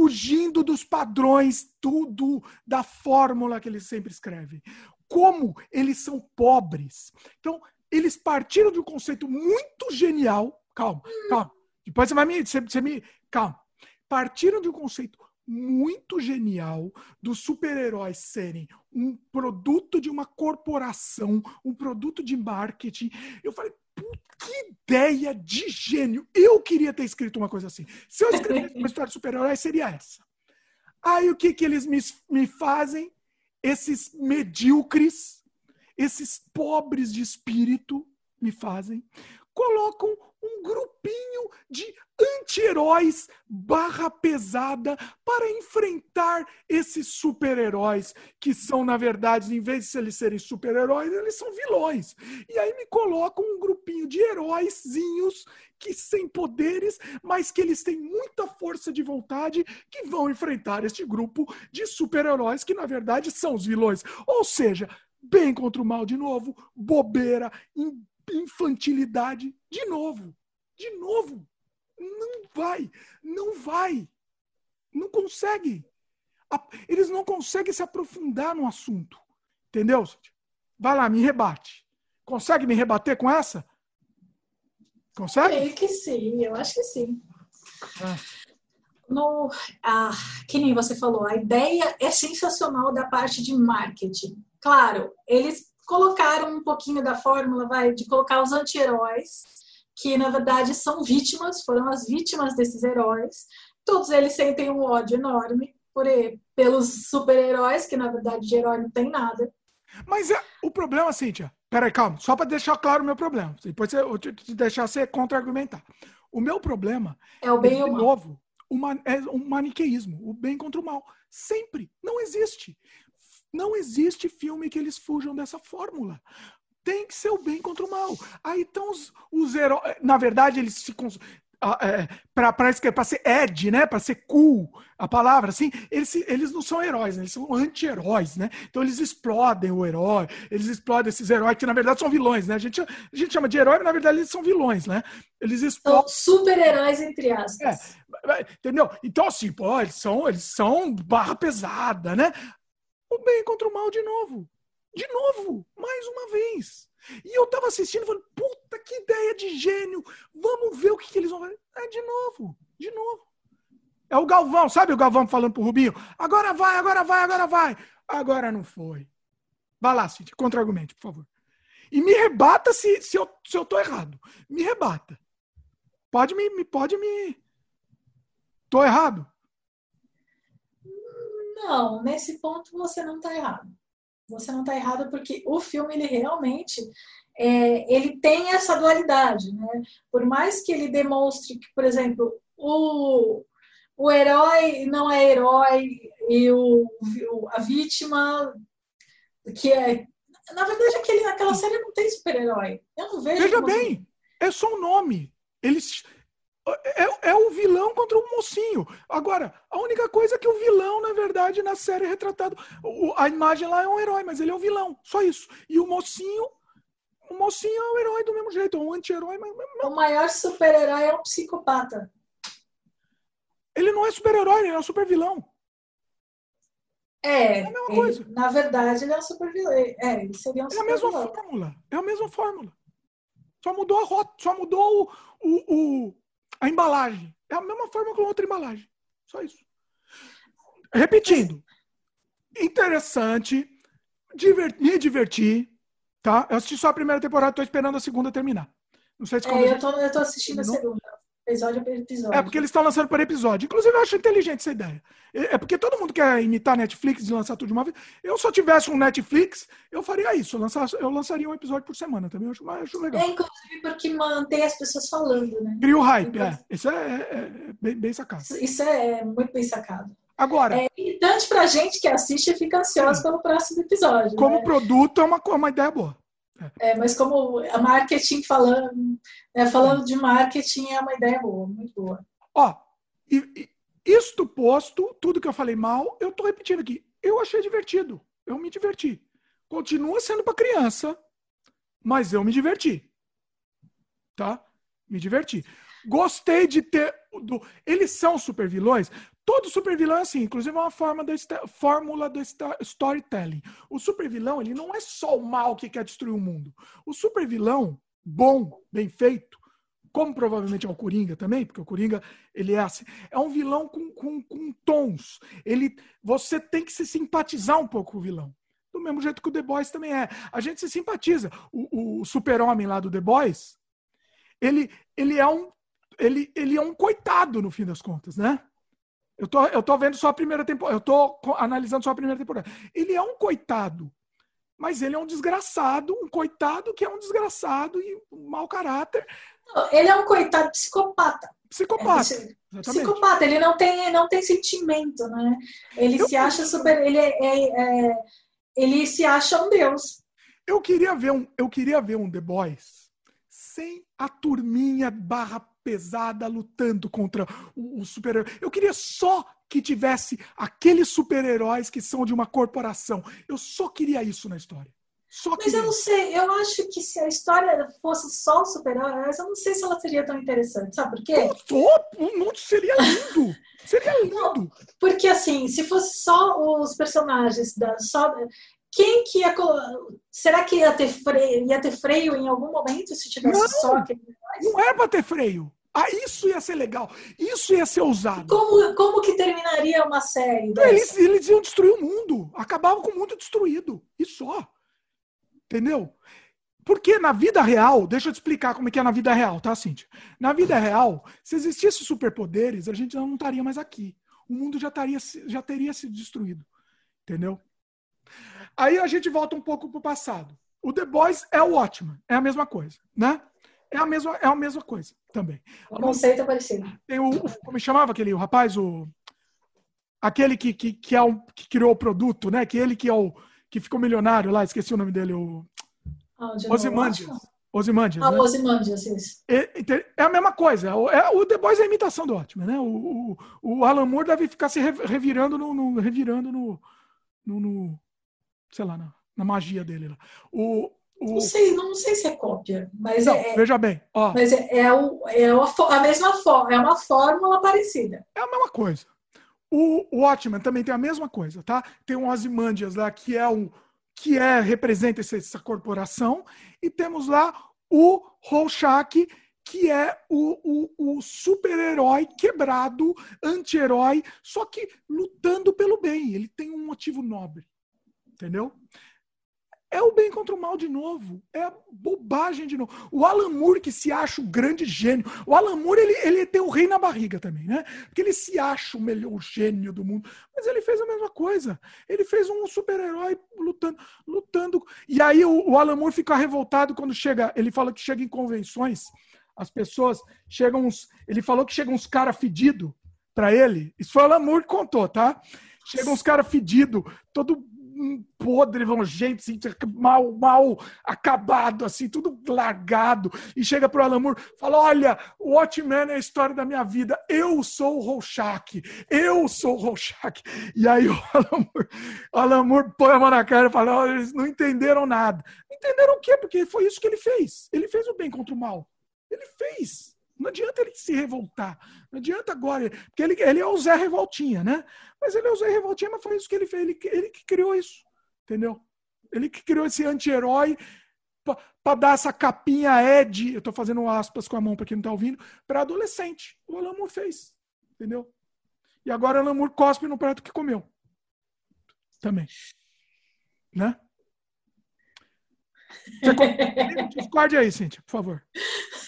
fugindo dos padrões tudo da fórmula que eles sempre escrevem. Como eles são pobres. Então, eles partiram de um conceito muito genial. Calma, calma. Depois você vai me. Você, você me calma. Partiram de um conceito muito genial dos super-heróis serem um produto de uma corporação, um produto de marketing. Eu falei, que ideia de gênio! Eu queria ter escrito uma coisa assim. Se eu escrevesse uma [laughs] história de super-herói, seria essa. Aí o que, que eles me, me fazem? Esses medíocres, esses pobres de espírito me fazem, colocam um grupinho de anti-heróis barra pesada para enfrentar esses super-heróis que são, na verdade, em vez de eles serem super-heróis, eles são vilões. E aí me colocam um grupinho de heróizinhos que sem poderes, mas que eles têm muita força de vontade, que vão enfrentar este grupo de super-heróis que, na verdade, são os vilões. Ou seja, bem contra o mal de novo, bobeira, infantilidade de novo. De novo. Não vai. Não vai. Não consegue. Eles não conseguem se aprofundar no assunto. Entendeu? Vai lá, me rebate. Consegue me rebater com essa? Consegue? Creio que sim, eu acho que sim. É. No, ah, que nem você falou, a ideia é sensacional da parte de marketing. Claro, eles colocaram um pouquinho da fórmula, vai, de colocar os anti-heróis, que na verdade são vítimas, foram as vítimas desses heróis. Todos eles sentem um ódio enorme por, pelos super-heróis, que na verdade de herói não tem nada. Mas é, o problema, Cíntia, peraí, calma, só para deixar claro o meu problema, depois eu te, te deixar você contra-argumentar. O meu problema é o bem é, de novo, uma, é um maniqueísmo, o bem contra o mal. Sempre. Não existe. Não existe filme que eles fujam dessa fórmula. Tem que ser o bem contra o mal. Aí estão os, os heróis. Na verdade, eles ficam é, para ser Ed, né? Para ser cool, a palavra, assim, eles, eles não são heróis, né? eles são anti-heróis, né? Então eles explodem o herói, eles explodem esses heróis que na verdade são vilões, né? A gente, a gente chama de herói, mas na verdade eles são vilões, né? Eles explodem. São super-heróis, entre aspas. É, entendeu? Então, assim, pô, eles são, eles são barra pesada, né? O bem contra o mal de novo. De novo, mais uma vez. E eu tava assistindo falando, puta, que ideia de gênio! Vamos ver o que, que eles vão fazer. É de novo, de novo. É o Galvão, sabe o Galvão falando pro Rubinho? Agora vai, agora vai, agora vai. Agora não foi. Vai lá, Cid, contra-argumente, por favor. E me rebata se, se, eu, se eu tô errado. Me rebata. Pode me, pode me. Tô errado? Não, nesse ponto você não tá errado você não está errado porque o filme ele realmente é, ele tem essa dualidade, né? Por mais que ele demonstre que, por exemplo, o, o herói não é herói e o, a vítima que é na verdade aquele naquela série não tem super-herói. Eu não vejo. Veja bem, assim. é só um nome. Eles é, é o vilão contra o mocinho. Agora, a única coisa é que o vilão, na verdade, na série é retratado. O, a imagem lá é um herói, mas ele é o vilão. Só isso. E o mocinho. O mocinho é o herói do mesmo jeito, é um anti-herói, mas. O maior super-herói é um psicopata. Ele não é super-herói, ele é um super-vilão. É, é ele, na verdade, ele é um super-vilão. É, ele seria um É a mesma fórmula. É a mesma fórmula. Só mudou a rota, só mudou o, o, o a embalagem. É a mesma forma com outra embalagem. Só isso. Repetindo. Interessante. me divertir. Tá? Eu assisti só a primeira temporada, tô esperando a segunda terminar. Não sei se é, eu, tô, eu tô assistindo a segunda. Episódio por episódio. É porque eles estão lançando por episódio. Inclusive, eu acho inteligente essa ideia. É porque todo mundo quer imitar Netflix e lançar tudo de uma vez. Eu, eu tivesse um Netflix, eu faria isso. Eu, lançasse, eu lançaria um episódio por semana também. Eu acho, eu acho legal. É, inclusive, porque mantém as pessoas falando, né? Cria o hype, então, é. Isso é, é, é bem, bem, sacado. Isso é muito bem sacado. Agora. É irritante pra gente que assiste e fica ansiosa pelo próximo episódio. Como né? produto, é uma, uma ideia boa. É, mas como a marketing falando, né, falando de marketing é uma ideia boa, muito boa. Ó, e, e, isto posto, tudo que eu falei mal, eu tô repetindo aqui. Eu achei divertido. Eu me diverti. Continua sendo para criança, mas eu me diverti. Tá? Me diverti. Gostei de ter. Do, eles são super vilões? Todo super vilão é assim, inclusive é uma forma da fórmula do storytelling. O super vilão, ele não é só o mal que quer destruir o mundo. O super vilão, bom, bem feito, como provavelmente é o Coringa também, porque o Coringa, ele é assim, é um vilão com, com, com tons. Ele, você tem que se simpatizar um pouco com o vilão. Do mesmo jeito que o The Boys também é. A gente se simpatiza. O, o super-homem lá do The Boys, ele, ele, é um, ele, ele é um coitado, no fim das contas, né? Eu tô, eu tô vendo só a primeira temporada. Eu tô analisando só a primeira temporada. Ele é um coitado. Mas ele é um desgraçado, um coitado que é um desgraçado e um mau caráter. Ele é um coitado psicopata. Psicopata. É, psicopata, ele não tem, não tem sentimento, né? Ele eu se acha super. Ele, é, é, é, ele se acha um deus. Eu queria ver um, eu queria ver um The Boys sem a turminha barra pesada lutando contra o, o super-herói. Eu queria só que tivesse aqueles super-heróis que são de uma corporação. Eu só queria isso na história. Só Mas eu não sei, eu acho que se a história fosse só super-heróis, eu não sei se ela seria tão interessante, sabe por quê? O mundo seria lindo! seria [laughs] lindo! Não, porque assim, se fosse só os personagens da. Só, quem que ia. Será que ia ter freio, ia ter freio em algum momento se tivesse Não, só aquele Não é pra ter freio. Ah, isso ia ser legal. Isso ia ser ousado. Como, como que terminaria uma série? dessa? Eles, eles iam destruir o mundo. Acabavam com o mundo destruído. E só. Entendeu? Porque na vida real, deixa eu te explicar como é que é na vida real, tá, Cíntia? Na vida real, se existissem superpoderes, a gente não estaria mais aqui. O mundo já, estaria, já teria sido destruído. Entendeu? Aí a gente volta um pouco pro passado. O The Boys é o Watchmen, é a mesma coisa, né? É a mesma, é a mesma coisa também. O conceito é parecido. Tem o, o- como chamava aquele o rapaz, o aquele que, que, que, é o, que criou o produto, né? Que ele que é o que ficou milionário lá, esqueci o nome dele, o Ah, Ozymandias. ótimo. Ozymandias, Ah, né? o Ozymandias, isso. É, é a mesma coisa. É, o- é- o The Boys é a imitação do Watchmen, né? O, o, o Alan Moore deve ficar se re- revirando no, no- revirando no, no, no- sei lá, na, na magia dele lá. O, o, Não sei, não sei se é cópia, mas não, é, veja bem, ó, mas é, é, o- é uma a mesma forma, é uma fórmula parecida. é a mesma coisa. O Watchmen também tem a mesma coisa, tá? Tem um Ozymandias lá que é um que é representa essa, essa corporação e temos lá o Rorschach que é o, o, o super-herói quebrado, anti-herói, só que lutando pelo bem. Ele tem um motivo nobre, entendeu? É o bem contra o mal de novo. É a bobagem de novo. O Alan Moore, que se acha o grande gênio. O Alan Moore, ele, ele tem o rei na barriga também, né? Porque ele se acha o melhor gênio do mundo. Mas ele fez a mesma coisa. Ele fez um super-herói lutando, lutando. E aí o, o Alan Moore fica revoltado quando chega. Ele fala que chega em convenções. As pessoas chegam uns. Ele falou que chegam uns caras fedidos pra ele. Isso foi o Alan Moore que contou, tá? Chegam uns caras fedidos, todo podre, gente assim, mal, mal acabado, assim, tudo largado. E chega pro Alan Moore, fala: Olha, o Watchmen é a história da minha vida. Eu sou o Rorschach. Eu sou o Rorschach. E aí o [laughs] Alan Moore, o Alan Moore põe a mão na cara e fala: Olha, eles não entenderam nada. Entenderam o quê? Porque foi isso que ele fez. Ele fez o bem contra o mal. Ele fez. Não adianta ele se revoltar. Não adianta agora. Porque ele, ele é o Zé Revoltinha, né? Mas ele é o Zé Revoltinha, mas foi isso que ele fez. Ele, ele que criou isso. Entendeu? Ele que criou esse anti-herói para dar essa capinha Ed, eu tô fazendo aspas com a mão para quem não tá ouvindo, para adolescente. O Alan Moore fez. Entendeu? E agora o Alan Moore cospe no prato que comeu. Também. Né? Você? [laughs] Discorde aí, Cíntia, por favor.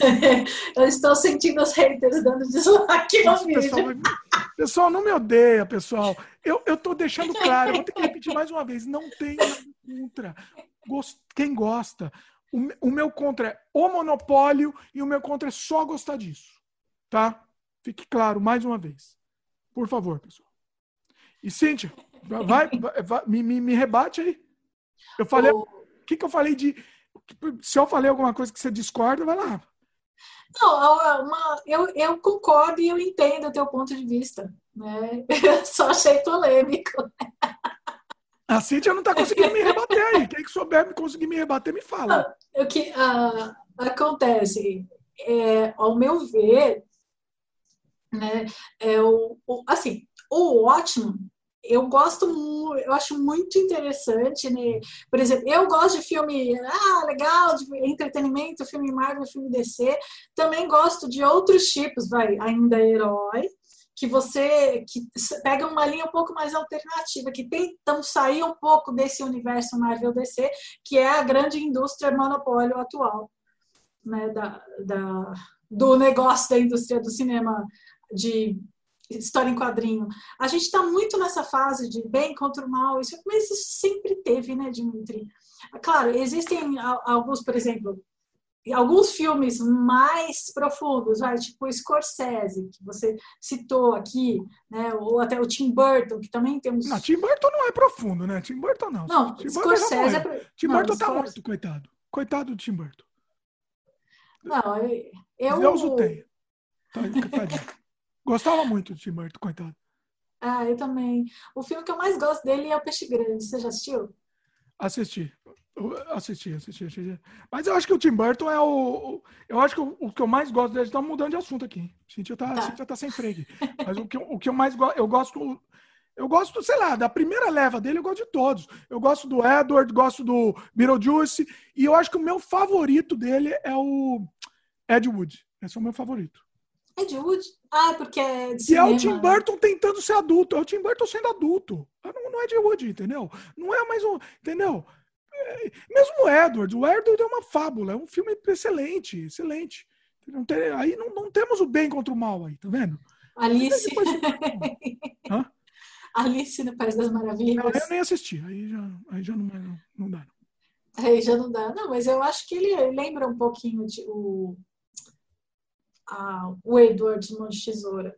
[laughs] Eu estou sentindo os haters dando dislike no Nossa, vídeo. pessoal, pessoal, não me odeia, pessoal. Eu, eu tô deixando claro, eu vou ter que repetir mais uma vez. Não tem contra. Quem gosta. O, me- o meu contra é o monopólio e o meu contra é só gostar disso. Tá? Fique claro mais uma vez. Por favor, pessoal. E Cíntia, vai, vai- vai- me, me, me rebate aí. Eu falei. O O- que, que eu falei de. Se eu falei alguma coisa que você discorda, vai lá. Não, é uma- eu, eu concordo e eu entendo o teu ponto de vista. Né? [laughs] Eu só achei polêmico. A Cíntia não tá conseguindo me rebater aí. Quem que souber me conseguir me rebater, me fala. O que ah, acontece, é, ao meu ver, né, é o, o- assim, o Watchmen, eu gosto, eu acho muito interessante, né? Por exemplo, eu gosto de filme, ah, legal, de entretenimento, filme Marvel, filme DC. Também gosto de outros tipos, vai, ainda herói, que você que pega uma linha um pouco mais alternativa, que tentam sair um pouco desse universo Marvel DC, que é a grande indústria monopólio atual, né, da, da, do negócio da indústria do cinema de história em quadrinho. A gente está muito nessa fase de bem contra o mal, isso, mas isso sempre teve, né, Dimitri? Claro, existem alguns, por exemplo, alguns filmes mais profundos, vai, tipo o Scorsese, que você citou aqui, né, ou até o Tim Burton, que também tem uns... Não, Tim Burton não é profundo, né? Tim Burton não. Não, Tim Scorsese é... pro- Tim não, Burton tá Scors- morto, coitado. Coitado do Tim Burton. Não, eu... Deus o tenha. Tá, tadinho. Gostava muito do Tim Burton, coitado. Ah, eu também. O filme que eu mais gosto dele é O Peixe Grande. Você já assistiu? Assisti. Assisti, assisti, assisti. Mas eu acho que o Tim Burton é o. Eu acho que o, o que eu mais gosto dele. Estamos mudando de assunto aqui. Cintia tá, Tá. Cintia tá sem freio. Mas o que, eu- o que eu mais gosto. Eu gosto. Eu gosto, sei lá, da primeira leva dele, eu gosto de todos. Eu gosto do Edward, gosto do Beetlejuice, e eu acho que o meu favorito dele é o Ed Wood. Esse é o meu favorito. Ed Wood? Ah, porque é de E é o. Tim Burton tentando ser adulto. É o Tim Burton sendo adulto. Não, não é Ed Wood, entendeu? Não é mais um. Entendeu? É, mesmo o Edward. O Edward é uma fábula. É um filme excelente. Excelente. Não tem- aí não, não temos o bem contra o mal aí, tá vendo? Alice. Depois- [laughs] Hã? Alice no País das Não, Maravilhas. eu nem assisti. Aí já, aí já não, não, não dá. Aí já não dá. Não, mas eu acho que ele lembra um pouquinho de, o, a, o Edward Mão de Tesoura.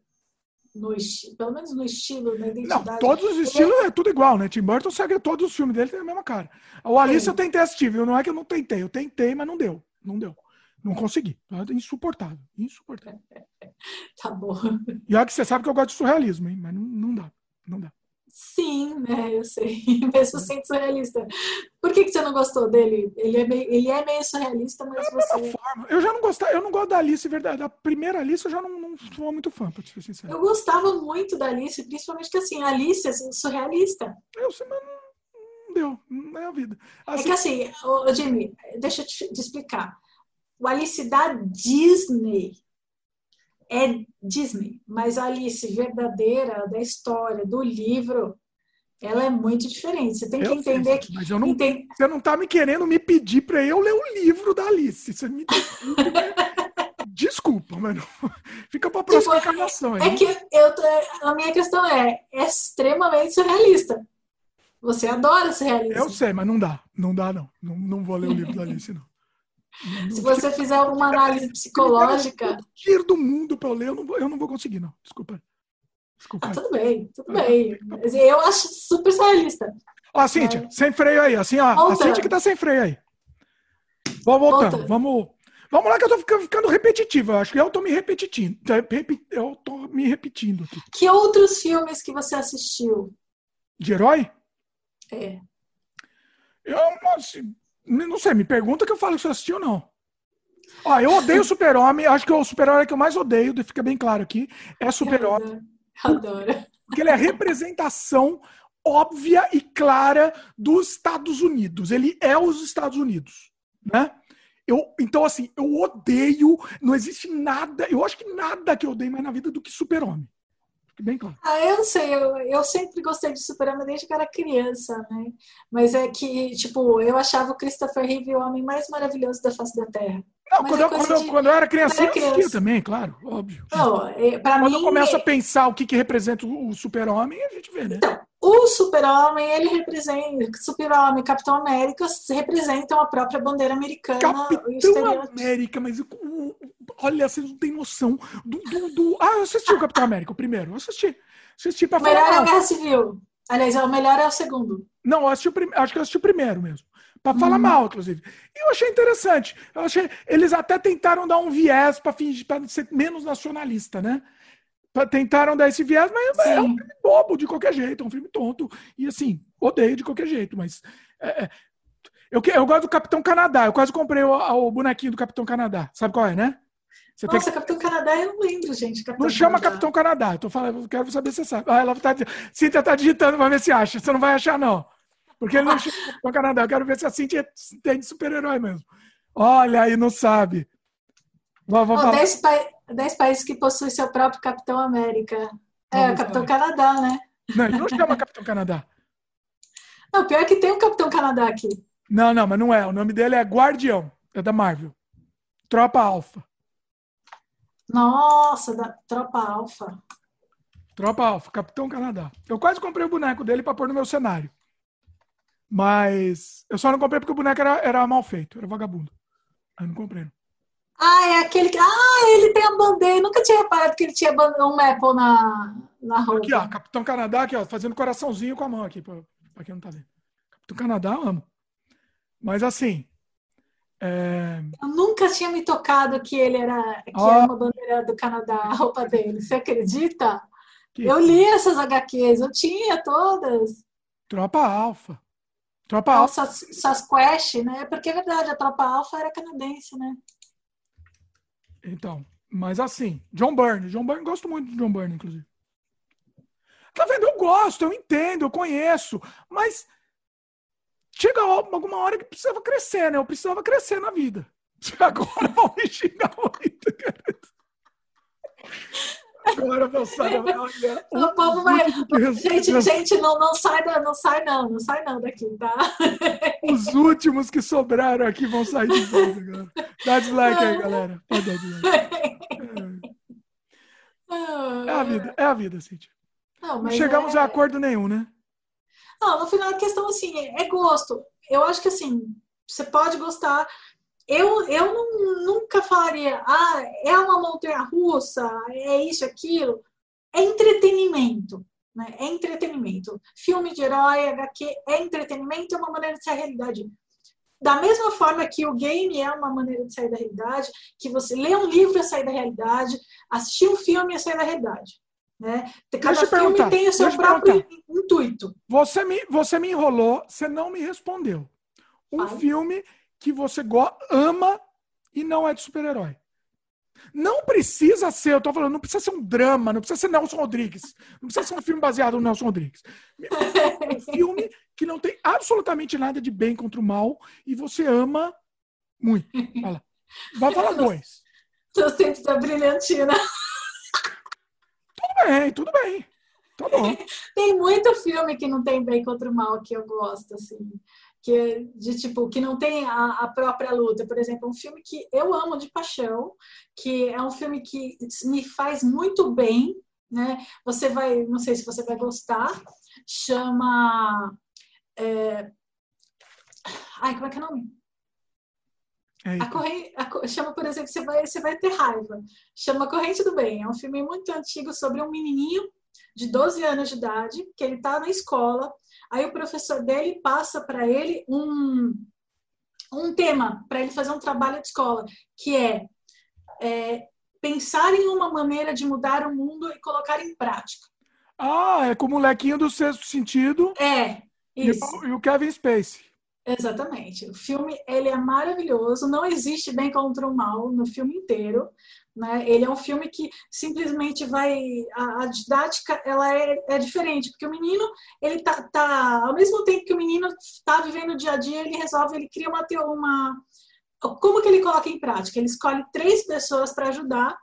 No, pelo menos no estilo, na Não, identidade. todos os estilos é tudo igual, né? Tim Burton segue todos os filmes dele, tem a mesma cara. O Alice Sim. eu tentei assistir, viu? Não é que eu não tentei. Eu tentei, mas não deu. Não deu. Não consegui. É Insuportável. Insuportável. [laughs] Tá bom. E olha que você sabe que eu gosto de surrealismo, hein? Mas não, não dá. Não dá. Sim, né? Eu sei. [laughs] Mesmo sendo surrealista. Por que, que você não gostou dele? Ele é meio, ele é meio surrealista, mas você. Forma. Eu já não gostava, eu não gosto da Alice, verdade. Da primeira Alice eu já não, não sou muito fã, pra ser sincero. Eu gostava muito da Alice, principalmente que assim, a Alice é surrealista. Eu, sei, mas não, deu. Não é a vida. É Assim, que assim, ô, Jimmy, deixa eu te, te explicar. O Alice da Disney é Disney, mas a Alice verdadeira da história, do livro, ela é muito diferente. Você tem que eu sei, entender que. mas eu não, Enten- você não tá me querendo me pedir pra eu ler o livro da Alice. Você me [laughs] Desculpa, mas não- [laughs] fica pra próxima Tipo, encarnação. É aí. que eu, tô- a minha questão é, é extremamente surrealista. Você adora surrealismo. Eu sei, mas não dá. Não dá, não. Não, não vou ler o livro da Alice, não. Se você fizer uma análise psicológica, dinheiro do mundo pra eu ler, eu não vou, eu não vou conseguir, não. Desculpa. Desculpa. ah, tudo bem, tudo bem. Eu acho super surrealista. Ó, Cíntia, sem freio aí. Assim, ó. A. Cíntia que tá sem freio aí. Vamos voltando. Voltando. Vamos. Vamos lá que eu tô ficando, ficando repetitivo. Eu acho que eu tô me repetindo. Eu tô me repetindo aqui. Que outros filmes que você assistiu? De herói? É. Eu assim, não sei, me pergunta que eu falo se eu assisti ou não. Ó, eu odeio o Super-Homem. Acho que o Super-Homem que eu mais odeio, fica bem claro aqui, é Super-Homem. Adoro. Porque ele é a representação óbvia e clara dos Estados Unidos. Ele é os Estados Unidos, né? Eu, então, assim, eu odeio, não existe nada, eu acho que nada que eu odeio mais na vida do que Super-Homem. Bem claro. Ah, eu não sei, eu, eu sempre gostei de Superman desde que eu era criança, né? Mas é que, tipo, eu achava o Christopher Reeve o homem mais maravilhoso da face da Terra. Não, Mas quando, é eu, quando, eu, de- quando eu era criança, eu era assistia criança. também, claro, óbvio. Não, é, Quando mim. eu começo a pensar o que, que representa o o Super-Homem, a gente vê, né? Então, o Super-Homem, ele representa. Super-Homem e Capitão América representam a própria bandeira americana. Capitão. América, mas o- olha, vocês não têm noção do, do, do- Ah, eu assisti o Capitão América, o primeiro. Eu assisti. Assisti pra O melhor é falar. a Guerra Civil. Aliás, o melhor é o segundo. Não, eu assisti o prim... acho que eu assisti o primeiro mesmo. Pra falar Uhum. mal, inclusive. E eu achei interessante. Eu achei... Eles até tentaram dar um viés pra fingir pra ser menos nacionalista, né? Tentaram dar esse viés, mas é um Sim. filme bobo de qualquer jeito, é um filme tonto. E assim, odeio de qualquer jeito, mas. é, é, Eu, eu gosto do Capitão Canadá. Eu quase comprei o, o bonequinho do Capitão Canadá. Sabe qual é, né? Você Nossa, Capitão Canadá eu não lembro, gente. Capitão não chama Canadá. Capitão Canadá. Eu tô falando, eu quero saber se você sabe. Ah, ela tá, Cíntia tá digitando pra ver se acha. Você não vai achar, não. Porque ele não chama [laughs] Capitão Canadá. Eu quero ver se a Cíntia tem de super-herói mesmo. Olha aí, não sabe. Vou, vou falar. 10, pa... 10 países que possuem seu próprio Capitão América. É, Vamos Capitão. Canadá, né? Não, ele não chama Capitão Canadá. [laughs] Não, pior que tem um Capitão Canadá aqui. Não, não, mas não é. O nome dele é Guardião. É da Marvel. Tropa Alpha. Nossa, da Tropa Alfa. Tropa Alpha, Capitão Canadá. Eu quase comprei o boneco dele pra pôr no meu cenário. Mas eu só não comprei porque o boneco era, era mal feito, era vagabundo. Aí não comprei. Ah, é aquele que. Ah, ele tem a bandeira. Nunca tinha reparado que ele tinha um Apple na, na roupa. Aqui, ó, Capitão Canadá, aqui, ó, fazendo coraçãozinho com a mão aqui, pra, pra quem não tá vendo. Capitão Canadá, eu amo. Mas assim. É, Eu nunca tinha me tocado que ele era. Que Ó. era uma bandeira do Canadá, a roupa dele. Você acredita? que- Eu li essas HQs, eu tinha todas. Tropa Alpha. Tropa Alpha. Sas- Sasquatch, né? Porque é verdade, a Tropa Alfa era canadense, né? Então, mas assim, John Byrne. John Byrne, gosto muito de John Byrne, inclusive. Tá vendo? Eu gosto, eu entendo, eu conheço, mas chega alguma hora que precisava crescer, né? Eu precisava crescer na vida. [laughs] Agora vão me xingar muito, cara. Agora moçada vai olhar. O povo vai. Gente, gente, não, não sai, não sai, não, não sai não daqui, tá? [laughs] Os últimos que sobraram aqui vão sair de volta agora. Dá dislike aí, galera. Pode dar dislike. É, [laughs] é a vida, é a vida, Cíntia. Não, não chegamos é... a acordo nenhum, né? Não, no final a questão assim, é gosto. Eu acho que assim, você pode gostar eu, eu não, nunca falaria, ah, é uma montanha russa, é isso, aquilo. É entretenimento. Né? É entretenimento. Filme de herói, HQ, é entretenimento, é uma maneira de sair da realidade. Da mesma forma que o game é uma maneira de sair da realidade, que você lê um livro é sair da realidade, assistir um filme é sair da realidade. Né? Cada deixa filme tem o seu próprio intuito. Você me, você me enrolou, você não me respondeu. Um filme que você ama e não é de super-herói. Não precisa ser, eu tô falando, não precisa ser um drama, não precisa ser Nelson Rodrigues, não precisa ser um filme baseado no Nelson Rodrigues. É um filme que não tem absolutamente nada de bem contra o mal e você ama muito. Fala. Vai [laughs] falar dois. Tô sempre da brilhantina. Tudo bem, tudo bem. Tá bom. [laughs] Tem muito filme que não tem bem contra o mal que eu gosto, assim que de tipo que não tem a, a, própria luta, por exemplo, um filme que eu amo de paixão, que é um filme que me faz muito bem, né? Você vai, não sei se você vai gostar, chama é... Ai, como é que é o nome? A corrente, a, chama, por exemplo, você vai, você vai ter raiva. Chama Corrente do Bem. É um filme muito antigo sobre um menininho de 12 anos de idade, que ele está na escola Aí o professor dele passa para ele um, um tema para ele fazer um trabalho de escola, que é, é, pensar em uma maneira de mudar o mundo e colocar em prática. Ah, é com o molequinho do sexto sentido. É, isso. E o, e o Kevin Spacey. Exatamente. O filme ele é maravilhoso. Não existe bem contra o mal no filme inteiro. Né? Ele é um filme que simplesmente vai a, a didática ela é, é, diferente porque o menino ele tá, tá, ao mesmo tempo que o menino está vivendo o dia a dia ele resolve ele cria uma uma como que ele coloca em prática ele escolhe três pessoas para ajudar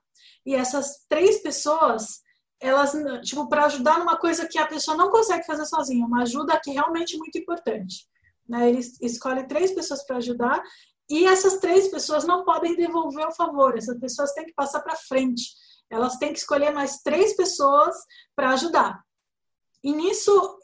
e essas três pessoas elas tipo para ajudar numa coisa que a pessoa não consegue fazer sozinha uma ajuda que é realmente muito importante né? Ele escolhe três pessoas para ajudar e essas três pessoas não podem devolver o favor, essas pessoas têm que passar para frente. Elas têm que escolher mais três pessoas para ajudar. E nisso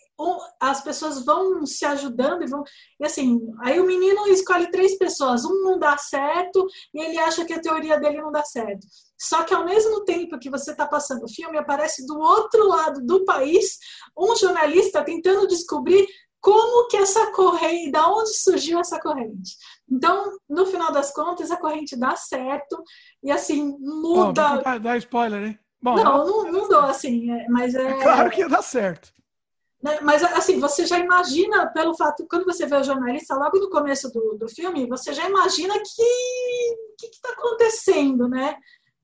as pessoas vão se ajudando e vão. E assim, aí o menino escolhe três pessoas, um não dá certo e ele acha que a teoria dele não dá certo. Só que ao mesmo tempo que você está passando o filme, aparece do outro lado do país um jornalista tentando descobrir como que essa corrente, da onde surgiu essa corrente. Então, no final das contas, a corrente dá certo e assim muda. Oh, dá spoiler, hein? Bom, não, não, não dou assim, é, mas é. é claro que ia dar certo. Né, mas assim, você já imagina, pelo fato, quando você vê o jornalista logo no começo do, do filme, você já imagina que que está acontecendo, né?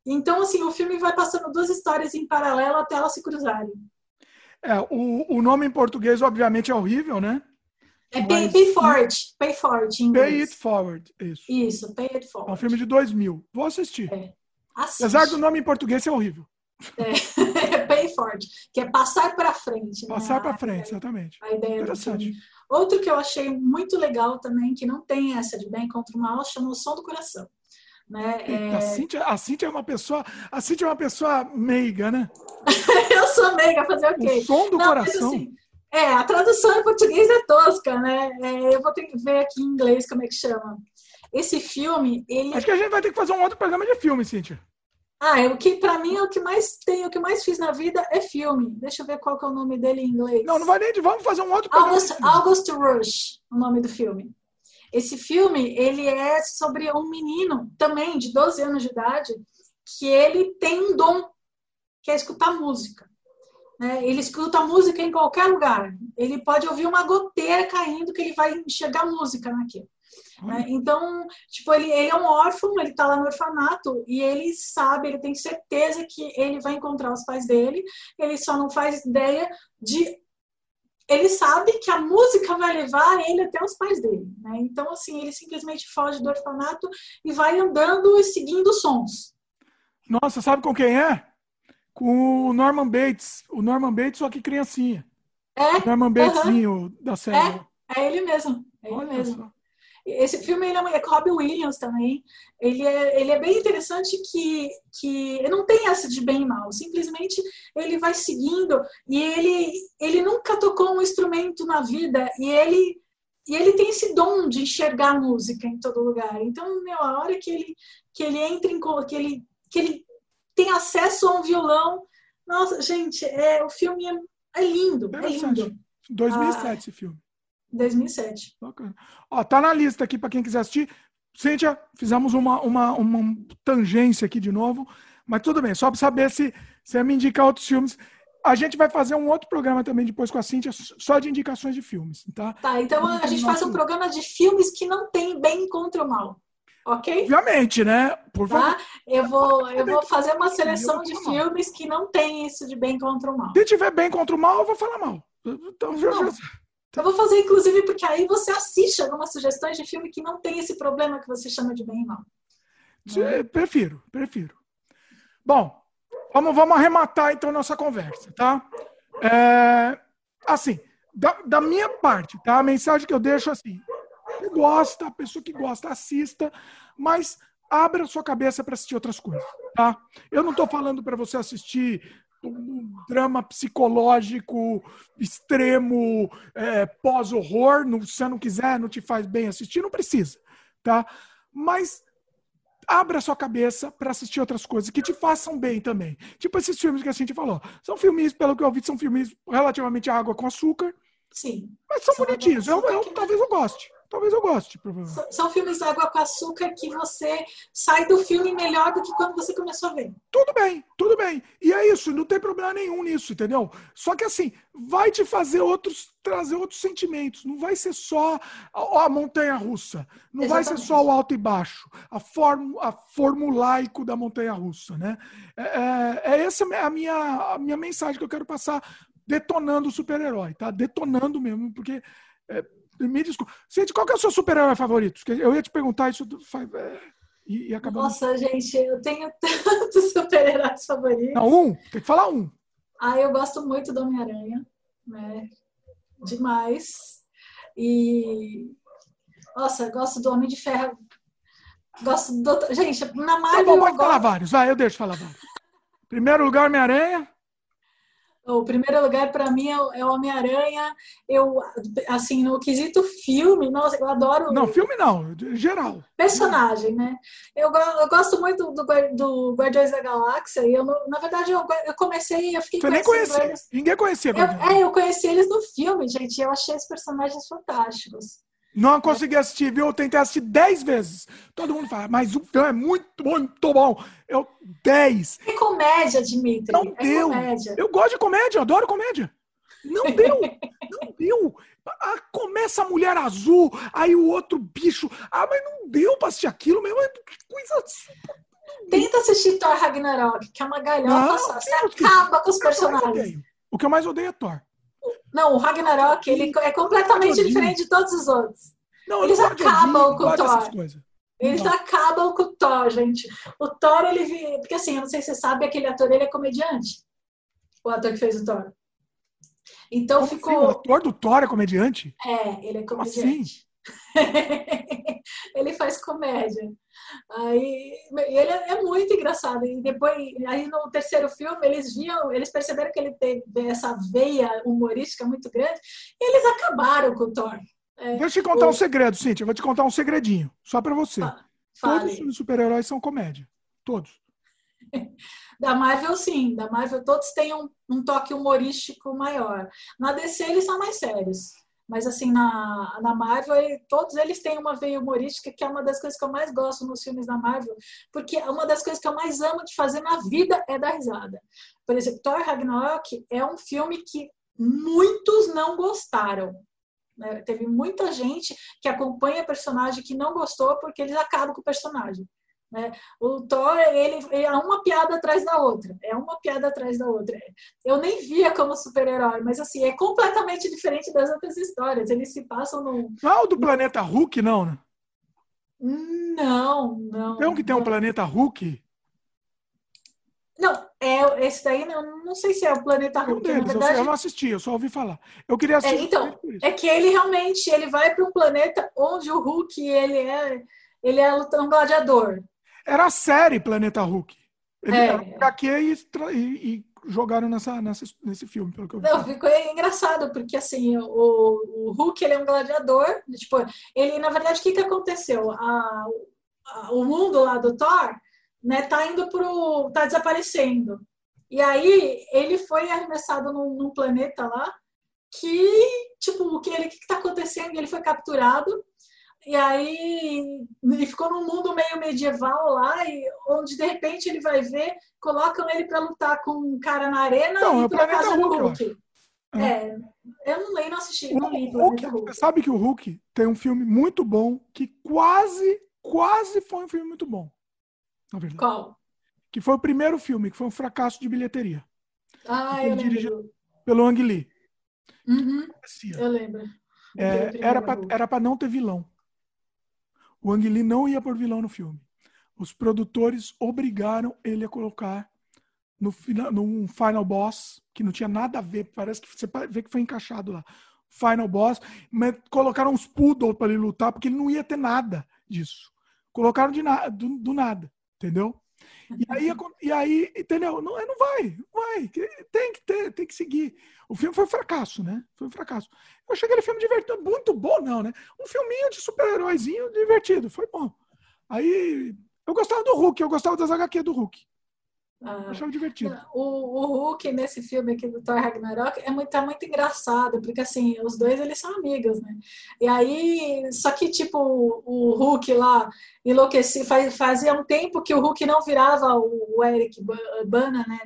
Então, assim, o filme vai passando duas histórias em paralelo até elas se cruzarem. É, o, o nome em português, obviamente, é horrível, né? É Pay, pay Forward. Pay Forward em inglês. Pay It Forward, isso. Isso, Pay It Forward. É um filme de 2000. Vou assistir. É. Apesar do nome em português ser horrível. É. [laughs] Pay Forward, que é passar para frente. Né? Passar para frente, exatamente. A ideia Interessante. Outro que eu achei muito legal também, que não tem essa de bem contra o mal, chama O Som do Coração. Né? É... A, Cíntia, a Cíntia é uma pessoa, a Cíntia é uma pessoa meiga, né? [laughs] eu sou meiga, fazer o quê? O som do Não, coração. Assim, é, a tradução em português é tosca, né? É, eu vou ter que ver aqui em inglês como é que chama. Esse filme, ele. Acho que a gente vai ter que fazer um outro programa de filme, Cíntia. Ah, é o que para mim é o que mais tem, o que mais fiz na vida é filme. Deixa eu ver qual que é o nome dele em inglês. Não, não vai nem de vamos fazer um outro programa. August, August Rush, o nome do filme. Esse filme, ele é sobre um menino também de 12 anos de idade que ele tem um dom, que é escutar música. Né? Ele escuta música em qualquer lugar. Ele pode ouvir uma goteira caindo que ele vai enxergar música naquilo. Né? Então, tipo, ele, ele é um órfão, ele tá lá no orfanato e ele sabe, ele tem certeza que ele vai encontrar os pais dele, ele só não faz ideia de ele sabe que a música vai levar ele até os pais dele. Né? Então, assim, ele simplesmente foge do orfanato e vai andando e seguindo sons. Nossa, sabe com quem é? Com o Norman Bates. O Norman Bates, só que criancinha. É? O Norman Batesinho da série. É, é ele mesmo. É ele Olha mesmo. Só. Esse filme ele é, é com Robbie Williams também. Ele é, ele é bem interessante que, que não tem essa de bem e mal. Simplesmente ele vai seguindo e ele, ele nunca tocou um instrumento na vida e ele, e ele tem esse dom de enxergar música em todo lugar. Então, meu, a hora que ele, que ele entra em... que ele, que ele tem acesso a um violão... Nossa, gente, é, o filme é, é lindo. É lindo. 2007 ah, esse filme. 2007. Bacana. Ó, tá na lista aqui para quem quiser assistir. Cíntia, fizemos uma, uma, uma tangência aqui de novo, mas tudo bem, só para saber se você me indicar outros filmes. A gente vai fazer um outro programa também depois com a Cíntia, só de indicações de filmes, tá? Tá, então a gente faz um programa de filmes que não tem bem contra o mal. Ok? Obviamente, né? Por tá? favor. Tá? Eu vou, eu vou fazer uma seleção de filmes que não tem isso de bem contra o mal. Se tiver bem contra o mal, eu vou falar mal. Então, já, já... Eu vou fazer, inclusive, porque aí você assiste algumas sugestões de filme que não tem esse problema que você chama de bem e mal. É? Prefiro, prefiro. Bom, vamos, vamos arrematar então nossa conversa, tá? É, assim, da, da, minha parte, tá? A mensagem que eu deixo assim: que gosta, a pessoa que gosta, assista, mas abra sua cabeça para assistir outras coisas, tá? Eu não estou falando para você assistir um drama psicológico extremo, é, pós-horror. Se você não quiser, não te faz bem assistir, não precisa, tá? Mas abra sua cabeça para assistir outras coisas que te façam bem também. Tipo esses filmes que a gente falou. São filmes, pelo que eu vi, são filmes relativamente água com açúcar. Sim. Mas são, são bonitinhos. Eu, eu, talvez eu goste. Talvez eu goste, provavelmente. São filmes água com açúcar que você sai do filme melhor do que quando você começou a ver. Tudo bem, tudo bem. E é isso, não tem problema nenhum nisso, entendeu? Só que assim, vai te fazer outros, trazer outros sentimentos. Não vai ser só a, a montanha russa. Não Exatamente. vai ser só o alto e baixo. A, form, a formulaico da montanha russa, né? É, é, é essa a minha, a minha mensagem que eu quero passar detonando o super-herói, tá? Detonando mesmo, porque. É, me desculpa. Gente, qual que é o seu super-herói favorito? Eu ia te perguntar isso é, e, e acabou. Nossa, gente, eu tenho [laughs] tantos super-heróis favoritos. Não, um. Tem que falar um. Ah, eu gosto muito do Homem-Aranha, né? Demais. E. Nossa, gosto do Homem de Ferro. Gosto do. Gente, na Marvel. Tá bom, pode falar vários. Vai, eu deixo falar vários. Primeiro lugar, Homem-Aranha. O primeiro lugar para mim é o é Homem-Aranha. Eu, assim, no quesito filme, nossa, eu adoro. Não, filme não, geral. Personagem, né? Eu, eu gosto muito do, do Guardiões da Galáxia. E eu, na verdade, eu, eu comecei, eu fiquei. Você nem conhecia? Ninguém conhecia. Eu, é, eu conheci eles no filme, gente. Eu achei os personagens fantásticos. Não consegui assistir, viu? Eu tentei assistir dez vezes. Todo mundo fala, mas o filme é muito, muito bom. Eu, dez. É comédia, Dimitri. Não é deu. Comédia. Eu gosto de comédia, adoro comédia. Não deu. não deu. Começa a mulher azul, aí o outro bicho. Ah, mas não deu pra assistir aquilo mesmo. Que coisa. Tenta assistir Thor Ragnarok, que é uma galhofa só. Você acaba com os personagens. O que eu mais odeio é Thor. Não, o Ragnarok ele é completamente diferente de todos os outros. Não, Eles acabam com o Thor. Eles não. acabam com o Thor, gente. O Thor, ele. Porque assim, eu não sei se você sabe, aquele ator ele é comediante. O ator que fez o Thor. Então Como ficou. Assim? O ator do Thor é comediante? É, ele é comediante. Assim? [laughs] ele faz comédia. Aí, ele é muito engraçado. E depois, aí no terceiro filme, eles viam, eles perceberam que ele teve essa veia humorística muito grande e eles acabaram com o Thor. É, Deixa eu te contar o... um segredo, Cintia. Vou te contar um segredinho, só para você. Ah, Todos os filmes super-heróis são comédia. Todos. [laughs] Da Marvel, sim. Da Marvel, todos têm um, um toque humorístico maior. Na DC, eles são mais sérios. Mas, assim, na, na Marvel, todos eles têm uma veia humorística, que é uma das coisas que eu mais gosto nos filmes da Marvel, porque uma das coisas que eu mais amo de fazer na vida é dar risada. Por exemplo, Thor Ragnarok é um filme que muitos não gostaram. Né? Teve muita gente que acompanha personagem que não gostou porque eles acabam com o personagem. Né? O Thor, ele, ele, é uma piada atrás da outra. É uma piada atrás da outra. Eu nem via como super-herói, mas assim, é completamente diferente das outras histórias. Eles se passam no. Não é o do planeta Hulk, não, né? Não, não. Tem um que tem um planeta Hulk? Não, é, esse daí não, não sei se é o Planeta Hulk. Um deles, verdade, eu, não assisti, eu só ouvi falar. Eu queria assistir. É, então, é que ele realmente ele vai para um planeta onde o Hulk ele é ele é um gladiador. Era a série Planeta Hulk. Ele é. era um HQ e, e, e, jogaram nessa, nessa, nesse filme, pelo que eu vi. Não, ficou engraçado, porque assim, o, o Hulk ele é um gladiador. Tipo, ele, na verdade, o que, que aconteceu? A, a, o mundo lá do Thor né, tá indo pro. tá desaparecendo. E aí ele foi arremessado num, num planeta lá que, tipo, o que ele que, que tá acontecendo? Ele foi capturado. E aí ele ficou num mundo meio medieval lá, e onde de repente ele vai ver, colocam ele para lutar com um cara na arena não, e é pra casa Hulk. Hulk. É, eu não leio, não assisti, o, não li Hulk, Hulk. Sabe que o Hulk tem um filme muito bom que quase, quase foi um filme muito bom na verdade. Qual? Que foi o primeiro filme, que foi um fracasso de bilheteria. Ah, eu lembro. Pelo Ang Lee. Uhum, eu lembro. É, era para não ter vilão. O Ang Lee não ia por vilão no filme. Os produtores obrigaram ele a colocar no final, num final boss que não tinha nada a ver, parece que você vê que foi encaixado lá. Final boss, mas colocaram uns poodle para ele lutar porque ele não ia ter nada disso. Colocaram de na, do, do nada entendeu? E aí, e aí entendeu? Não, não vai, vai. Tem que ter, tem que seguir. O filme foi um fracasso, né? Foi um fracasso. Eu achei aquele filme divertido, muito bom, não, né? Um filminho de super-heróizinho divertido, foi bom. Aí eu gostava do Hulk, eu gostava das HQ do Hulk. Ah, achava divertido. O, o Hulk nesse filme aqui do Thor Ragnarok é muito, tá muito engraçado, porque assim, os dois eles são amigos, né? E aí, só que tipo, o Hulk lá enlouquecia, faz, fazia um tempo que o Hulk não virava o, o Eric Bana, né?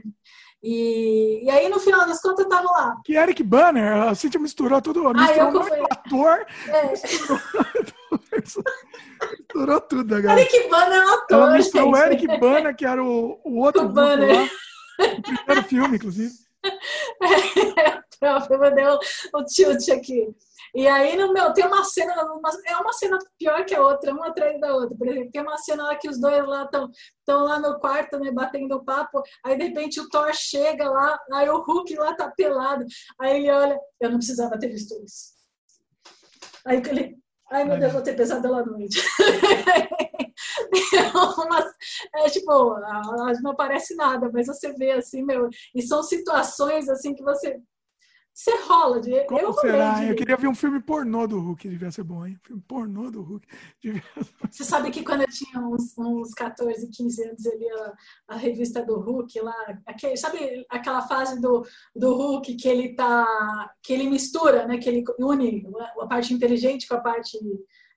E, e aí, no final das contas, eu tava lá. Que Eric Banner, a Cintia misturou tudo, misturou ah, eu ator, é. misturou, [laughs] [laughs] misturou tudo agora. Eric Banner é um ator, Ela misturou o Eric Banner, que era o, o outro o Banner. lá, o primeiro filme, inclusive. É, eu mandei o, o tilt aqui. E aí, no meu, tem uma cena, uma, é uma cena pior que a outra, uma atrás da outra. Por exemplo, tem uma cena lá que os dois lá estão estão lá no quarto, né, batendo papo, aí de repente o Thor chega lá, aí o Hulk lá tá pelado, aí ele olha, eu não precisava ter visto isso. Aí ele, ai meu Deus, vou ter pesadelo à noite. é, [laughs] é tipo, não aparece nada, mas você vê assim, meu, e são situações assim que você você rola de. Como eu será? De... Eu queria ver um filme pornô do Hulk, devia ser bom, hein? Filme pornô do Hulk. [laughs] Devia... Você sabe que quando eu tinha uns, uns 14, 15 anos, eu lia a revista do Hulk lá, aquele, sabe aquela fase do, do Hulk que ele tá. que ele mistura, né? Que ele une a parte inteligente com a parte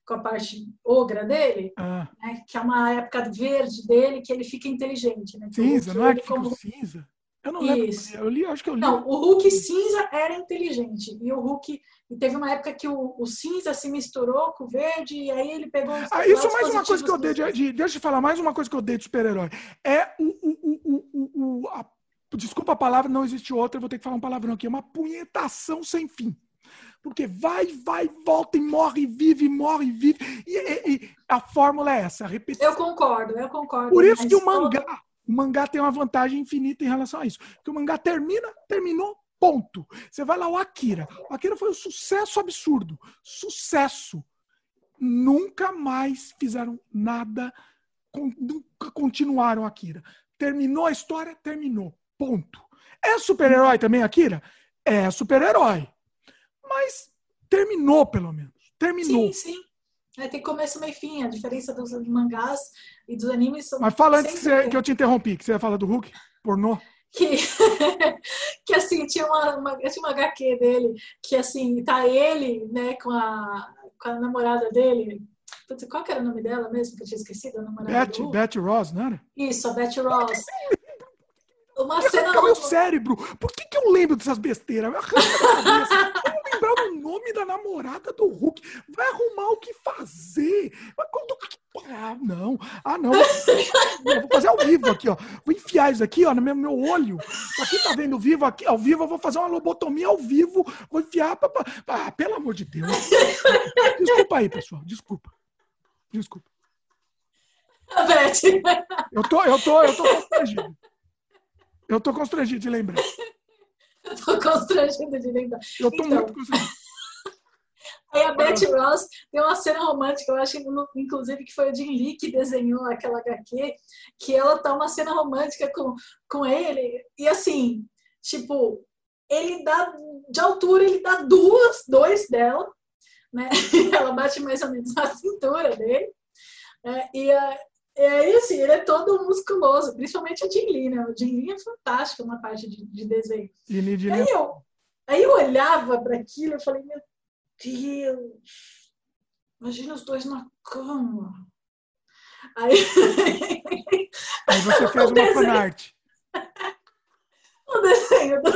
com a parte ogra dele, ah. né, que é uma época verde dele, que ele fica inteligente. Né? Cinza, não é que fica como... cinza? Eu não Isso. lembro. Eu li, acho que eu li. Não, o Hulk cinza era inteligente. E o Hulk. E teve uma época que o, o cinza se misturou com o verde, e aí ele pegou. Ah, isso é mais uma coisa que eu dei de, de, Deixa eu falar, mais uma coisa que eu dei de super-herói. É o. o, o, a, desculpa a palavra, não existe outra, eu vou ter que falar um palavrão aqui. É uma punhetação sem fim. Porque vai, vai, volta e morre, vive, morre, vive. E, e, e a fórmula é essa, a repetição. Eu concordo, eu concordo. Por isso que o mangá. O mangá tem uma vantagem infinita em relação a isso. Porque o mangá termina, terminou, ponto. Você vai lá, o Akira. O Akira foi um sucesso absurdo. Sucesso. Nunca mais fizeram nada, nunca continuaram Akira. Terminou a história, terminou. Ponto. É super-herói também, Akira? É super-herói. Mas terminou, pelo menos. Terminou. Sim, sim. É, tem começo, meio e fim. A diferença dos mangás e dos animes são. Mas fala antes que, que eu te interrompi, que você ia falar do Hulk, pornô. Que, [laughs] que assim, tinha uma, uma, tinha uma HQ dele, que assim, tá ele, né, com a, com a namorada dele. Putz, qual que era o nome dela mesmo, que eu tinha esquecido? A namorada Beth, Beth Ross, não era? Isso, a Beth Ross. [laughs] Uma cena. Meu cérebro. Por que, que eu lembro dessas besteiras? [laughs] O nome da namorada do Hulk. Vai arrumar o que fazer. Mas quando... Ah, não. Ah, não. Eu vou fazer ao vivo aqui, ó. Vou enfiar isso aqui, ó, no meu, meu olho. Pra quem tá vendo vivo aqui, ao vivo, eu vou fazer uma lobotomia ao vivo. Vou enfiar. Pra, pra... Ah, pelo amor de Deus. Desculpa aí, pessoal. Desculpa. Desculpa. Beth. Eu tô, eu tô, eu tô constrangido. Eu tô constrangido de lembrar. Eu tô constrangido de lembrar. Eu tô Então. muito constrangido. Aí a Betty Ross tem uma cena romântica, eu acho inclusive que foi o Jim Lee que desenhou aquela HQ, que ela tá uma cena romântica com, com ele, e assim, tipo, ele dá, de altura, ele dá duas, dois dela, né? [laughs] Ela bate mais ou menos na cintura dele, né? e, a- e aí, assim, ele é todo musculoso, principalmente o Jim Lee, né? O Jim Lee é fantástico na parte de, de desenho. E Lid, Aí eu, aí eu olhava para aquilo e falei, meu Deus, imagina os dois na cama. Aí aí você [laughs] fez uma fanart. o desenho do,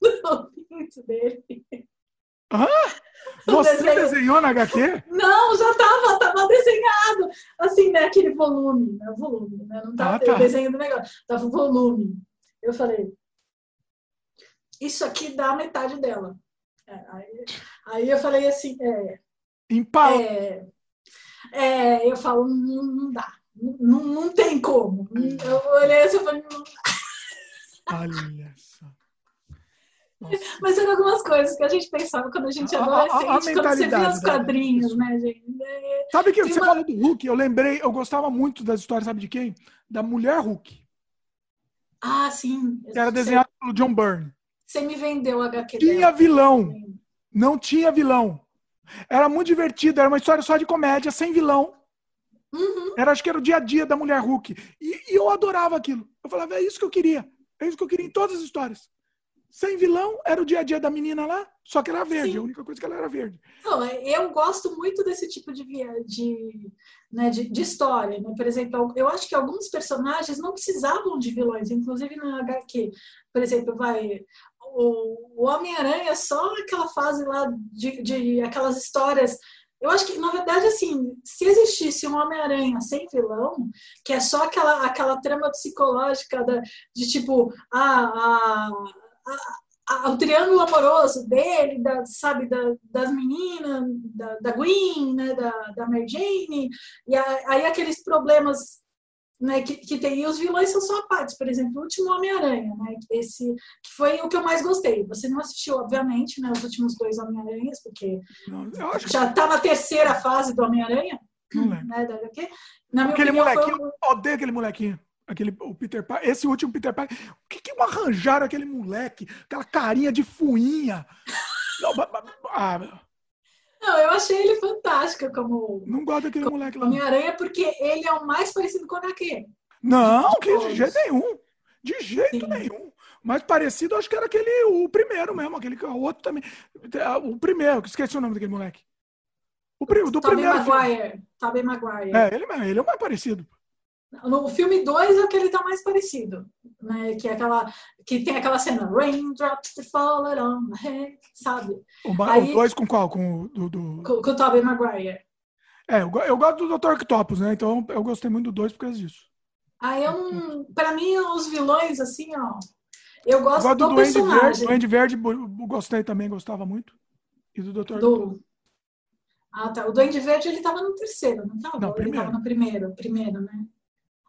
do dele. O Você desenho- desenhou na HQ? Não, já tava, tava desenhado. Assim, né? Aquele volume, né? Volume, né? Não tava Ah, tá. o desenho do negócio, tava o volume. Eu falei, isso aqui dá metade dela. É, Aí, aí eu falei assim, é, Impala. É, é, eu falo, não, não dá. Não, não tem como. Eu olhei assim e falei, não. Olha só. Nossa. mas eram algumas coisas que a gente pensava quando a gente é A- a- a adolescente, quando você mentalidade os da- quadrinhos, né, gente? É, Sabe que Tem você uma- falou do Hulk? Eu lembrei, eu gostava muito das histórias, sabe de quem? Da mulher Hulk, Ah, sim. que era desenhada pelo John Byrne. Você me vendeu o HQ Tinha dela. vilão, não tinha vilão. Era muito divertido, era uma história só de comédia, sem vilão. Uhum. Era, acho que era o dia a dia da mulher Hulk. E, e eu adorava aquilo. Eu falava, é isso que eu queria. É isso que eu queria em todas as histórias. Sem vilão, era o dia a dia da menina lá, só que era verde. Sim. A única coisa que ela era verde. Não, eu gosto muito desse tipo de, de, né, de, de história. Né? Por exemplo, eu acho que alguns personagens não precisavam de vilões, inclusive na HQ. Por exemplo, vai o, o Homem-Aranha, só aquela fase lá de, de aquelas histórias. Eu acho que, na verdade, assim, se existisse um Homem-Aranha sem vilão, que é só aquela, aquela trama psicológica da, de tipo, a, a, a- o triângulo amoroso dele, da, sabe, da, das meninas, da, da Gwen, né, da, da Mary Jane, e aí aqueles problemas né, que, que tem, e os vilões são só a parte, por exemplo, o último Homem-Aranha, né, esse, que foi o que eu mais gostei. Você não assistiu, obviamente, né, os últimos dois Homem-Aranhas, porque Não, já está na terceira fase do Homem-Aranha, né, da HQ. Na minha Aquele opinião, foi molequinho, um- eu odeio aquele molequinho. Aquele, o Peter Parker, esse último Peter Parker, o que que arranjaram aquele moleque? Aquela carinha de fuinha. [laughs] Ah, Não, eu achei ele fantástico como não gosto daquele moleque lá. Homem-Aranha, porque ele é o mais parecido com o HQ. Não, que de jeito nenhum. De jeito Sim. nenhum. Mais parecido, acho que era aquele, o primeiro mesmo, aquele que o outro também. O primeiro, que esqueci o nome daquele moleque. O, pri- do Tobey primeiro filme. Maguire. Tobey Maguire. É, ele, mesmo, ele é o mais parecido. No filme 2 é o que ele tá mais parecido, né? Que é aquela que tem aquela cena Raindrops that fall on my head, sabe? O, ma- Aí- o dois com qual? Com o do, do- Com, com o Tobey Maguire. É, eu, eu gosto do Dr. Octopus, né? Então eu gostei muito do dois por causa disso. Aí eu não, para mim os vilões assim, ó, eu Eu gosto gosto do do Duende Verde. personagem Duende Verde, bu- bu- gostei também, gostava muito. E do Dr. do Ah, tá. O Duende Verde ele tava no terceiro, não tava? Não, Ou Ele primeiro. tava no primeiro, primeiro, né?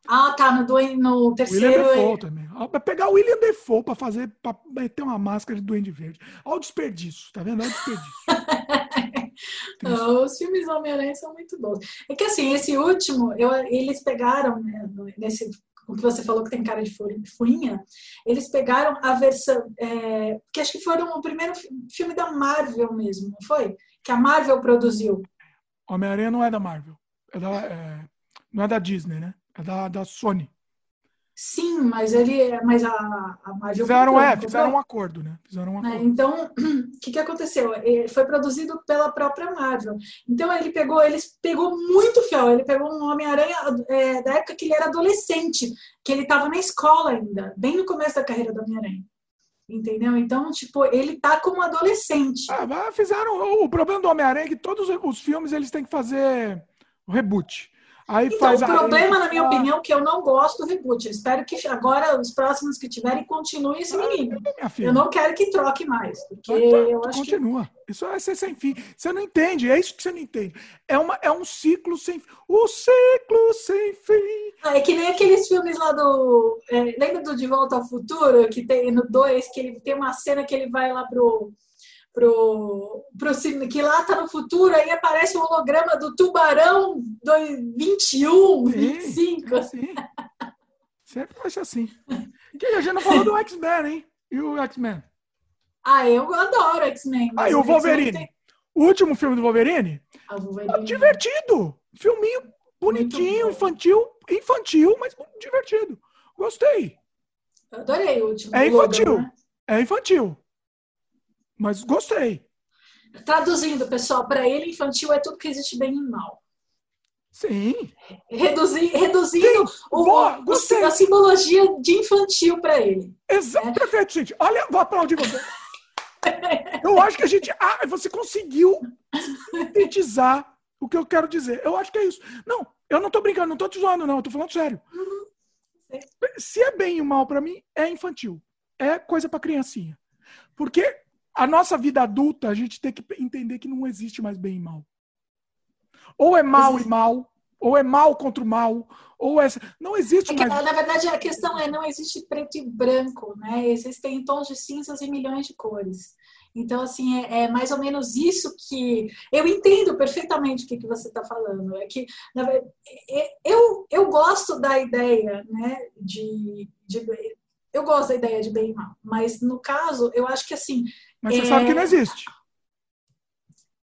Ah, tá, no, Duende, no William terceiro. Defoe ele- também. Ó, Pra pegar o William Defoe pra fazer, pra meter uma máscara de Duende Verde. Olha o desperdício, tá vendo? Olha o desperdício. [laughs] Os filmes Homem-Aranha são muito bons. É que assim, esse último, eu, eles pegaram, né, nesse, o que você falou que tem cara de fu- fuinha, eles pegaram a versão, é, que acho que foram o primeiro fi- filme da Marvel mesmo, não foi? Que a Marvel produziu. Homem-Aranha não é da Marvel. É da, é- não é da Disney, né? É da, da Sony. Sim, mas ele, mas a, a Marvel Fizeram, comprou, é, fizeram um acordo, né? Fizeram um Né, acordo. Então, [clears throat] o que, que aconteceu? Ele Foi produzido pela própria Marvel. Então ele pegou, eles pegou muito fiel. Ele pegou um Homem-Aranha é, da época que ele era adolescente, que ele estava na escola ainda, bem no começo da carreira do Homem-Aranha. Entendeu? Então, tipo, ele tá como adolescente. Ah, fizeram. O problema do Homem-Aranha é que todos os filmes eles têm que fazer reboot. Aí então, faz o problema, na minha opinião, é que eu não gosto do reboot. Eu espero que agora os próximos que tiverem continuem esse menino. Eu não quero que troque mais, porque ah, tá, eu acho continua. Que... Isso é ser sem fim. Você não entende, é isso que você não entende. É, uma, é um ciclo sem fim. O ciclo sem fim. Ah, é que nem aqueles filmes lá do. É, lembra do De Volta ao Futuro? Que tem no 2, que ele tem uma cena que ele vai lá pro pro, pro que lá tá no futuro, aí aparece o holograma do Tubarão do 21, sim, 25. É sim. Sempre acha assim. E a gente não falou do X-Men, hein? E o X-Men? Ah, eu adoro X-Men. Ah, e o Wolverine? Tem... O último filme do Wolverine? Ah, Wolverine. divertido. Filminho bonitinho, infantil. Infantil, mas divertido. Gostei. Eu adorei o último. É infantil. Logan, né? É infantil. Mas gostei. Traduzindo, pessoal, para ele, infantil é tudo que existe bem e mal. Sim. Reduzir, reduzindo Sim. O, Boa, a simbologia de infantil para ele. Exato, né? perfeito, gente. Olha, vou aplaudir você. [laughs] eu acho que a gente. Ah, você conseguiu sintetizar o que eu quero dizer. Eu acho que é isso. Não, eu não tô brincando, não tô te zoando, não. Eu tô falando sério. Uhum. Se é bem e mal para mim, é infantil. É coisa para criancinha. Porque a nossa vida adulta, a gente tem que entender que não existe mais bem e mal. Ou é mal existe. e mal, ou é mal contra o mal, ou é. Não existe é que, mais. Na verdade, a questão é: não existe preto e branco, né? Existem tons de cinzas e milhões de cores. Então, assim, é, é, mais ou menos isso que eu entendo perfeitamente o que, que você está falando. É que, na verdade, eu, eu gosto da ideia, né, de, de, eu gosto da ideia de bem e mal, mas no caso, eu acho que assim, mas você é... sabe que não existe.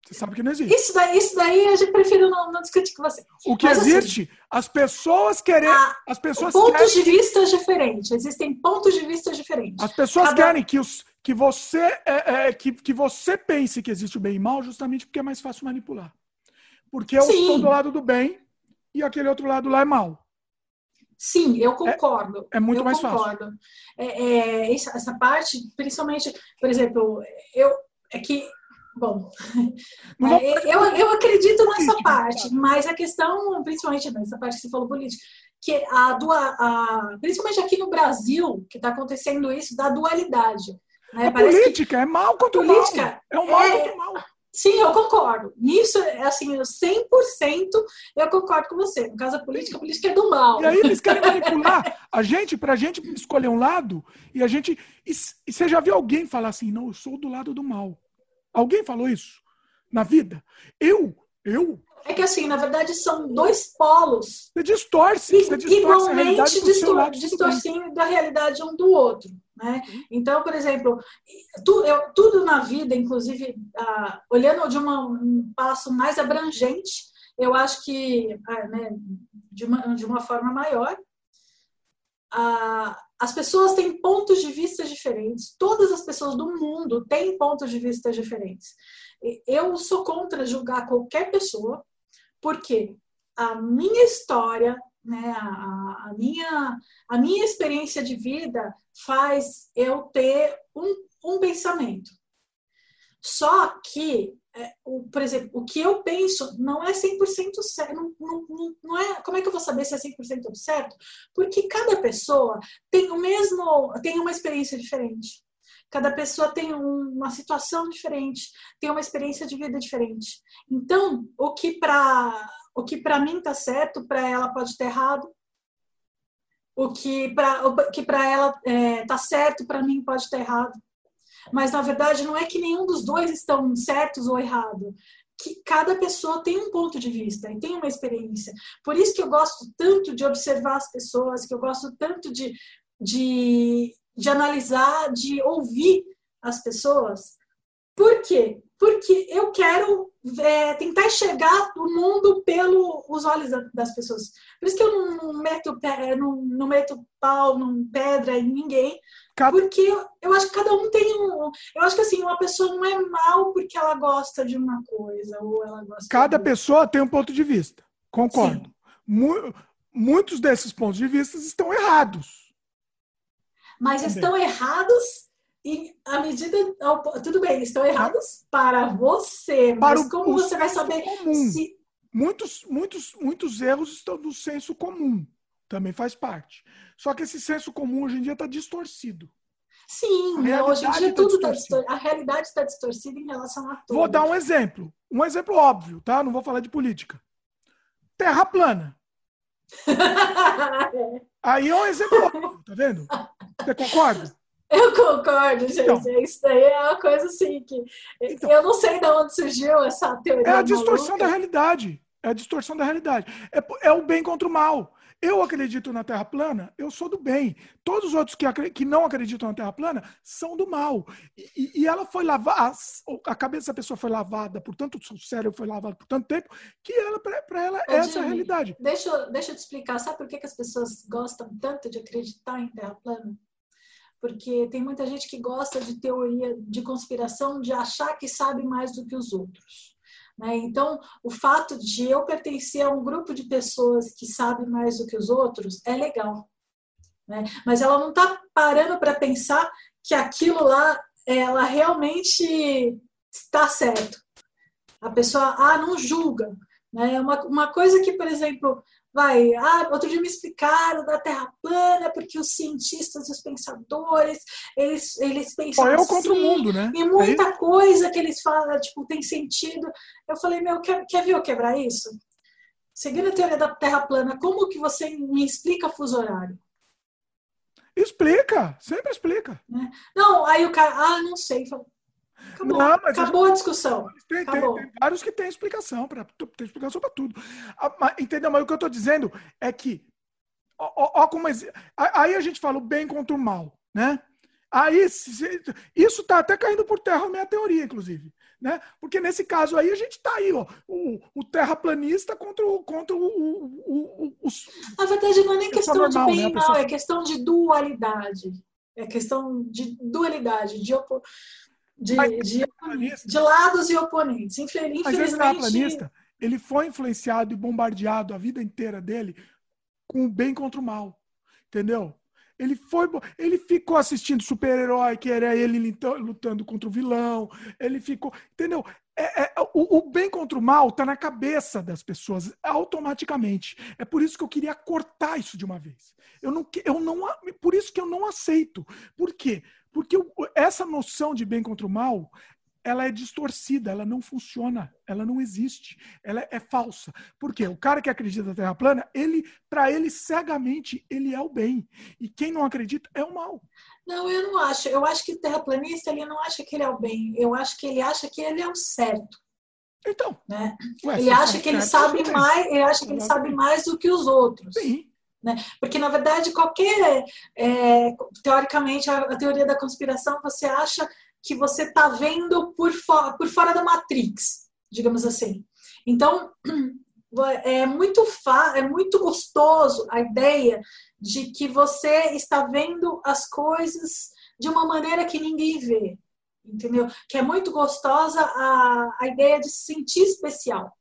Você sabe que não existe. Isso daí, isso daí a gente prefiro não, não discutir com você. O que Mas, assim, existe, assim, as pessoas querem. as pessoas pontos querem... de vista diferentes. Existem pontos de vista diferentes. As pessoas Cada... querem que, os, que, você, é, é, que, que você pense que existe o bem e mal justamente porque é mais fácil manipular. Porque eu Sim. estou do lado do bem e aquele outro lado lá é mal. Sim, eu concordo. É, é muito eu mais concordo. fácil. É, é, essa, essa parte, principalmente, por exemplo, eu é que Bom, é, eu, eu acredito nessa parte, mas a questão, principalmente nessa parte que você falou política, que a, a principalmente aqui no Brasil, que está acontecendo isso, da dualidade. Né? A política que, é mal contra o mal. É um mal é, contra o mal. Sim, eu concordo. Nisso, é assim, 100% eu concordo com você. No caso da política, a política é do mal. E aí eles querem manipular a gente para a gente escolher um lado e a gente. E, e você já viu alguém falar assim, não, eu sou do lado do mal? Alguém falou isso na vida? Eu, eu. É que assim, na verdade, são dois polos. Você distorce, você distorce igualmente distor distorcendo da realidade um do outro. Né? Então, por exemplo, tu, eu, tudo na vida, inclusive, olhando de uma, um passo mais abrangente, eu acho que, ah, né, de, uma, de uma forma maior, as pessoas têm pontos de vista diferentes. Todas as pessoas do mundo têm pontos de vista diferentes. Eu sou contra julgar qualquer pessoa, porque a minha história, né, a, a, minha, a minha experiência de vida faz eu ter um, um pensamento. Só que, é, o, por exemplo, o que eu penso não é 100% certo. Não, não, não é, como é que eu vou saber se é 100% certo? Porque cada pessoa tem o mesmo, tem uma experiência diferente. Cada pessoa tem um, uma situação diferente, tem uma experiência de vida diferente. Então, o que para o que para mim tá certo, para ela pode estar errado. O que para ela é, tá certo, para mim pode estar errado. Mas na verdade não é que nenhum dos dois estão certos ou errado. Que cada pessoa tem um ponto de vista e tem uma experiência. Por isso que eu gosto tanto de observar as pessoas, que eu gosto tanto de, de, de analisar, de ouvir as pessoas. Por quê? Porque eu quero é, tentar enxergar o mundo pelos olhos das pessoas. Por isso que eu não meto, não, não meto pau, não pedra em ninguém. Cada... Porque eu acho que cada um tem um. Eu acho que assim, uma pessoa não é mal porque ela gosta de uma coisa, ou ela gosta. Cada de... pessoa tem um ponto de vista. Concordo. Muitos desses pontos de vista estão errados. Mas Também. estão errados E a medida. Tudo bem, estão errados para você, mas para como você vai saber comum. se. Muitos, muitos, muitos erros estão no senso comum. Também faz parte. Só que esse senso comum hoje em dia está distorcido. Sim, hoje em dia tá tudo está distorcido. A realidade está distorcida em relação a tudo. Vou dar um exemplo. Um exemplo óbvio, tá? Não vou falar de política. Terra plana. [laughs] Aí é um exemplo óbvio, tá vendo? Você concorda? Eu concordo, gente. Então, Isso daí é uma coisa assim que. Então, eu não sei de onde surgiu essa teoria. É a distorção maluca. da realidade. É a distorção da realidade. É, é o bem contra o mal. Eu acredito na Terra plana, eu sou do bem. Todos os outros que, que não acreditam na Terra plana são do mal. E, e ela foi lavada, a cabeça da pessoa foi lavada, portanto, o cérebro foi lavado por tanto tempo, que ela, para ela, Ô, essa Jimmy, é a realidade. Deixa, deixa eu te explicar. Sabe por que, que as pessoas gostam tanto de acreditar em Terra plana? Porque tem muita gente que gosta de teoria de conspiração, de achar que sabe mais do que os outros. Né? Então, o fato de eu pertencer a um grupo de pessoas que sabe mais do que os outros é legal. Né? Mas ela não está parando para pensar que aquilo lá, ela realmente está certo. A pessoa, ah, não julga. Né? Uma, uma coisa que, por exemplo, vai, ah, outro dia me explicaram da Terra plana, porque os cientistas e os pensadores, eles, eles pensam Só eu assim, contra o mundo, né? E muita é coisa que eles falam, tipo, tem sentido. Eu falei, meu, quer, quer ver eu quebrar isso? Seguindo a teoria da Terra plana, como que você me explica fuso horário? Explica, sempre explica. Né? Não, aí o cara, ah, não sei. Acabou, não, acabou a discussão. Tem, acabou. Tem, tem, vários que têm explicação para tem explicação para tudo. Ah, entendeu? Mas o que eu estou dizendo é que ó, ó, como aí a gente fala o bem contra o mal, né? Aí isso está até caindo por terra a minha teoria, inclusive. Né? Porque nesse caso aí a gente está aí, ó, o, o terraplanista contra o. Contra o, o, o, os, Na verdade, não é nem questão normal, de bem e né? mal, é questão de dualidade. É questão de dualidade, de, opo de, de, de, lados e oponentes. Infelizmente, Mas esse terraplanista, ele foi influenciado e bombardeado a vida inteira dele com o bem contra o mal. Entendeu? Ele foi, ele ficou assistindo super-herói, que era ele lutando contra o vilão. Ele ficou, entendeu? É, é, o, o, bem contra o mal está na cabeça das pessoas automaticamente. É por isso que eu queria cortar isso de uma vez. Eu não, eu não, por isso que eu não aceito. Por quê? Porque essa noção de bem contra o mal, ela é distorcida, ela não funciona, ela não existe, ela é falsa. Por quê? O cara que acredita na Terra plana, ele, para ele cegamente, ele é o bem, e quem não acredita é o mal. Não, eu não acho. Eu acho que o terraplanista ele não acha que ele é o bem. Eu acho que ele acha que ele é o certo. Então, né? Ué, ele acha que ele sabe mais, ele acha que ele sabe mais do que os outros. Sim. Né? Porque, na verdade, qualquer. É, teoricamente, a, a, teoria da conspiração, você acha que você está vendo por, for, por fora da Matrix, digamos assim. Então, [clears throat] é muito, é muito gostoso a ideia de que você está vendo as coisas de uma maneira que ninguém vê. Entendeu? Que é muito gostosa a, a ideia de se sentir especial.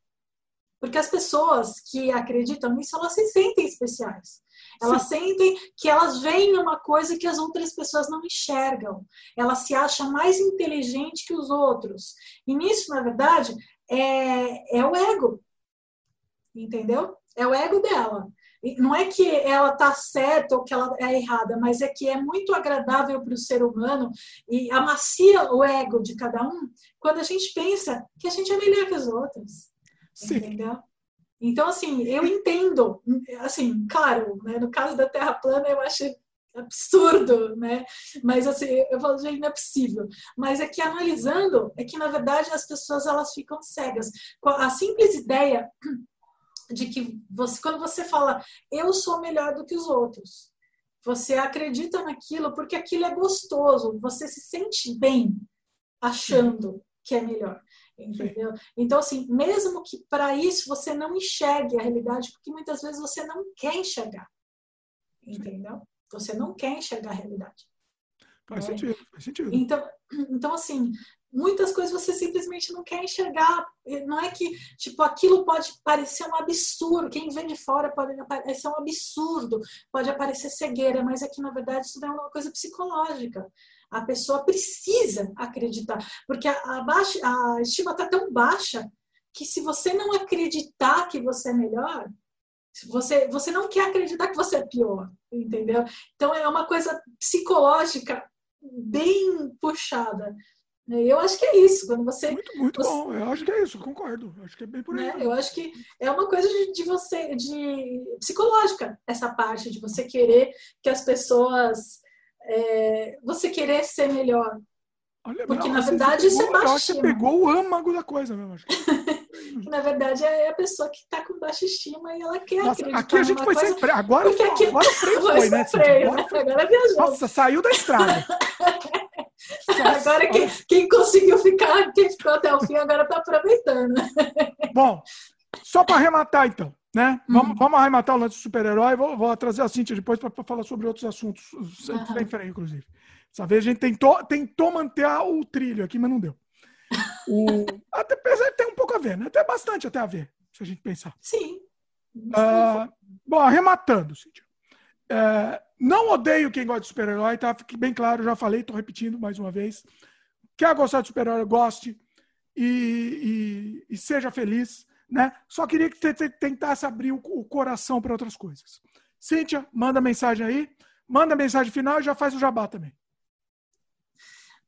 Porque as pessoas que acreditam nisso, elas se sentem especiais. Elas Sim. sentem que elas veem uma coisa que as outras pessoas não enxergam. Elas se acham mais inteligente que os outros. E nisso, na verdade, é, é o ego. Entendeu? É o ego dela. Não é que ela está certa ou que ela é errada, mas é que é muito agradável para o ser humano e amacia o ego de cada um quando a gente pensa que a gente é melhor que os outros. Sim. Entendeu? Então, assim, eu entendo, assim, claro, né, no caso da Terra plana eu acho absurdo, né? Mas assim, eu falo, gente, não é possível. Mas é que analisando, é que na verdade as pessoas elas ficam cegas. A simples ideia de que você, quando você fala, eu sou melhor do que os outros, você acredita naquilo porque aquilo é gostoso, você se sente bem achando que é melhor. Entendeu? Então, assim, mesmo que para isso você não enxergue a realidade, porque muitas vezes você não quer enxergar. Entendeu? Você não quer enxergar a realidade. Faz né? sentido, faz sentido. Então, [clears throat] então, assim, muitas coisas você simplesmente não quer enxergar. Não é que, tipo, aquilo pode parecer um absurdo. Quem vem de fora pode parecer um absurdo, pode aparecer cegueira, mas é que, na verdade, isso é uma coisa psicológica. A pessoa precisa acreditar, porque a, a, baixa, a estima está tão baixa que se você não acreditar que você é melhor, você, você não quer acreditar que você é pior, entendeu? Então é uma coisa psicológica bem puxada. Eu acho que é isso. Quando você. Muito, muito você, bom. Eu acho que é isso, concordo. Eu acho que é bem por aí. Né? Eu acho que é uma coisa de, de, você, de psicológica, essa parte de você querer que as pessoas. É, você querer ser melhor. Olha, Porque, não, na verdade, isso é baixo. Você pegou o âmago da coisa mesmo. Acho que, na verdade, é a pessoa que está com baixa estima e ela quer Nossa, acreditar Aqui a gente foi coisa... sem freio. Agora, aqui... agora o freio foi, foi, né? Freio, agora, foi... agora viajou. Nossa, saiu da estrada. [laughs] agora quem, quem, conseguiu ficar, quem ficou até o fim, agora está aproveitando. Bom, só para arrematar então, né? Uhum. Vamos, vamos arrematar o lance do super-herói. Vou, vou, trazer a Cintia depois para falar sobre outros assuntos, uhum. inclusive. Essa vez a gente tentou, tentou manter o trilho aqui, mas não deu. O, [laughs] até tem um pouco a ver, né? Até bastante até a ver, se a gente pensar. Sim. Uh, bom, arrematando, Cintia. Uh, não odeio quem gosta de super-herói, tá? Fique bem claro, já falei, estou repetindo mais uma vez. Quer gostar de super-herói, goste e, e, e, seja feliz, né? Só queria que você tentasse abrir o, coração para outras coisas. Cíntia, manda mensagem aí, manda mensagem final e já faz o jabá também.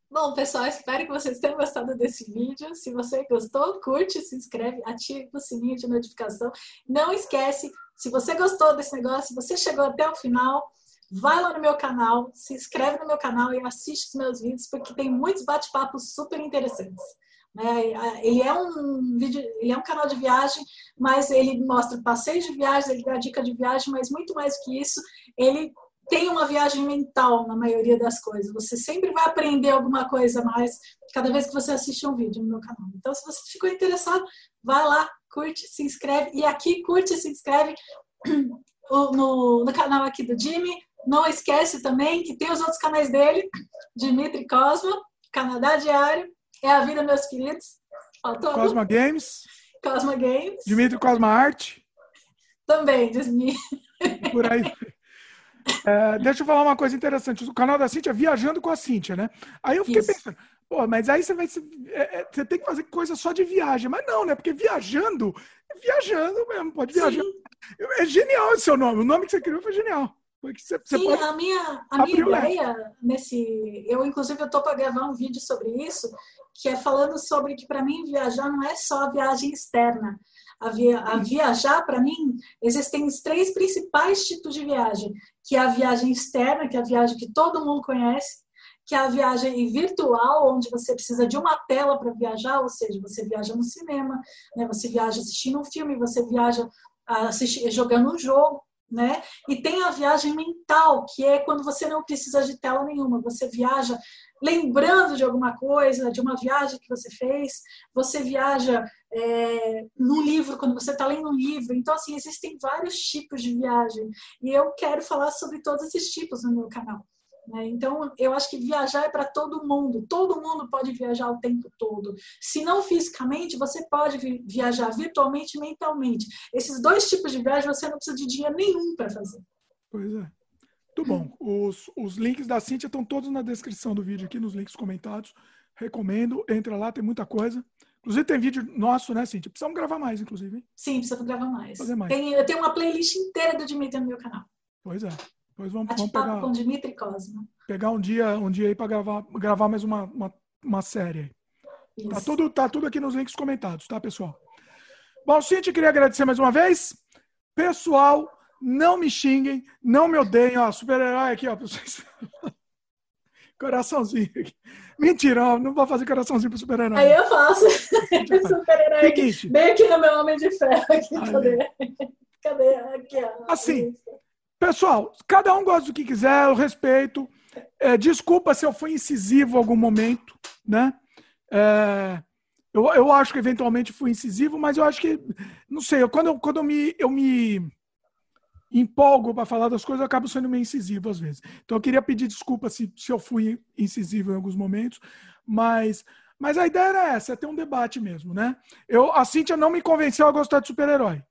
Bom, pessoal, espero que vocês tenham gostado desse vídeo. Se você gostou, curte, se inscreve, ative o sininho de notificação. Não esquece, se você gostou desse negócio, se você chegou até o final, vai lá no meu canal, se inscreve no meu canal e assiste os meus vídeos, porque tem muitos bate-papos super interessantes. Né? Ele é um vídeo, ele é um canal de viagem, mas ele mostra passeios de viagem, ele dá dica de viagem, mas muito mais que isso, ele tem uma viagem mental na maioria das coisas. Você sempre vai aprender alguma coisa mais cada vez que você assiste um vídeo no meu canal. Então, se você ficou interessado, vai lá, curte, se inscreve. E aqui, curte e se inscreve [clears throat] no, no canal aqui do Jimmy. Não esquece também que tem os outros canais dele, Dimitri Cosma, Canadá Diário, É a Vida, meus queridos. Cosma Games. Cosma Games. Dimitri Cosma Arte. Também, Disney. Por aí. É, deixa eu falar uma coisa interessante. O canal da Cintia é Viajando com a Cintia, né? Aí eu fiquei Isso. pensando, pô, mas aí você vai. É, é, você tem que fazer coisa só de viagem. Mas não, né? Porque viajando, viajando mesmo, pode viajar. Sim. É genial esse seu nome. O nome que você criou foi genial. Você, você Sim, a minha, a minha ideia nesse. Eu, inclusive, eu estou para gravar um vídeo sobre isso, que é falando sobre que, para mim, viajar não é só a viagem externa a, via, a viajar, para mim, existem os três principais tipos de viagem, que é a viagem externa, que é a viagem que todo mundo conhece, que é a viagem virtual, onde você precisa de uma tela para viajar, ou seja, você viaja no cinema, né? você viaja assistindo um filme, você viaja assistindo, jogando um jogo, né? E tem a viagem mental, que é quando você não precisa de tela nenhuma, você viaja lembrando de alguma coisa, de uma viagem que você fez, você viaja é, num livro, quando você está lendo um livro. Então, assim, existem vários tipos de viagem. E eu quero falar sobre todos esses tipos no meu canal. Né? Então, eu acho que viajar é para todo mundo. Todo mundo pode viajar o tempo todo. Se não fisicamente, você pode viajar virtualmente e mentalmente. Esses dois tipos de viagem você não precisa de dinheiro nenhum para fazer. Pois é. Muito bom. Os, os links da Cintia estão todos na descrição do vídeo aqui, nos links comentados. Recomendo, entra lá, tem muita coisa. Inclusive tem vídeo nosso, né, Cintia? Precisamos gravar mais, inclusive. Hein? Sim, precisamos gravar mais. Fazer mais. Tem, eu tenho uma playlist inteira do Dimitri no meu canal. Pois é. Vamos, vamos pegar. com Dimitri Cosma. Pegar um dia, um dia aí para gravar, gravar mais uma, uma, uma série. Tá tudo, tá tudo aqui nos links comentados, tá, pessoal? Bom, Cintia, queria agradecer mais uma vez. Pessoal, não me xinguem, não me odeiem. Ó, super-herói aqui, ó. [laughs] Coraçãozinho aqui. Mentira, ó, não vou fazer coraçãozinho pro super-herói. Aí eu faço. [laughs] super-herói. Aqui. Bem aqui no meu Homem de Ferro. Aqui, cadê? Cadê? Aqui, ó. Assim, pessoal, cada um gosta do que quiser, eu respeito. É, desculpa se eu fui incisivo em algum momento, né? É, eu, eu acho que eventualmente fui incisivo, mas eu acho que, não sei, eu, quando, eu, quando eu me, eu me empolgo para falar das coisas, eu acabo sendo meio incisivo às vezes. Então eu queria pedir desculpa se, se eu fui incisivo em alguns momentos, mas Mas a ideia era essa, é ter um debate mesmo, né? Eu, a Cíntia não me convenceu a gostar de super-herói.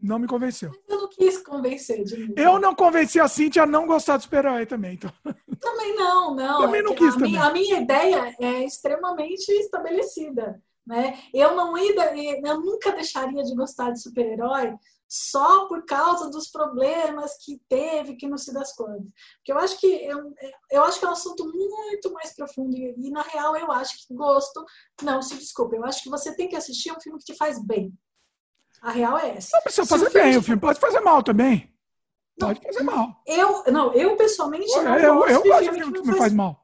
Não me convenceu. Eu não quis convencer de mim. Eu não convenci a Cintia a não gostar de super-herói também. Então. [laughs] Também não, não. Também não É quis a também. Minha, a minha ideia é extremamente estabelecida. Né? Eu, não ia, eu nunca deixaria de gostar de super-herói só por causa dos problemas que teve, que não se das coisas. Porque eu acho que eu, eu acho que é um assunto muito mais profundo e, e, na real eu acho que gosto não se desculpe. Eu acho que você tem que assistir um filme que te faz bem. A real é essa. Não precisa fazer bem, o filme pode fazer mal também. Pode fazer mal. Eu, não, eu pessoalmente eu, não eu, gosto eu de gosto filme de filme que que me faz mal.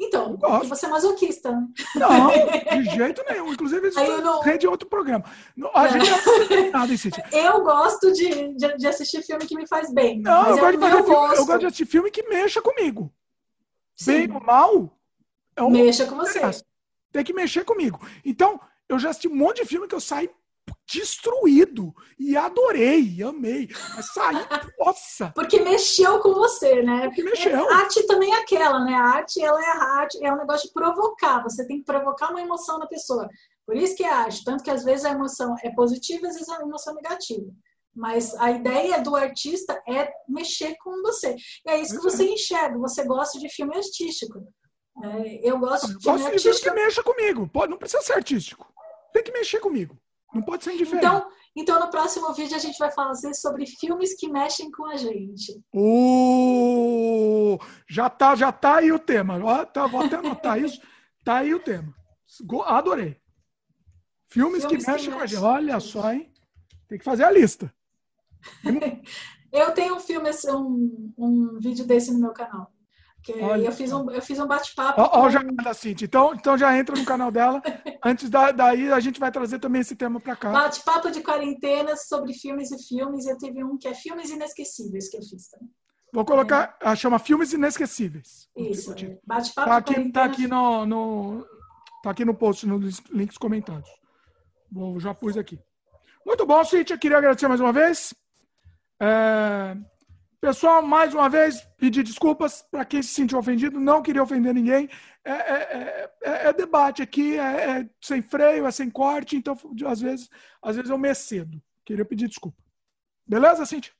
Então, Eu gosto. você é masoquista. né? Não, [laughs] de jeito nenhum. Inclusive, isso eu não- rende outro programa. Não, A gente não nada em. Eu gosto de, de, de assistir filme que me faz bem. Não, eu gosto de fazer não filme, eu gosto. gosto de assistir filme que mexa comigo. Sim, Bem ou mal, é um mexa com você. tem que mexer comigo. Então, eu já assisti um monte de filme que eu saí destruído e adorei, amei. Mas saí, nossa, Porque mexeu com você, né? que mexeu. A arte também é aquela, né? A arte, ela é a arte, é um negócio de provocar. Você tem que provocar uma emoção na pessoa. Por isso que é arte. Tanto que às vezes a emoção é positiva, às vezes a emoção é negativa. Mas a ideia do artista é mexer com você. E é isso que você enxerga. Você gosta de filme artístico. É, eu gosto Eu de filme gosto de filme que artístico. mexa comigo. Pode, não precisa ser artístico. Tem que mexer comigo. Não pode ser indiferente. Então, então, no próximo vídeo, a gente vai fazer sobre filmes que mexem com a gente. Uh, já tá, já tá aí o tema. Ó, tá, vou até anotar [laughs] isso. Tá aí o tema. Adorei. Filmes, Filmes que que mexem com a gente. mexem. Olha só, hein? Tem que fazer a lista. [laughs] Eu tenho um filme, um, um vídeo desse no meu canal. Olha eu fiz um, eu fiz um bate-papo. Ó o jabá da Cintia. Então, então já entra no canal dela. [laughs] Antes da, daí a gente vai trazer também esse tema pra cá. Bate-papo de quarentena sobre filmes e filmes. Eu teve um que é Filmes Inesquecíveis que eu fiz também. Vou colocar, ah, chama Filmes Inesquecíveis. Isso. é. Bate-papo Tá de aqui, quarentena. tá aqui no, no tá aqui no post, nos links comentados. Vou, já pus aqui. Muito bom, Cíntia. Queria agradecer mais uma vez. É, Pessoal, mais uma vez, pedir desculpas para quem se sentiu ofendido. Não queria ofender ninguém. É, é- é- é debate aqui, é, é sem freio, é sem corte. Então, às vezes, às vezes eu me excedo. Queria pedir desculpa. Beleza, Cíntia?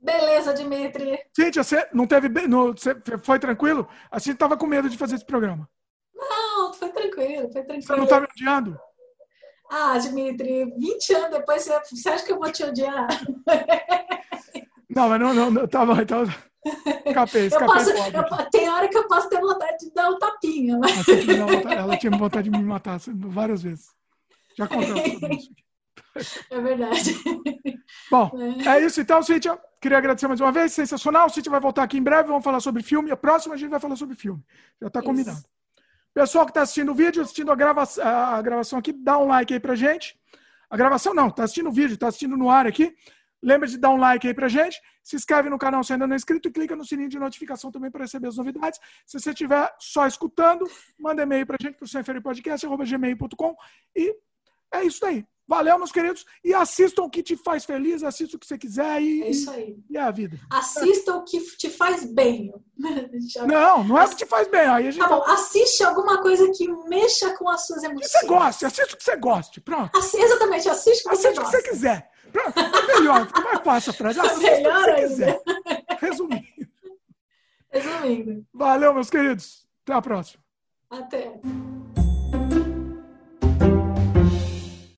Beleza, Dimitri. Cíntia, você não teve. você foi tranquilo? A Cíntia estava com medo de fazer esse programa. Não, foi tranquilo, foi Você tranquilo. não está me odiando? Ah, Dimitri, 20 anos depois, você, você acha que eu vou te odiar? [laughs] Não, mas não, não, não tá bom, então. Escapei, escapei posso, eu tem hora que eu posso ter vontade de dar um tapinha, mas Ela tinha, vontade- de me matar várias vezes. Já contamos sobre isso. [laughs] é verdade. Bom, é isso então, Cíntia. Queria agradecer mais uma vez, sensacional. Cíntia vai voltar aqui em breve, vamos falar sobre filme. A próxima a gente vai falar sobre filme. Já está combinado. Pessoal que está assistindo o vídeo, assistindo a, grava a gravação aqui, dá um like aí pra gente. A gravação não, está assistindo o vídeo, está assistindo no ar aqui. Lembra de dar um like aí pra gente. Se inscreve no canal se ainda não é inscrito e clica no sininho de notificação também para receber as novidades. Se você estiver só escutando, manda e-mail pra gente pro semferipodcast.gmail.com e é isso aí. Valeu, meus queridos. E assistam o que te faz feliz, assista o que você quiser e, É isso aí. e é a vida. Assista o que te faz bem. [laughs] Não, não é o que te faz bem. Aí a gente Tá bom, assiste alguma coisa que mexa com as suas O que emoções. você goste, assista o que você goste. Pronto. Assi- exatamente, assiste o que você Assista o que você quiser. É melhor, fica mais fácil a frase. Assista o que Melhor você ainda. quiser. Resumindo. Resumindo, Valeu, meus queridos. Até a próxima. até.